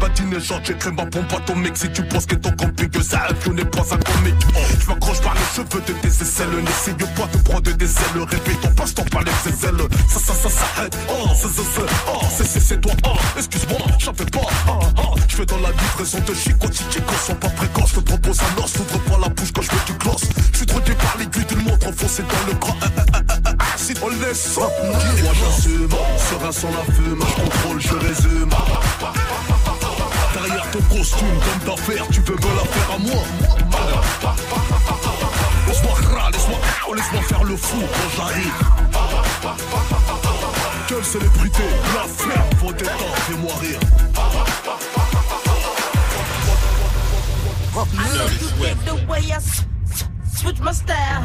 Euh. Comme Ahmadinejad, j'écris ma pompe à ton mec. Si tu penses que ton compliqué, ça influe, n'est pas un comique. Oh. Je m'accroche par les cheveux de tes aisselles, n'essaye pas de prendre des ailes. Répète ton passe-temps par les aisselles. Ça, ça, ça, ça aide. Oh, c'est, c'est, c'est, oh, c'est, c'est, toi. Oh, excuse-moi, j'en fais pas. Oh, oh. Je fais dans la livraison de chico, chico, sont pas précoces. Je te propose un os, t'ouvres pas la bouche quand je fais du gloss. Je suis trop c'est dans le crâne. Si on laisse, moi j'assume, serein sans la fume, je contrôle, je résume. Derrière ton costume, comme d'affaires, tu veux me la faire à moi. Laisse-moi râler, laisse-moi oh, laisse-moi faire le fou quand j'arrive. Quelle célébrité, la flemme, vos détentes, fais-moi rire. Get the way I switch my style.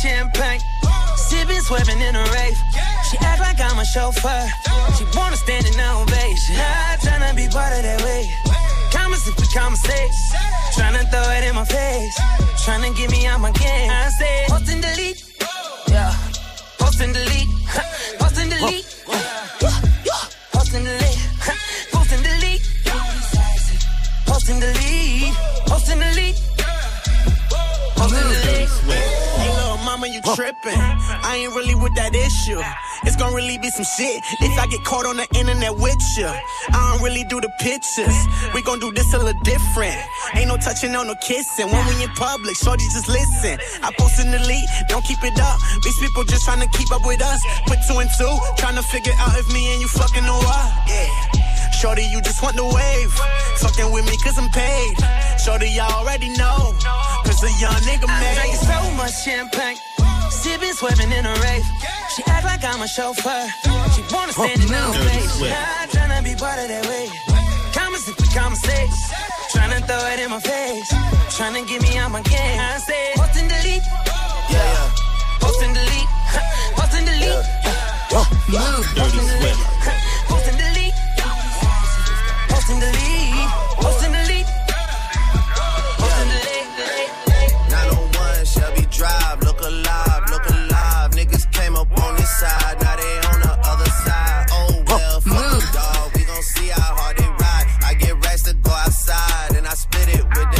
Champagne, sipping, swerving in a rave. She act like I'm a chauffeur. She wanna stand in ovation. I tryna be part of that way. Comments if we conversate. Tryna throw it in my face. Tryna get me out my game. I say, post and delete. Yeah. Post and delete. Post and delete. Post and delete. Post and delete. Post and delete. Tripping. I ain't really with that issue. It's gonna really be some shit if I get caught on the internet with you. I don't really do the pictures. We gon' do this a little different. Ain't no touching, no no kissing. When we in public, shorty just listen. I post in the lead, don't keep it up. These people just trying to keep up with us. Put two and two, trying to figure out if me and you fucking or what. Yeah. Shorty, you just want the wave. Fucking with me cause I'm paid. Shorty, I already know. Cause a young nigga made. Made. drinking so much champagne, sipping, swerving in a rave. She act like I'm a chauffeur. She wanna stand in Dirty ovation. Swift. I'm tryna be part of that way. Comments if we conversate. Tryna throw it in my face. Tryna get me out my game. I say, post and delete. Yeah. Post and delete. Post and delete. Post and delete. Gon' see how hard they ride. I get racks to go outside, and I split it with the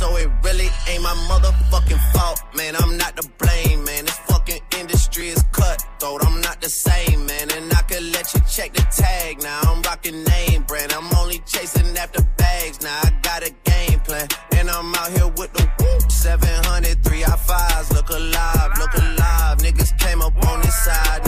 so it really ain't my motherfucking fault, man. I'm not to blame, man. This fucking industry is cutthroat. I'm not the same, man. And I could let you check the tag now. I'm rocking name brand. I'm only chasing after bags now. I got a game plan, and I'm out here with the whoop. 700, three I fives. Look alive, look alive. Niggas came up on this side,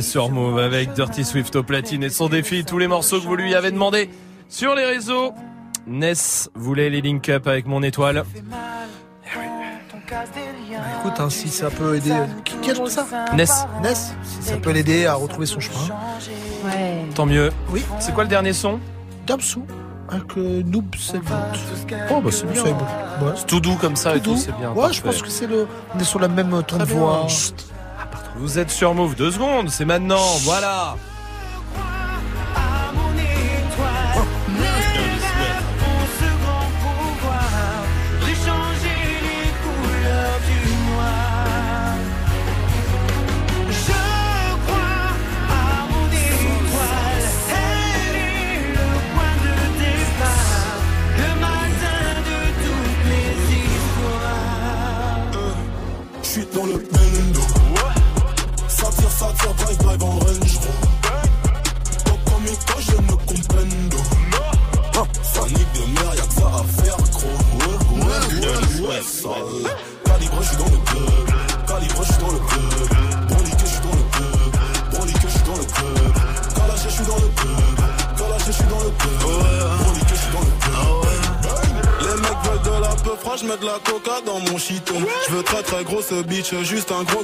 soirée sur Move avec Dirty Swift au platine et son défi, tous les morceaux que vous lui avez demandé sur les réseaux. Ness voulait les link up avec mon étoile. Écoute, hein, si ça peut aider. Qui, qui a demandé ça Ness. Ness, si ça peut l'aider à retrouver son chemin. Ouais. Tant mieux. Oui. C'est quoi le dernier son Damsou, avec euh, Noob. Oh, bah c'est bien. Ouais. C'est tout doux comme ça et Tout tout, doux. c'est bien. Ouais, je pense que c'est le. On est sur la même ton de voix. Chut. Vous êtes sur Move, deux secondes, c'est maintenant, voilà.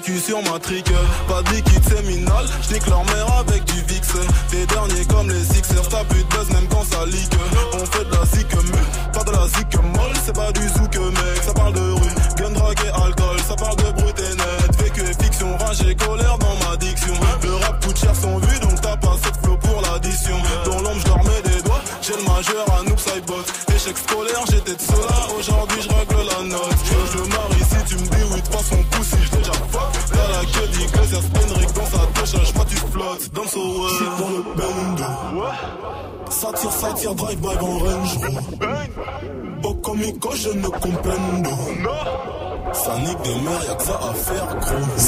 Cul sur ma trique.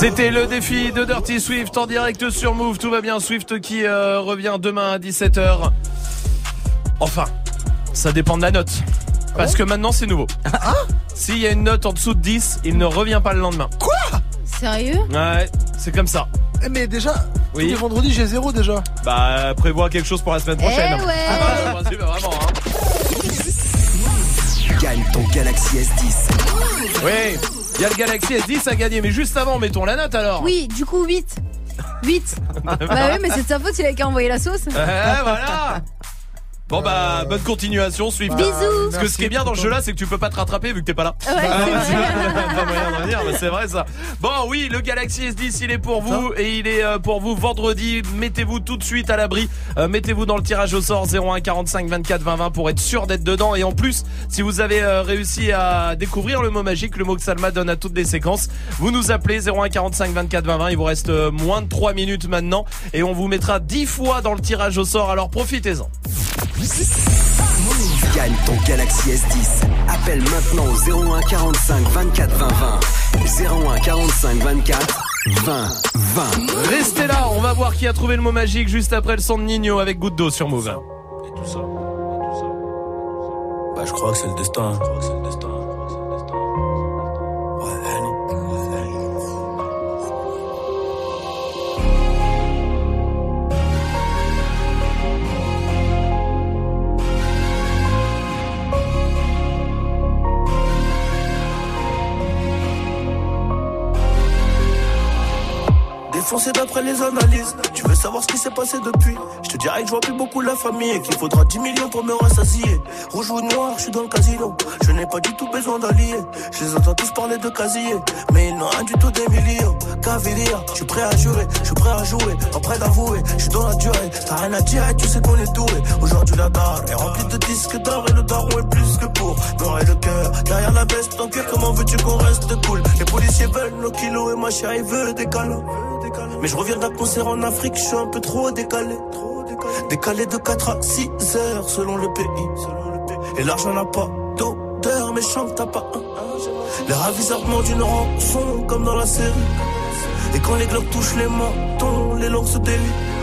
C'était le défi de Dirty Swift en direct sur Move. Tout va bien. Swift qui euh, revient demain à 17h. Enfin, ça dépend de la note. Parce que maintenant c'est nouveau. S'il y a une note en dessous de 10, il ne revient pas le lendemain. Quoi? Sérieux? Ouais, c'est comme ça. Eh, Mais déjà, Oui. tous les vendredis, j'ai zéro déjà. Bah, prévois quelque chose pour la semaine prochaine. Eh ouais. Ah bah, le principe, vraiment. hein. Gagne ton Galaxy S10. Oui, il y a le Galaxy S10 à gagner. Mais juste avant, mettons la note alors. Oui, du coup 8. 8. bah oui, mais c'est de sa faute, il a qu'à envoyer la sauce. Eh, voilà Bon bah bonne continuation Swift. Bisous. Parce que ce qui est bien dans le jeu là c'est que tu peux pas te rattraper vu que t'es pas là. Ouais, c'est vrai. Ça. Bon oui le Galaxy S10 il est pour vous Et il est euh, pour vous vendredi. Mettez-vous tout de suite à l'abri. Euh, Mettez-vous dans le tirage au sort 01 45 24 20 20 Pour être sûr d'être dedans. Et en plus si vous avez euh, réussi à découvrir le mot magique Le mot que Salma donne à toutes les séquences Vous nous appelez 01 45 24 20 20 Il vous reste euh, moins de 3 minutes maintenant. Et on vous mettra 10 fois dans le tirage au sort. Alors profitez-en Gagne ton Galaxy S10. Appelle maintenant au 01 45 24 20 20. 01 45 24 20 20. Restez là, on va voir qui a trouvé le mot magique juste après le son de Nino avec goutte d'eau sur Move. Bah, je crois que c'est le destin. Je crois que c'est le destin. Défoncé d'après les analyses, tu veux savoir ce qui s'est passé depuis? Je te dirais que je vois plus beaucoup la famille et qu'il faudra 10 millions pour me rassasier. Rouge ou noir, je suis dans le casino. Je n'ai pas du tout besoin d'allier Je les entends tous parler de casier Mais ils n'ont rien du tout des millions. Caviria, je suis prêt à jurer, je suis prêt à jouer. Pas prêt d'avouer, je suis dans la durée. T'as rien à dire et tu sais qu'on est doué. Aujourd'hui la barre est remplie de disques d'or Et le daron est plus que pour et le cœur, derrière la veste en cuir Comment veux-tu qu'on reste cool? Les policiers veulent nos kilos et ma chérie veut des câlins mais je reviens d'un concert en Afrique, je suis un peu trop décalé. Décalé de 4 à 6 heures selon le pays. Et l'argent n'a pas d'odeur, mais que t'as pas un. Les raviseurs demandent une rançon comme dans la série. Et quand les globes touchent les mentons, les langues se délient.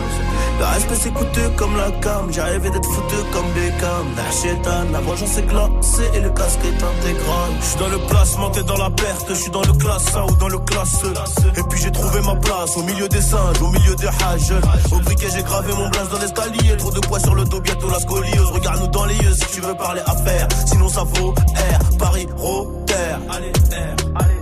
Le respect c'est coûteux comme la cam, j'ai rêvé d'être foutu comme Beckham. Nachétan, la vengeance est glacée et le casque est intégral. Je suis dans le placement, t'es dans la perte, je suis dans le classe 1 ou dans le classe E. Et puis j'ai trouvé ma place au milieu des singes, au milieu des hages. Au briquet j'ai gravé mon blast dans l'escalier, trop de poids sur le dos, bientôt la scoliose. Regarde-nous dans les yeux si tu veux parler affaires, sinon ça vaut R, Paris, Rotter. Allez, R, allez.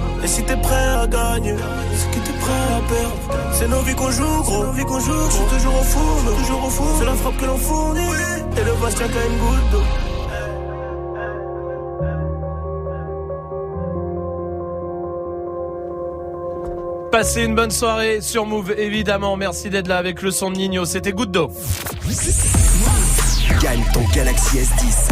Et si t'es prêt à gagner, c'est que t'es prêt à perdre. C'est nos vies qu'on joue, gros. Nos vies qu'on joue, je suis toujours au four, toujours au four. C'est la frappe que l'on fournit. Et le vase tient qu'à une goutte d'eau. Passez une bonne soirée sur Move, évidemment. Merci d'être là avec le son de Nino. C'était Goutte d'eau. Gagne ton Galaxy S10.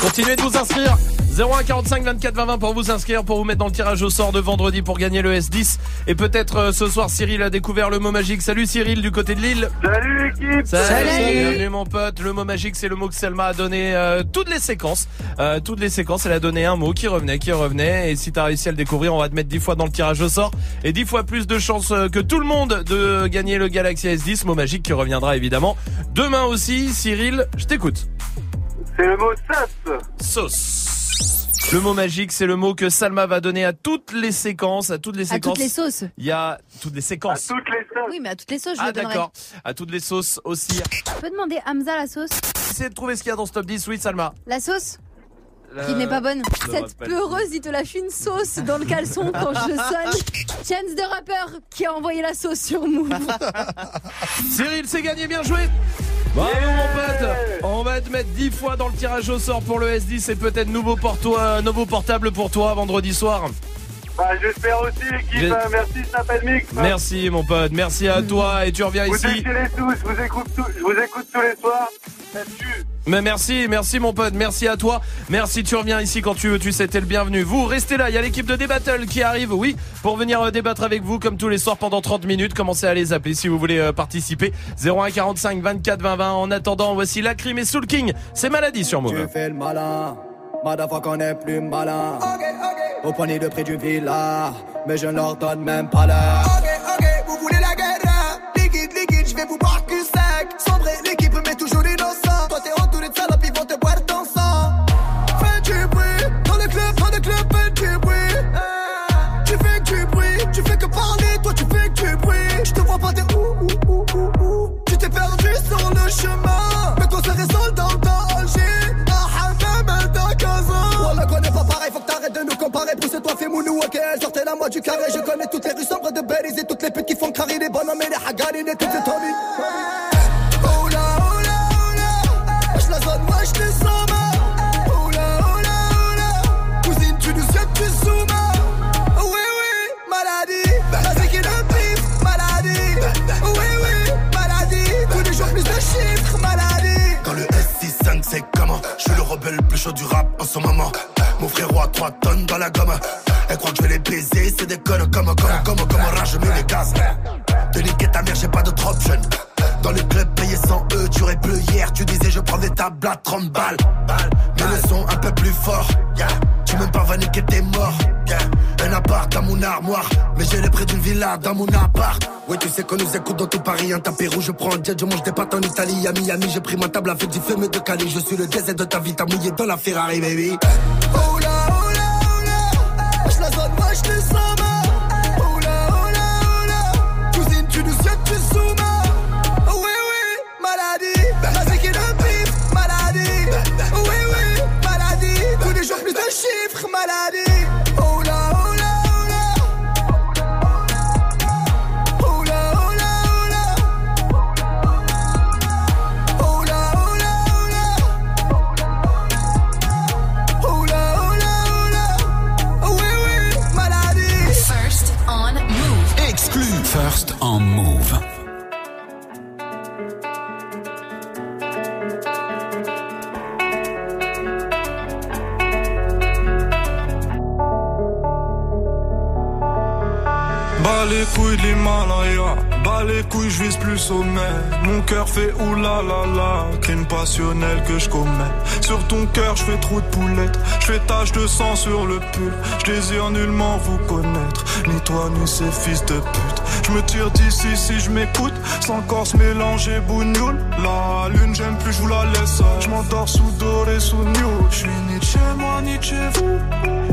Continuez de vous inscrire. 01 45 24 20 20 pour vous inscrire, pour vous mettre dans le tirage au sort de vendredi pour gagner le S10. Et peut-être euh, ce soir, Cyril a découvert le mot magique. Salut Cyril du côté de Lille. Salut l'équipe Salut. Bienvenue mon pote. Le mot magique, c'est le mot que Selma a donné euh, toutes les séquences. Euh, toutes les séquences, elle a donné un mot qui revenait, qui revenait. Et si t'as réussi à le découvrir, on va te mettre 10 fois dans le tirage au sort. Et 10 fois plus de chances que tout le monde de gagner le Galaxy S10. Mot magique qui reviendra évidemment demain aussi. Cyril, je t'écoute. C'est le mot sauce Sauce. Le mot magique, c'est le mot que Salma va donner à toutes les séquences, à toutes les À séquences. toutes les sauces. Il y a toutes les séquences. toutes les sauces Oui, mais à toutes les sauces, je Ah le donnerai. d'accord. À toutes les sauces aussi. Tu peux demander Hamza la sauce Essayez de trouver ce qu'il y a dans ce top 10, oui Salma. La sauce Qui n'est pas bonne. Cette peureuse, il te lâche une sauce dans le caleçon quand je sonne. Chance de rappeur qui a envoyé la sauce sur Move. Cyril, c'est gagné, bien joué Bravo mon pote On va te mettre 10 fois dans le tirage au sort pour le S10 et peut-être nouveau, pour toi, nouveau portable pour toi vendredi soir. Bah j'espère aussi l'équipe, Euh, merci Snap Mix Merci mon pote, merci à toi et tu reviens Vous ici. déchirez tous, je vous écoute, tous- je vous écoute tous les soirs, Mais merci, merci mon pote, merci à toi. Merci, tu reviens ici quand tu veux, tu sais, t'es le bienvenu. Vous, restez là, il y a l'équipe de Débattle qui arrive, oui, pour venir euh, débattre avec vous comme tous les soirs pendant 30 minutes. Commencez à les appeler si vous voulez euh, participer. 01 45 24 20 20. En attendant, voici la crime et Soul King. C'est maladie sur Tu Move. fais le malin, motherfucker on est plus malin. Au poignet de prix du villa, mais je ne leur donne même pas l'heure. Ok, ok, vous voulez la guerre? Liquide, liquide, je vais vous boire cul sec. Sombré, l'équipe comparer Pousse-toi, fais mounou, ok, sortez la moi du carré. Je connais toutes les rues sombres de Belize Et toutes les putes qui font carrer les bonhommes et les hagarines Et toutes les Tommy Oh là, oh là, zone, wesh les sommats Oh là, oh là, Cousine, tu nous que tu zoomas Oui, oui, maladie Vas-y qui le pif, maladie. Oui, oui, maladie Tous les jours plus de chiffres, maladie. Dans le S65 c'est comment? Je suis le rebelle le plus chaud du rap en ce moment Mon frérot a 3 tonnes dans la gomme. Elle croit que je vais les baiser C'est des connes comme comme comme comme rage je mets les gaz. De niquer ta mère j'ai pas d'autre option. Dans le club payé 100 E tu aurais bleu hier. Tu disais je prends des tables à 30 balles. Mais le son un peu plus fort. Tu même pas va niquer t'es mort yeah. Un appart dans mon armoire. Mais j'ai les prix d'une villa dans mon appart. Oui tu sais qu'on nous écoute dans tout Paris Un tapis rouge je prends un jet Je mange des pâtes en Italie À Miami j'ai pris ma table avec du fumé de Cali Je suis le diesel de ta vie T'as mouillé dans la Ferrari baby De l'Himalaya, bas les couilles, je vise plus sommet. Mon cœur fait oulala, crime passionnel que je commets. Sur ton cœur, je fais trop de poulettes, je fais tache de sang sur le pull. Je désire nullement vous connaître, ni toi ni ces fils de pute. Je me tire d'ici si je m'écoute, sans corps se mélanger bougnoule. La lune, j'aime plus, je vous la laisse. Je m'endors sous doré, sous new. Je suis ni de chez moi, ni de chez vous.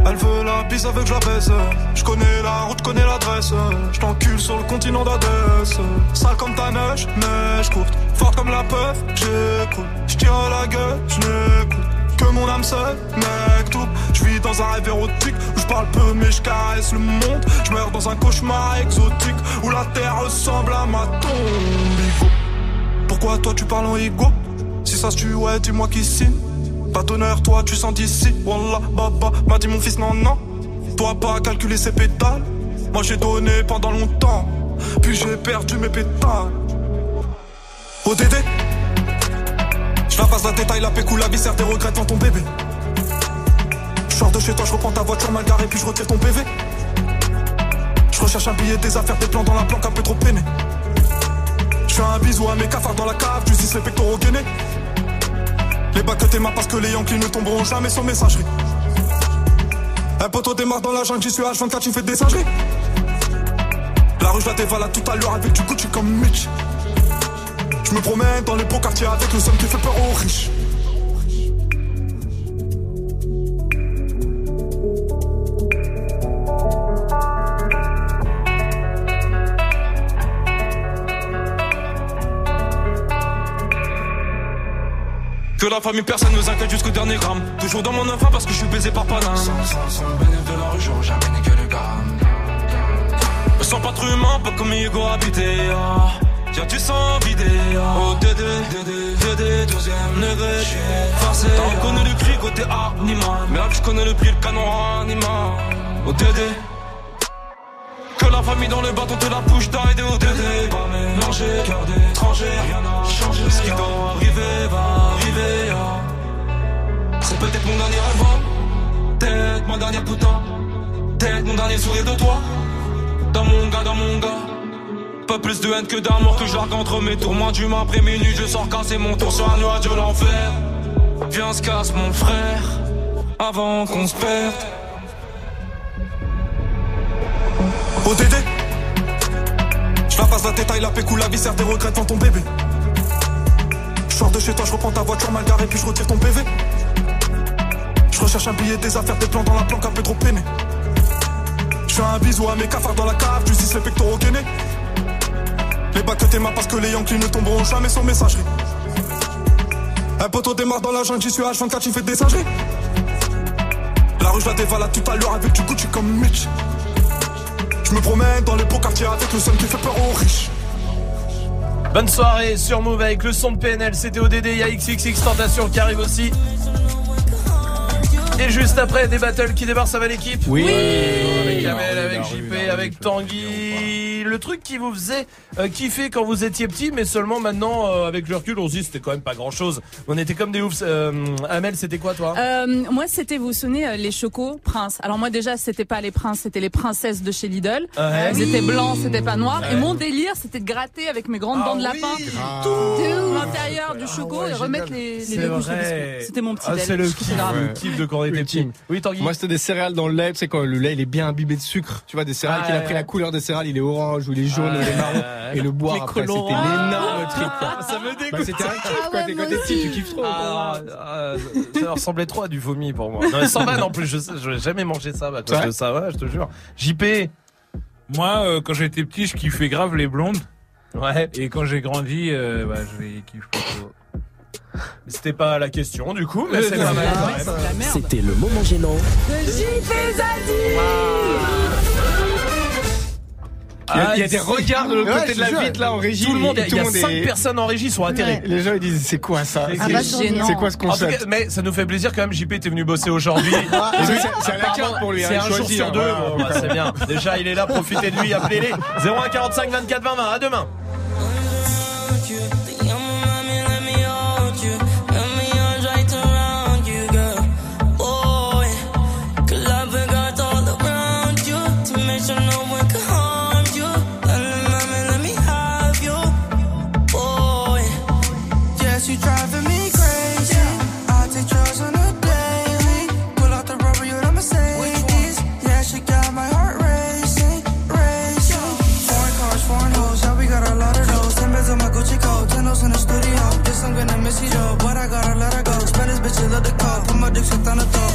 Elle veut la bise avec je la baise. Je connais la route, connais l'adresse. Je t'encule sur le continent d'Adès. Sale comme ta neige, neige courte. Forte comme la peur, j'écoute. Je tire la gueule, je. Que mon âme seule, mec, tout. Je vis dans un rêve érotique je parle peu mais je caresse le monde. Je meurs dans un cauchemar exotique où la terre ressemble à ma tombe. Pourquoi toi tu parles en ego? Si ça se tue, ouais, dis-moi qui signe. Pas d'honneur, toi tu sens d'ici. Wallah, baba, m'a dit mon fils, non, non. Toi pas calculer ses pétales. Moi j'ai donné pendant longtemps, puis j'ai perdu mes pétales. ODD, je la passe la détail, la pécou, la viscère, tes regrets devant ton bébé. Je sors de chez toi, je reprends ta voiture mal garée, puis je retire ton PV. Je recherche un billet, des affaires, des plans dans la planque, un peu trop peiné. Je fais un bisou à mes cafards dans la cave, du 6 les pectoraux gainés. Les bacs que tes parce que les Yankees ne tomberont jamais sans messagerie. Un poteau démarre dans la jungle, j'y suis H24, tu fais des singeries. La rue, je la dévalade tout à l'heure avec du Gucci comme Mitch. Je me promène dans les beaux quartiers avec le somme qui fait peur aux riches. Que la famille, personne nous inquiète jusqu'au dernier gramme. Toujours dans mon enfant parce que je suis baisé par Paname. Sans, sans, sans de la rue, j'aurais jamais niqué le gamme. Me sens pas trop humain, pas comme Hugo habité. Ah. Tiens, tu sens vidé. Ah. Oh, Dédé, Dédé, Dédé, deuxième degré. J'suis forcé. T'en connais le cri côté animal. Merde, je connais le prix, le canon animal. Oh, Dédé. Que la famille dans le bâton te la bouche d'aide au Dédé. Pas mélanger, cœur d'étranger, rien n'a changé. Ce qui doit arriver va arriver. ah. C'est peut-être mon dernier hein. peut-être ma dernière putain, peut-être mon dernier sourire de toi. Dans mon gars, dans mon gars. Pas plus de haine que d'amour que je entre mes tours. Moins d'humain après minuit, je sors casser mon tour sur un nuage de l'enfer. Viens, se casse mon frère, avant qu'on se perde. ODD Je la passe la détail, la pécou, la viscère, tes regrets devant ton bébé. Je sors de chez toi, je reprends ta voiture mal garée, puis je retire ton PV. Je recherche un billet, des affaires, des plans dans la planque, un peu trop peiné. Je fais un bisou à mes cafards dans la cave, du 6 les pectoraux gainés. Les bacs que tes parce que les Yankees ne tomberont jamais sans messagerie. Un poteau démarre dans la jungle, j'y suis H24, tu fais des singeries. La rue, je la dévalade tout à l'heure avec du Gucci comme Mitch. Je me promène dans les beaux quartiers avec le son qui fait peur aux riches. Bonne soirée sur Move avec le son de PNL, c'était ODD, il y a XXX Tentation qui arrive aussi. Et juste après, des battles qui débarquent, ça va l'équipe Oui. Avec Amel, Oui, avec oui, JP, oui, oui, avec Tanguy. Le truc qui vous faisait euh, kiffer quand vous étiez petit, mais seulement maintenant, euh, avec le recul, on se dit c'était quand même pas grand chose. On était comme des oufs. Euh, Amel, c'était quoi toi? Euh, moi, c'était, vous vous souvenez, euh, les chocos Prince. Alors moi, déjà, c'était pas les princes, c'était les princesses de chez Lidl. Ouais. Ils Oui. étaient blancs, c'était pas noir. Ouais. Et mon délire, c'était de gratter avec mes grandes Ah dents de lapin oui. tout l'intérieur du choco ouais, et remettre les, les C'est deux couches de. C'était mon petit Ah, c'est le kiff, de quand on était petit. Oui, Tanguy. Moi, c'était des céréales dans le lait. Tu sais, quand le lait, il est bien imbibé de sucre. Tu vois, des céréales Ah, qu'il a pris la couleur des céréales, il est orange ou il est jaune Ah, ou il est marron. ouais. Et le boire Les après, c'était truc. quoi. Ça me dégoûte. Bah, c'était un kiff, Ah quoi. T'es t'es petit, tu kiffes trop. Ah, ah, ça ressemblait trop à du vomi pour moi. Non, sans vanne en plus, je sais, je n'ai jamais mangé ça à cause Ouais. de ça, ouais, je te jure. JP. Moi, euh, quand j'étais petit, je kiffais grave les blondes. Ouais. Et quand j'ai grandi, euh, bah, je les kiffe pas trop. C'était pas la question du coup, mais Euh, c'est pas mal. C'était le moment gênant. Il y a- il y a Ah, des regards de l'autre Ouais, côté de la vitre, là, en régie, Tout le monde, et il y tout a le monde 5 est- personnes en régie sont atterrées. Les gens ils disent c'est quoi ça C'est- c'est C'est quoi ce En tout concept cas, mais ça nous fait plaisir quand même. JP était venu bosser aujourd'hui. Ah, c'est- à la carte pour lui, hein, C'est il un jour sur hein, deux. voilà. Bon, bah, c'est bien. Déjà, il est là. Profitez de lui. Appelez-les. 01 45 24 20 20. À demain. Pode sentar no topo.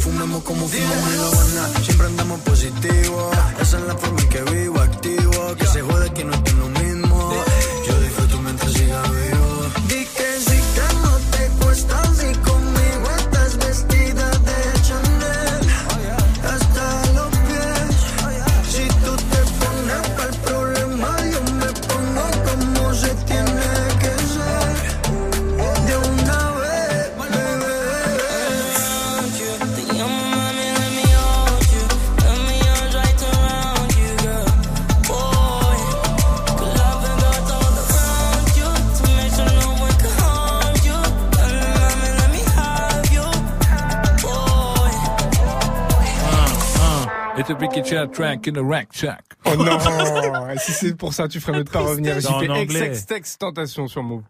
fumemos como fumamos. track in a rack check. Oh non Si c'est pour ça, tu ferais mieux de pas revenir. J'ai fait ex, ex, tentation sur Move.